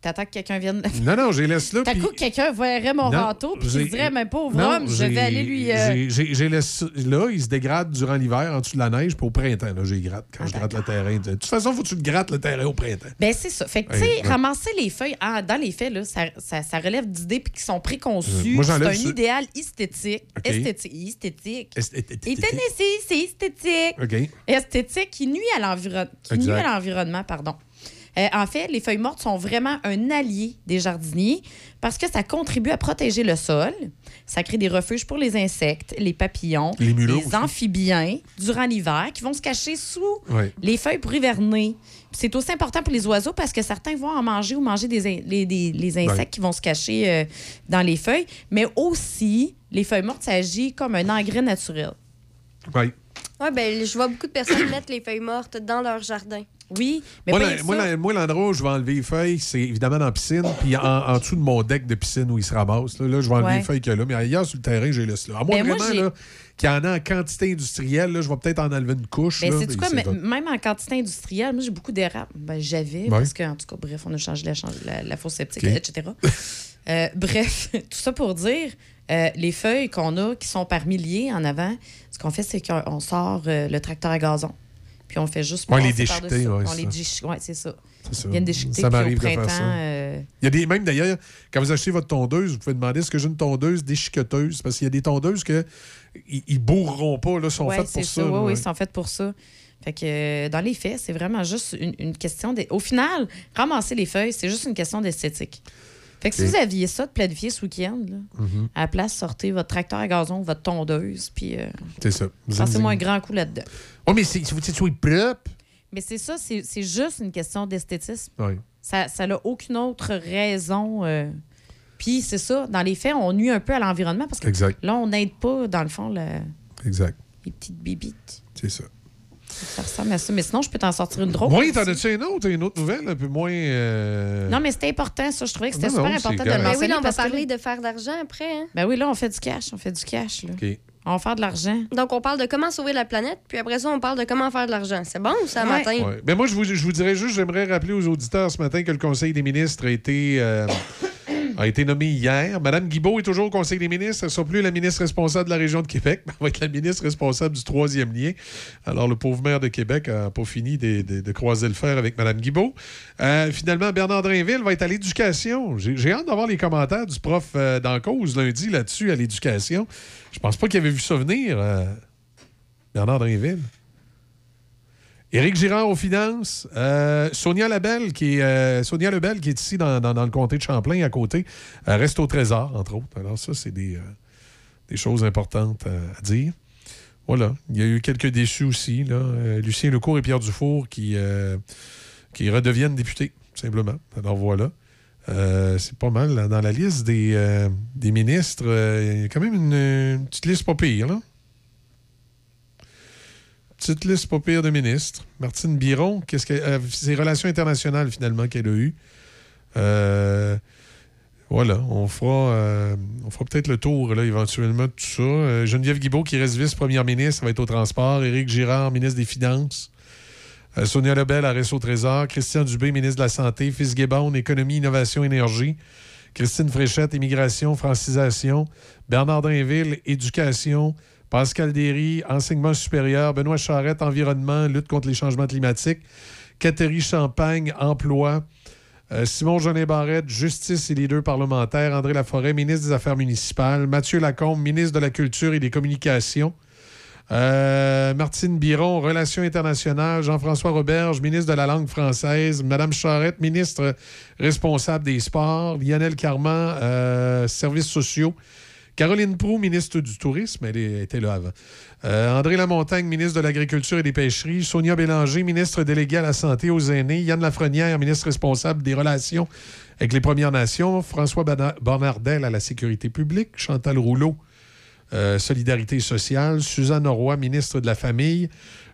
T'attends que quelqu'un vienne. Non, non, j'ai laisse là. T'as puis- coup que quelqu'un verrait mon Non, râteau puis qu'il dirait, mais pauvre Non, homme, je vais aller lui. euh, j'ai- laissé là, il se dégrade durant l'hiver en dessous de la neige, puis au printemps, là, j'ai gratte quand je gratte le terrain. De toute façon, faut que tu te grattes le terrain au printemps. Ben, c'est ça. Fait que, tu sais, ouais. ramasser les feuilles, ah, dans les faits, là, ça, ça, ça relève d'idées puis qui sont préconçues. Euh, c'est un ce- idéal esthétique. OK. Esthétique. Esthétique. Est- Et Tennessee, c'est esthétique. OK. Esthétique qui nuit à l'environnement. Qui Exact. nuit à l'environnement, pardon. Euh, en fait, les feuilles mortes sont vraiment un allié des jardiniers parce que ça contribue à protéger le sol. Ça crée des refuges pour les insectes, les papillons, Les amphibiens durant l'hiver qui vont se cacher sous les feuilles pour hiverner. C'est aussi important pour les oiseaux parce que certains vont en manger ou manger des, in- les, des- les insectes qui vont se cacher euh, dans les feuilles. Mais aussi, les feuilles mortes, ça agit comme un engrais naturel. Oui. Ouais, ben, je vois beaucoup de personnes mettre les feuilles mortes dans leur jardin. Oui, mais Moi, la- moi, la- moi, l'endroit où je vais enlever les feuilles, c'est évidemment dans la piscine, puis en, en dessous de mon deck de piscine où ils se ramassent. Là, Là, je vais enlever Ouais. les feuilles qu'il y a là. Mais ailleurs, sur le terrain, les laisse là. À moins Ben, moi, vraiment j'ai- là, qu'il y en a en quantité industrielle, là, je vais peut-être en enlever une couche. Ben, là, mais quoi, c'est mais- tout. même en quantité industrielle, moi j'ai beaucoup d'érables. Ben, j'avais, Ouais. parce que, en tout cas, bref, on a changé la, la, la fosse septique, OK. etc. Euh, bref, tout ça pour dire, euh, les feuilles qu'on a qui sont par milliers en avant, ce qu'on fait, c'est qu'on sort euh, le tracteur à gazon. Puis on fait juste Ouais, les déchiqueter, ouais, on les ça. déchi- ouais, c'est ça. Ils viennent déchiqueter, Ça m'arrive de faire printemps... ça. euh, Il y a des, même d'ailleurs, quand vous achetez votre tondeuse, vous pouvez demander est-ce que j'ai une tondeuse déchiqueteuse? Parce qu'il y a des tondeuses que ils, ils bourreront pas, là, sont faites pour ça. Oui, ils sont faites pour ça. Fait que euh, dans les faits, c'est vraiment juste une, une question de... Au final, ramasser les feuilles, c'est juste une question d'esthétique. Fait que si vous aviez ça de planifier ce week-end, là, Mhm. à la place, sortez votre tracteur à gazon, votre tondeuse, puis euh, C'est ça. Passez-moi un grand coup là-dedans. Oui, mais c'est- faut que tu sois propre. Mais c'est ça, c'est c'est juste une question d'esthétisme. Oui. Ça n'a aucune autre raison. euh, Puis c'est ça, dans les faits, on nuit un peu à l'environnement parce que Exact. là, on n'aide pas, dans le fond, la- Exact. les petites bibites. C'est ça. Ça ressemble à ça. Mais sinon, je peux t'en sortir une drôle. Oui, t'en as-tu une autre, une autre nouvelle, un peu moins. euh, Non, mais c'était important, ça. Je trouvais que c'était Non, super non, important de le correct. Ben mentionner. oui, là, on va que parler de faire d'argent après. Hein? Ben oui, là, on fait du cash. On fait du cash. Là. OK. On va faire de l'argent. Donc, on parle de comment sauver la planète, puis après ça, on parle de comment faire de l'argent. C'est bon, ça, Ouais. matin? Ouais. Ben moi, je vous, je vous dirais juste, j'aimerais rappeler aux auditeurs ce matin que le Conseil des ministres a été, euh, a été nommé hier. Madame Guibault est toujours au Conseil des ministres. Elle ne sera plus la ministre responsable de la région de Québec, mais elle va être la ministre responsable du troisième lien. Alors, le pauvre maire de Québec n'a pas fini de, de- croiser le fer avec Madame Guibault. Euh, finalement, Bernard Drinville va être à l'éducation. J'ai hâte d'avoir les commentaires du prof euh, cause lundi là-dessus à l'éducation. Je pense pas qu'il avait vu ça venir, euh, Bernard Drinville. Éric Girard aux finances. Euh, Sonia Lebel, qui est, euh, Lebel, qui est ici dans, le comté de Champlain, à côté, euh, reste au Trésor, entre autres. Alors, ça, c'est des, choses importantes à dire. Voilà. Il y a eu quelques déçus aussi. Lucien Lecourt et Pierre Dufour qui, redeviennent députés, simplement. Alors, voilà. C'est pas mal. Dans la liste des, ministres, il y a quand même une, une petite liste pas pire, là. Petite liste pas pire de ministres. Martine Biron, qu'est-ce que euh, c'est relations internationales finalement qu'elle a eu. Euh, voilà, on fera, euh, fera peut-être le tour là, éventuellement de tout ça. Geneviève Guibault qui reste vice-première ministre, va être au transport. Éric Girard, ministre des Finances. Sonia Lebel, reste au Trésor. Christian Dubé, ministre de la Santé. Fitzgibbon, Économie, Innovation, Énergie. Christine Fréchette, Immigration, Francisation. Bernard Drinville, Éducation. Pascal Derry, Enseignement supérieur. Benoît Charette, Environnement, lutte contre les changements climatiques. Catherine Champagne, Emploi. Euh, Simon Jolin Barrette, Justice et leader parlementaire. André Laforêt, ministre des Affaires municipales. Mathieu Lacombe, ministre de la Culture et des Communications. Euh, Martine Biron, Relations internationales. Jean-François Roberge, ministre de la langue française. Madame Charette, ministre responsable des sports. Lionel Carman, euh, services sociaux. Caroline Proux, ministre du Tourisme, elle était là avant. Euh, André Lamontagne, ministre de l'Agriculture et des Pêcheries. Sonia Bélanger, ministre déléguée à la Santé aux aînés. Yann Lafrenière, ministre responsable des Relations avec les Premières Nations. François Bonnardel à la Sécurité publique. Chantal Rouleau, euh, Solidarité sociale. Suzanne Roy, ministre de la Famille.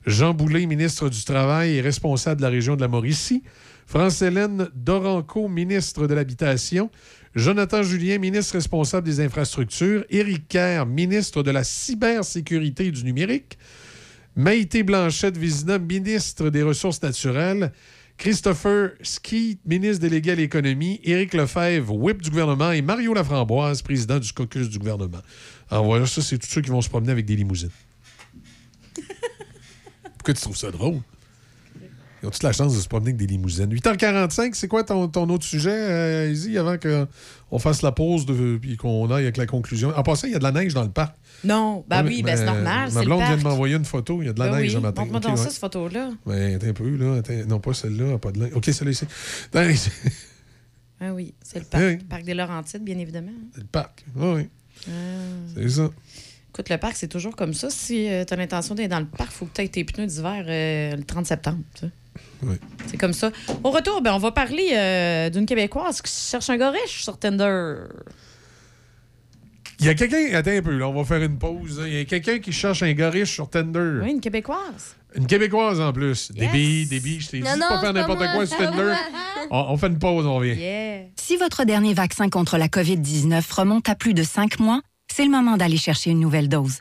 Jean Boulet, ministre du Travail et responsable de la région de la Mauricie. France-Hélène Doranco, ministre de l'Habitation. Jonathan Julien, ministre responsable des infrastructures. Éric Kerr, ministre de la cybersécurité et du numérique. Maïté Blanchette-Vizina, ministre des Ressources naturelles. Christopher Skeet, ministre délégué à l'économie. Éric Lefebvre, whip du gouvernement. Et Mario Laframboise, président du caucus du gouvernement. Alors voilà, ça, c'est tous ceux qui vont se promener avec des limousines. Pourquoi tu trouves ça drôle? Ils ont toute la chance de se promener avec des limousines? 8h45, c'est quoi ton, ton autre sujet, euh, Izzy, avant qu'on fasse la pause de, puis qu'on aille avec la conclusion? En passant, il y a de la neige dans le parc. Non, ben oui, ben c'est normal. Ma c'est le blonde vient parc. de m'envoyer une photo. Il y a de la Ben neige oui. ce matin. Montre-moi donc ça, cette photo-là. Mais attends un peu, là. Attends, non, pas celle-là, pas de linge. OK, celle-là ici. Ah oui, c'est le parc. Oui. Le parc des Laurentides, bien évidemment. le parc. Oui, oui. Ah. C'est ça. Écoute, le parc, c'est toujours comme ça. Si tu as l'intention d'être dans le parc, il faut que tu aies tes pneus d'hiver euh, le 30 septembre. Oui. C'est comme ça. Au retour, ben, on va parler euh, d'une Québécoise qui cherche un gars riche sur Tinder. Il y a quelqu'un. Attends un peu, là, on va faire une pause. Il y a quelqu'un qui cherche un gars riche sur Tinder. Oui, une Québécoise. Une Québécoise en plus. Des billes, des billes. Je t'ai dit Non, pas faire n'importe quoi sur Tinder. on, on fait une pause, on revient. Si votre dernier vaccin contre la COVID-19 remonte à plus de cinq mois, c'est le moment d'aller chercher une nouvelle dose.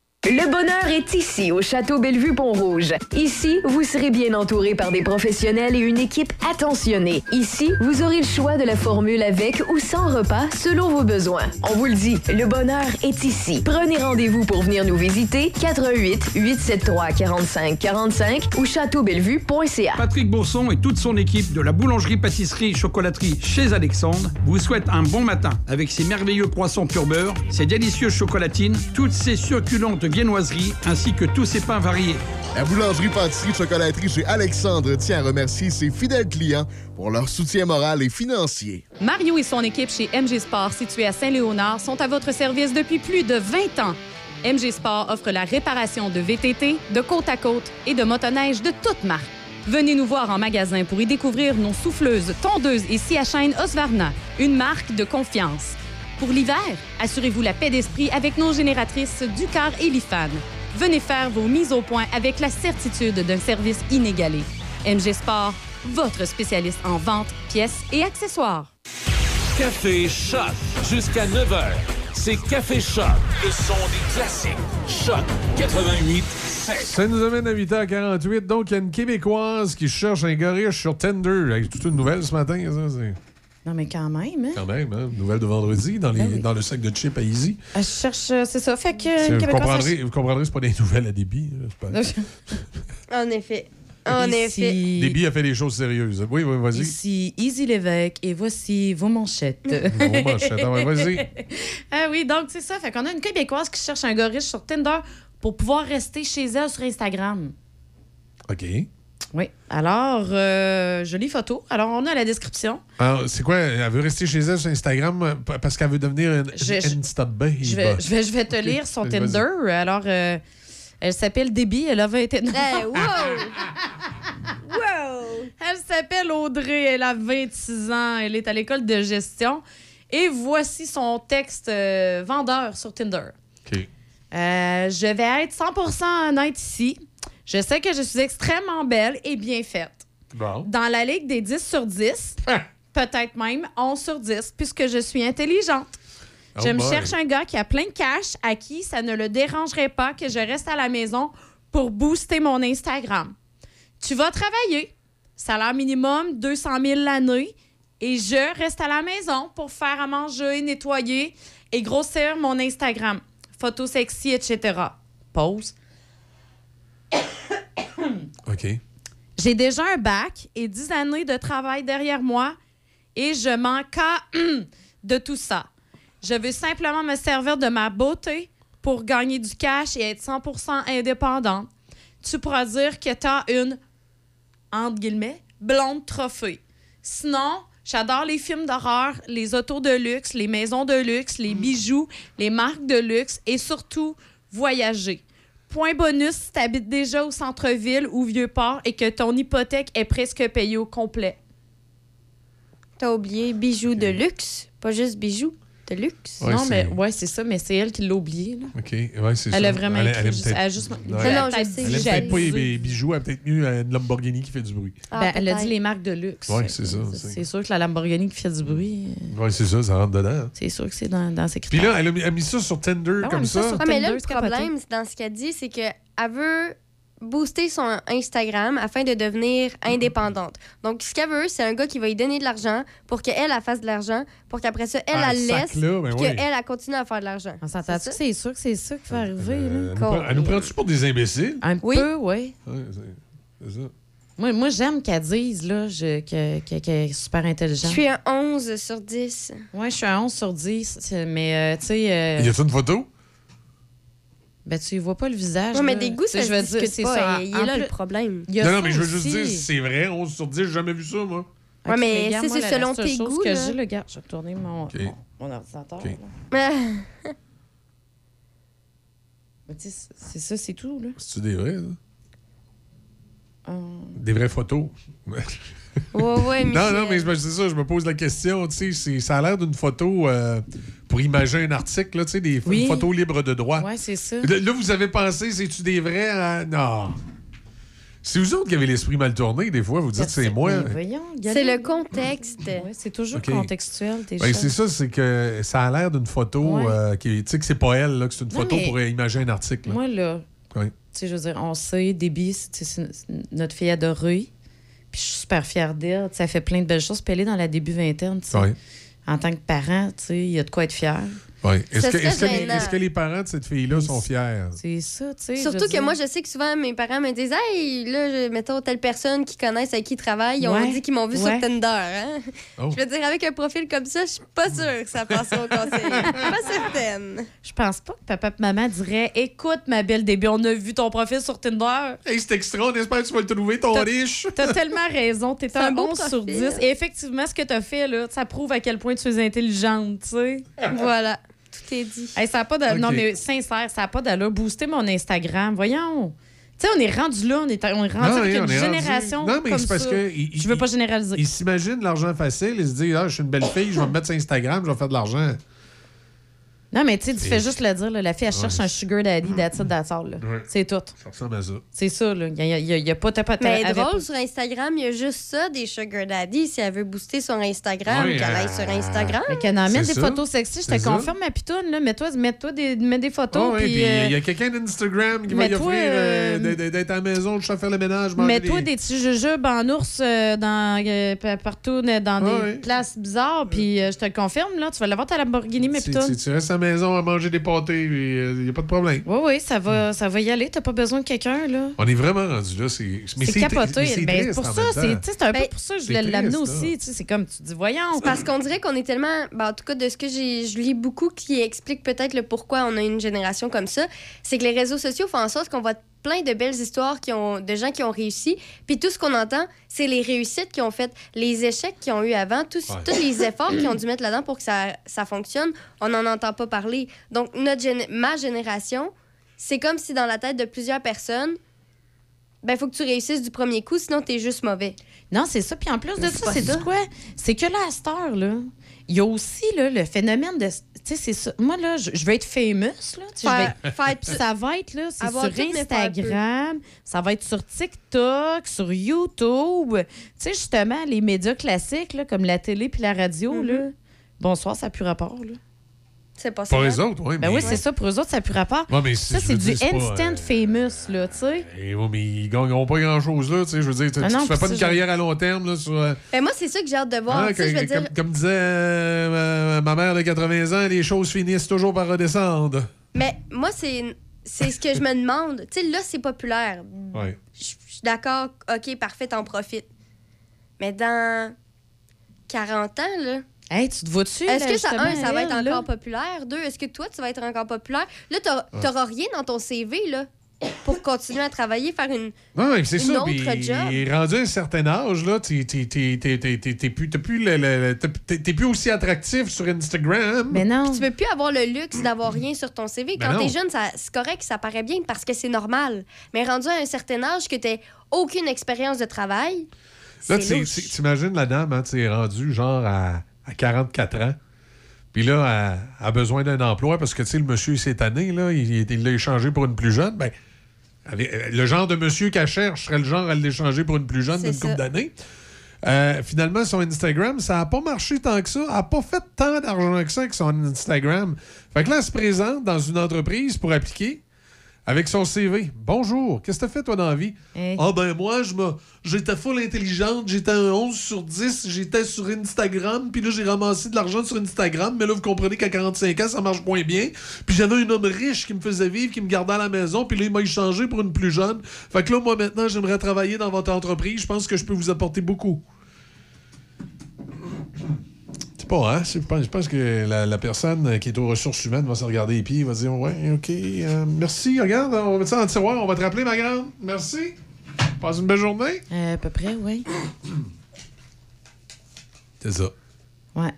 Le bonheur est ici, au Château Bellevue-Pont-Rouge. Ici, vous serez bien entouré par des professionnels et une équipe attentionnée. Ici, vous aurez le choix de la formule avec ou sans repas selon vos besoins. On vous le dit, le bonheur est ici. Prenez rendez-vous pour venir nous visiter 88 873 45 45 ou châteaubellevue.ca. Patrick Bourson et toute son équipe de la boulangerie-pâtisserie-chocolaterie chez Alexandre vous souhaitent un bon matin avec ses merveilleux poissons pur beurre, ses délicieuses chocolatines, toutes ses succulentes viennoiseries ainsi que tous ses pains variés. La boulangerie, pâtisserie, chocolaterie chez Alexandre tient à remercier ses fidèles clients pour leur soutien moral et financier. Mario et son équipe chez MG Sport, située à Saint-Léonard, sont à votre service depuis plus de 20 ans. MG Sport offre la réparation de VTT, de côte à côte et de motoneige de toutes marques. Venez nous voir en magasin pour y découvrir nos souffleuses, tondeuses et scie à chaîne Osvarna, une marque de confiance. Pour l'hiver, assurez-vous la paix d'esprit avec nos génératrices Ducar et Lifan. Venez faire vos mises au point avec la certitude d'un service inégalé. MG Sport, votre spécialiste en vente, pièces et accessoires. Café Choc jusqu'à 9h. C'est Café Choc, le son des classiques. Choc 88 Ça nous amène à 8h48. Donc, il y a une Québécoise qui cherche un gars riche sur Tinder. Hey, toute une nouvelle ce matin, ça. Non, mais quand même, hein? quand même, hein? Nouvelle de vendredi dans, les, Ben oui. dans le sac de chips à Easy. Elle cherche, euh, c'est ça. Fait que. Vous comprendrez, elle- vous comprendrez, c'est pas des nouvelles à débit. pas- En effet. En Ici- effet. Débit a fait des choses sérieuses. Oui, oui, vas-y. Ici, Easy Lévesque, et voici vos manchettes. Vos manchettes, ah ouais, vas-y. ah oui, donc c'est ça. Fait qu'on a une Québécoise qui cherche un gars riche sur Tinder pour pouvoir rester chez elle sur Instagram. OK. Oui. Alors, euh, jolie photo. Alors, on a la description. Alors, c'est quoi? Elle veut rester chez elle sur Instagram euh, parce qu'elle veut devenir une, Je- une je-. Je vais, je vais, je vais te lire son Vas-y. Tinder. Alors, euh, elle s'appelle Debbie. Elle a 21 ans. Hey, wow! wow! Elle s'appelle Audrey. Elle a 26 ans. Elle est à l'école de gestion. Et voici son texte euh, vendeur sur Tinder. OK. Euh, je vais être 100% honnête ici. Je sais que je suis extrêmement belle et bien faite. Bon. Dans la ligue des 10 sur 10, peut-être même 11 sur 10, puisque je suis intelligente. Oh je me boy. cherche un gars qui a plein de cash, à qui ça ne le dérangerait pas que je reste à la maison pour booster mon Instagram. Tu vas travailler, salaire minimum 200 000 l'année, et je reste à la maison pour faire à manger, nettoyer et grossir mon Instagram. Photos sexy, etc. Pause. OK. J'ai déjà un bac et 10 années de travail derrière moi et je manque de tout ça. Je veux simplement me servir de ma beauté pour gagner du cash et être 100% indépendante. Tu pourras dire que tu as une, entre guillemets, blonde trophée. Sinon, j'adore les films d'horreur, les autos de luxe, les maisons de luxe, les bijoux, les marques de luxe et surtout voyager. Point bonus si tu habites déjà au centre-ville ou Vieux-Port et que ton hypothèque est presque payée au complet. T'as oublié bijoux de luxe, pas juste bijoux de luxe. Ouais, non, mais ouais, c'est ça, mais c'est elle qui l'a oublié. là. OK. Ouais, c'est Elle ça. a vraiment elle, écrit elle elle a juste-. Non, Elle aime peut-être pas les bijoux, elle a peut-être mieux une Lamborghini qui fait du bruit. Ah, Ben, elle a dit les marques de luxe. Ouais, c'est ça, c'est- C'est sûr que la Lamborghini qui fait du bruit, euh, Oui, c'est ça, ça rentre dedans. c'est sûr que c'est dans, dans ses Puis critères. là, elle a mis, elle a mis ça sur Tinder Ah ouais, comme ça ça. Ah, mais là, le problème, c'est dans ce qu'elle dit, c'est qu'elle veut booster son Instagram afin de devenir indépendante. Donc, ce qu'elle veut, c'est un gars qui va lui donner de l'argent pour qu'elle, elle fasse de l'argent, pour qu'après ça, elle, Ah, elle le laisse, ben oui. qu'elle, elle continue à faire de l'argent. On s'entend que c'est sûr que c'est ça qui va arriver. Euh, là? elle, nous prend, elle nous prend-tu pour des imbéciles? Un Oui. peu, oui. Ouais, c'est- ça. Moi, moi j'aime qu'elle dise là, je- que- que- qu'elle est super Je intelligente. suis un 11 sur 10. Ouais, je suis à 11 sur 10, c'est- mais euh, tu sais. euh, Y a-tu une photo? Ben, tu vois pas le visage. Non, mais des goûts, ça je veux dire, c'est ça. Il est là plus- le problème. il y a Non, non, mais je veux juste dire, c'est vrai, 11 sur 10, j'ai jamais vu ça, moi. Ouais, mais c'est selon tes goûts, que j'ai, le gars, je vais retourner mon, OK. mon, mon ordinateur. OK. là. Mais tu sais, c'est ça, c'est tout, là. C'est-tu des vrais? Euh, Des vraies photos? Ouais, ouais, non, Michel. non, mais c'est ça, je me pose la question. Tu sais, ça a l'air d'une photo euh, pour imaginer un article, là, tu sais, des Oui. une photo libre de droit. Ouais, c'est ça. Là, vous avez pensé, c'est-tu des vrais? hein? Non. C'est vous autres qui avez l'esprit mal tourné, des fois. Vous dites, c'est moi. Mais voyons, C'est le contexte. Ouais, c'est toujours OK. contextuel, tes Ben, choses. c'est ça, c'est que ça a l'air d'une photo Ouais. euh, qui, tu sais, que c'est pas elle, là, que c'est une Non, photo mais- pour imaginer un article. là. Moi, là, Oui. tu sais, je veux dire, on sait, Déby, c'est tu sais, c'est notre fille adorée. Puis je suis super fière d'elle. Elle fait plein de belles choses. Puis elle est dans la début vingtaine. tu sais. Ouais. En tant que parent, tu sais, il y a de quoi être fier. Ouais. Est-ce que, les- que parents de cette fille-là sont fiers? C'est ça, tu sais. Surtout que dire. moi, je sais que souvent, mes parents me disent Hey, là, je- mettons, telle personne qui connaissent avec qui ils travaillent, ils ont dit qu'ils m'ont vu ouais. sur Tinder. Hein? Oh. Je veux dire, avec un profil comme ça, je suis pas sûre que ça passera au conseil. pas certaine. Je pense pas que papa et maman diraient Écoute, ma belle Déby, on a vu ton profil sur Tinder. Hey, c'est extra, on espère que tu vas le trouver, ton riche. T'as tellement raison. T'es un un 11 sur profil. 10. Et effectivement, ce que t'as fait, là, ça prouve à quel point tu es intelligente, tu sais. Voilà, dit. Hey, ça a pas. Non, mais sincère, ça n'a pas d'allure. Booster mon Instagram, voyons. Tu sais, on est rendu là, on est, on est rendu Non, avec oui, une rendu- génération Non, mais comme c'est parce ça. que il- Je veux pas généraliser. Il s'imagine l'argent facile, il se dit ah, je suis une belle fille, je vais me mettre sur Instagram, je vais faire de l'argent. Non, mais tu sais, tu fais juste le dire, là, la fille, elle cherche un sugar daddy, that's it, that's all. Ouais. C'est tout. Ça ressemble à ça. C'est ça, là. Il y a, y a- y a pas... t'as pas Mais t'avais drôle, pas- sur Instagram, il y a juste ça, des sugar daddy. Si elle veut booster son Instagram, Oui, qu'elle aille euh, sur Instagram. Mais qu'elle C'est des ça. photos sexy, je te confirme, ma pitoune, là. Mets-toi mets-toi des, mets des photos, Oh, ouais, puis... puis il euh, y a quelqu'un d'Instagram qui va y offrir euh, euh, d'être- à la maison, de faire le ménage, Mets-toi des petits jujubes en ours euh, dans, euh, pa- partout euh, dans des Ouais. places bizarres, puis euh, je te le confirme, là, tu vas l'avoir ta Lamborghini, ma Si, maison à manger des pâtés, il n'y a pas de problème. Oui, oui, ça va, ça va y aller. T'as pas besoin de quelqu'un, là. On est vraiment rendu là. C'est capoté. c'est Ben, pour ça, c'est un peu Ben, pour ça que je voulais l'amener aussi. tu sais, C'est comme tu dis, voyons. Parce qu'on dirait qu'on est tellement. ben, en tout cas, de ce que j'ai, je lis beaucoup qui explique peut-être le pourquoi on a une génération comme ça. C'est que les réseaux sociaux font en sorte qu'on voit plein de belles histoires qui ont, de gens qui ont réussi. Puis tout ce qu'on entend, c'est les réussites qu'ils ont faites, les échecs qu'ils ont eu avant, tous, Ouais. tous les efforts qu'ils ont dû mettre là-dedans pour que ça, ça fonctionne. On n'en entend pas parler. Donc, notre gén- ma génération, c'est comme si dans la tête de plusieurs personnes, ben, faut que tu réussisses du premier coup, sinon t'es juste mauvais. Non, c'est ça. Puis en plus de ça, c'est quoi? C'est que là, à cette heure, là, il y a aussi là, le phénomène de. Tu sais, c'est ça. Moi, là, je, je veux être famous, là. je vais Faire- ça va être, là, c'est sur Instagram, ça va être sur TikTok, sur YouTube. Tu sais, justement, les médias classiques, là, comme la télé puis la radio, là. Bonsoir, ça n'a plus rapport, là. C'est pas Pour eux autres, oui. Ben mais... oui, c'est ça. Pour eux autres, ça n'a plus rapport. Ouais, mais si ça, c'est du dire, c'est pas, instant euh, famous, là, tu sais. Eh oui, mais ils gagneront pas grand-chose, là. Tu sais, je veux dire, tu Ah tu non, fais puis pas ça, une carrière à long terme, là, sur... euh, Ben, moi, c'est ça que j'ai hâte de voir. Tu sais, je veux comme, dire, comme- comme disait euh, ma mère de 80 ans, les choses finissent toujours par redescendre. Mais moi, c'est c'est ce que je me demande. Tu sais, là, c'est populaire. Ouais. Je suis d'accord. OK, parfait, t'en profites. Mais dans 40 ans, là. Hey, tu te vois-tu? Est-ce que ça, un, ça va être encore populaire? Deux, est-ce que toi, tu vas être encore populaire? Là, t'auras rien dans ton CV, là, pour continuer à travailler, faire une, Non, mais c'est une ça. autre puis job. rendu à un certain âge, là, t'es t'es- t'es- t'es- t'es- t'es- t'es plus, t'as plus le- le- le- t'es- t'es- t'es plus aussi attractif sur Instagram. Mais non. Tu peux plus avoir le luxe d'avoir rien sur ton CV. Ben Quand t'es jeune, ça- c'est correct, ça paraît bien parce que c'est normal. Mais rendu à un certain âge que t'aies aucune expérience de travail, Là, c'est tu- t'imagines la dame, hein, tu sais, rendue genre à, à 44 ans. Puis là, elle a besoin d'un emploi parce que, tu sais, le monsieur, cette année, là, il l'a échangé pour une plus jeune. Ben, avec- le genre de monsieur qu'elle cherche serait le genre à l'échanger pour une plus jeune d'une couple d'années. Euh, finalement, son Instagram, ça n'a pas marché tant que ça. Elle n'a pas fait tant d'argent que ça avec son Instagram. Fait que là, elle se présente dans une entreprise pour appliquer avec son CV. Bonjour, qu'est-ce que tu fait, toi, dans la vie? Ah, ben, moi, je j'étais full intelligente, j'étais un 11 sur 10, j'étais sur Instagram, puis là, j'ai ramassé de l'argent sur Instagram, mais là, vous comprenez qu'à 45 ans, ça marche moins bien. Puis j'avais un homme riche qui me faisait vivre, qui me gardait à la maison, puis là, il m'a échangé pour une plus jeune. Fait que là, moi, maintenant, j'aimerais travailler dans votre entreprise. Je pense que je peux vous apporter beaucoup. Pas, hein? Je pense, je pense que la, la personne qui est aux ressources humaines va se regarder les pieds, va dire Ouais, OK, euh, merci, regarde, on va mettre ça dans le tiroir, on va te rappeler, ma grande. Merci. Passe une belle journée. Euh, à peu près, oui. C'est ça. Ouais.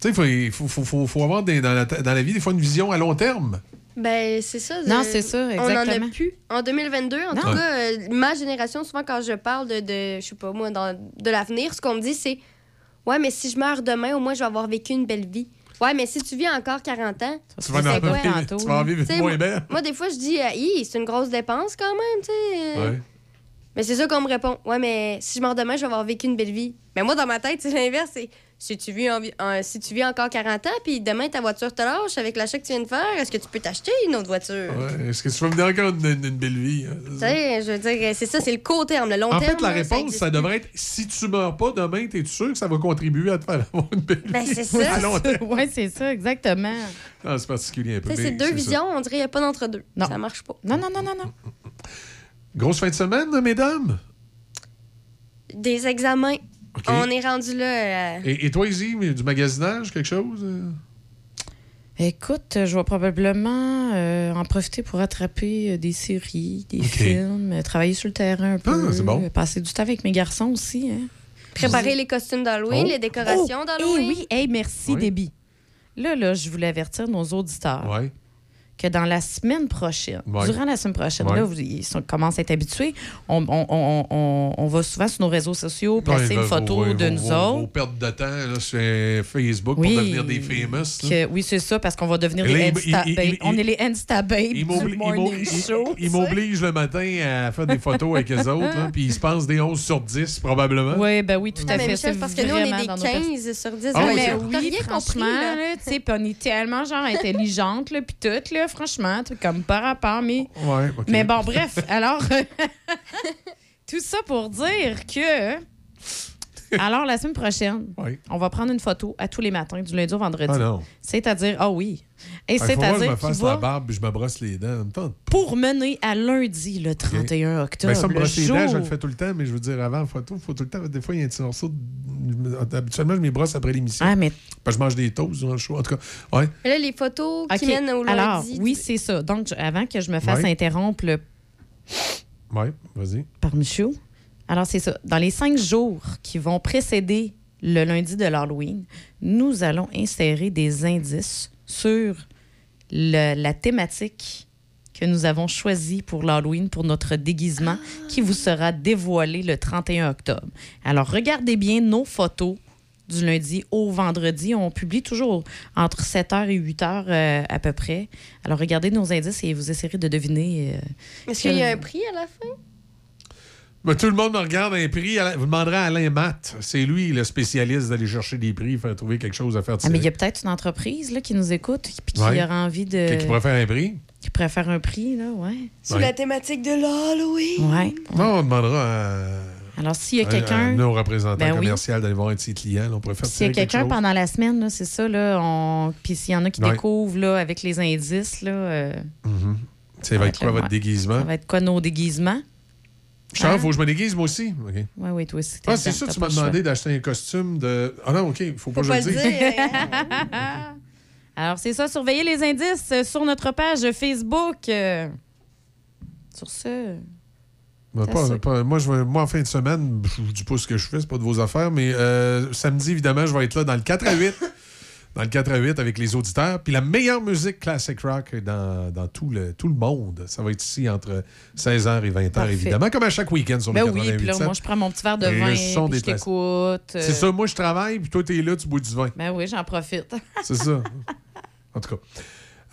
Tu sais, il faut, faut, faut, faut avoir des- dans, la, dans la vie, des fois, une vision à long terme. Ben, c'est ça. Non, c'est ça, On n'en a exactement. plus. En 2022, en Non. tout cas, euh, ma génération, souvent, quand je parle de, de je sais pas moi, dans, de l'avenir, ce qu'on me dit, c'est Ouais, mais si je meurs demain, au moins, je vais avoir vécu une belle vie. Ouais, mais si tu vis encore 40 ans, Tu vas, c'est en quoi? vivre- tu vas en vivre Tu sais, moins moi- belle. Moi, des fois, je dis euh, Hi, c'est une grosse dépense quand même, tu sais. euh. Ouais. Mais c'est ça qu'on me répond. Ouais, mais si je meurs demain, je vais avoir vécu une belle vie. Mais moi, dans ma tête, c'est l'inverse. C'est si tu, vis en- en- si tu vis encore 40 ans, puis demain, ta voiture te lâche avec l'achat que tu viens de faire, est-ce que tu peux t'acheter une autre voiture? Ouais. Est-ce que tu vas me dire encore une, une- une belle vie? hein? Tu sais, je veux dire, c'est ça, c'est le court terme. Le long En terme. fait, la là, réponse, ça, devrait être si tu meurs pas demain, t'es sûr que ça va contribuer à te faire avoir une belle Ben, vie? c'est ça. À long terme. oui, c'est ça, exactement. Ah, c'est particulier un peu. Tu sais, c'est deux ça. visions, on dirait qu'il n'y a pas d'entre-deux. Non. Ça marche pas. Non, non, non, non, non. Grosse fin de semaine, mesdames? Des examens. On est rendu là. euh, Et, et toi, Izzy, du magasinage, quelque chose? euh? Écoute, je vais probablement euh, en profiter pour rattraper euh, des séries, des films, euh, travailler sur le terrain un peu. Ah, c'est bon. Passer du temps avec mes garçons aussi. Hein. préparer les costumes d'Halloween, Oh. les décorations Oh, d'Halloween. eh oui, hey, merci, Oui. Déby. Là, là, je voulais avertir nos auditeurs Ouais. Que dans la semaine prochaine, Ouais. durant la semaine prochaine, Ouais. là, vous, ils sont- commencent à être habitués. On, on- on- on- on va souvent sur nos réseaux sociaux placer Ouais, une photo vos- de vos- nous vos- autres. Vos pertes de temps là, sur Facebook Oui. pour devenir des famous. Que- oui, c'est ça, parce qu'on va devenir il- Insta il- On est les Insta babes Ils m'obligent le matin à faire des photos avec les autres, puis ils se pensent des 11 sur 10, probablement. Oui, ben oui, tout Non, à fait. Michel, c'est parce que nous, on est des nos pers- 15 sur 10. Ah Ouais, oui, franchement, on est tellement, genre, intelligente, là, puis tout, là, franchement, tout comme par rapport, mais... Ouais. Mais bon, bref, alors, tout ça pour dire que... Alors, la semaine prochaine, Oui. on va prendre une photo à tous les matins, du lundi au vendredi. Ah non. C'est-à-dire, ah oui. Et que je c'est-à-dire me fasse la barbe puis je me brosse les dents en même temps. pour mener à lundi, le 31 octobre, Ben, ça, me le brosser les dents, je le fais tout le temps, mais je veux dire, avant la photo, il faut tout le temps. Des fois, il y a un petit morceau. de- Habituellement, je m'y brosse après l'émission. Ah, mais Parce que je mange des toasts durant le show. En tout cas, ouais. Et Là, les photos qui mènent au lundi. Alors, oui, c'est ça. Donc, avant que je me fasse Ouais. interrompre le- Ouais, vas-y. par Michaud, alors c'est ça. Dans les cinq jours qui vont précéder le lundi de l'Halloween, nous allons insérer des indices sur le- la thématique que nous avons choisie pour l'Halloween, pour notre déguisement, qui vous sera dévoilé le 31 octobre. Alors, regardez bien nos photos du lundi au vendredi. On publie toujours entre 7h et 8h euh, à peu près. Alors, regardez nos indices et vous essayerez de deviner. euh, Est-ce qu'il y a un prix à la fin? Ben, tout le monde me regarde un prix. Vous demanderez à Alain Matt. C'est lui le spécialiste d'aller chercher des prix, faire trouver quelque chose à faire Ah, tirer. mais il y a peut-être une entreprise là, qui nous écoute puis qui Ouais. aura envie de. Qui pourrait faire un prix. Qui pourrait faire un prix, là, ouais. Sous Ouais. la thématique de l'Halloween. Ouais. Non, on demandera à. Alors, s'il y a quelqu'un- nos représentants Ben oui. commerciaux d'aller voir un de ses clients. là, on pourrait faire S'il y a quelque quelqu'un pendant la semaine, là, c'est ça, là, on... puis s'il y en a qui Ouais. découvrent là, avec les indices, là, euh, Mhm. Ça va être quoi ouais. votre déguisement? ça va être quoi nos déguisements? Charles, Hein? faut que je me déguise moi aussi. OK. Oui, oui, toi aussi. Ah, c'est ça, tu m'as demandé d'acheter un costume de. Ah non, OK, faut pas que je le dise. Alors, c'est ça, surveillez les indices euh, sur notre page Facebook. euh. Sur ce. Ben, pas- pas- moi, je vais- moi, en fin de semaine, je vous dis pas ce que je fais, c'est pas de vos affaires, mais euh, samedi, évidemment, je vais être là dans le 4 à 8. Dans le 4 à 8 avec les auditeurs. Puis la meilleure musique classic rock dans, dans tout, le, tout le monde, ça va être ici entre 16h et 20h, Parfait. évidemment, comme à chaque week-end sur Ben le oui, 88.7. puis là, moi, je prends mon petit verre de Et vin, son puis des je t'écoute. euh. C'est ça, moi, je travaille, puis toi, t'es là, tu bois du vin. Ben oui, j'en profite. C'est ça. En tout cas.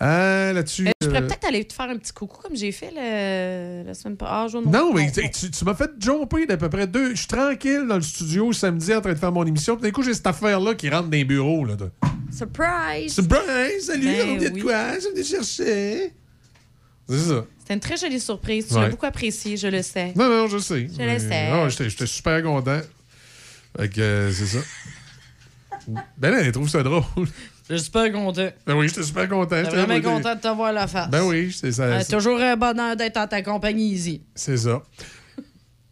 Euh, Là-dessus. Euh, je pourrais euh, peut-être aller te faire un petit coucou comme j'ai fait le- la semaine passée. Ah, je Non, mais tu, tu- tu m'as fait jumper d'à peu près deux. Je suis tranquille dans le studio samedi en train de faire mon émission. Puis d'un coup, j'ai cette affaire-là qui rentre dans les bureaux. Là, de... Surprise! Surprise! Salut, Ben on vient de quoi? Ça venait chercher. C'est ça. C'était une très jolie surprise. Tu Ouais. l'as beaucoup apprécié, je le sais. Non, non, je sais. Je le sais. Ah, J'étais j'étais super content. Fait que euh, c'est ça. Ben là, elle trouve ça drôle. Je suis super content. Ben oui, j'étais super content. J'étais vraiment content de te voir la face. Ben oui, c'est ça. Euh, toujours un bonheur d'être en ta compagnie ici. C'est ça.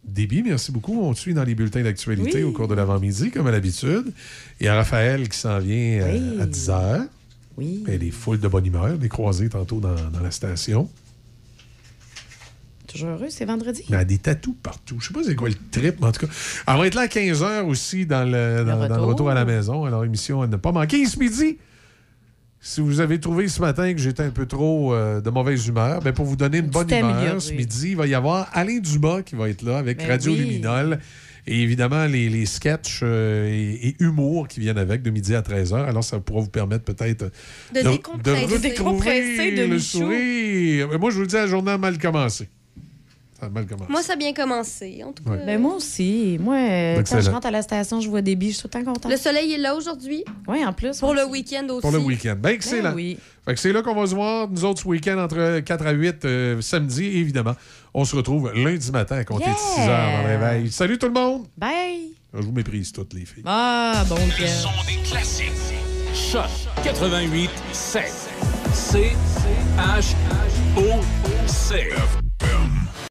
Déby, merci beaucoup. On te suit dans les bulletins d'actualité Oui. au cours de l'avant-midi, comme à l'habitude. Il y a Raphaël qui s'en vient euh, Oui. à 10 h. Oui. Et des foules de bonne humeur, les croisés tantôt dans, dans la station. Toujours heureux, c'est vendredi. Il y a des tatous partout. Je sais pas c'est quoi le trip, mais en tout cas. Elle va être là à 15 h aussi dans le, dans, dans le retour. à la maison. Alors, émission à ne pas manquer ce midi. Si vous avez trouvé ce matin que j'étais un peu trop euh, de mauvaise humeur, ben pour vous donner une bonne humeur, amélioré. ce midi, il va y avoir Alain Dumas qui va être là avec Ben Radio oui. Luminol. Et évidemment, les, les sketchs euh, et, et humour qui viennent avec de midi à 13h. Alors, ça pourra vous permettre peut-être De décompresser. De décompresser de le Michou. sourire. Mais Moi, je vous le dis, la journée a mal commencé. Ça a mal commencé. Moi, ça a bien commencé, en tout cas. Ben moi aussi. Moi, euh, quand je rentre à la station, je vois des billes, je suis tout le temps contente. Le soleil est là aujourd'hui. Oui, en plus. Pour le week-end aussi. Pour le week-end. Ben, excellent. Ben oui. Fait que c'est là qu'on va se voir, nous autres, ce week-end, entre 4 à 8, euh, samedi, évidemment. On se retrouve lundi matin à compter de 6 Yeah! heures dans le réveil. Salut tout le monde! Bye! Je vous méprise toutes, les filles. Ah, bon Le son des classiques. Choc 88 7. C H O C.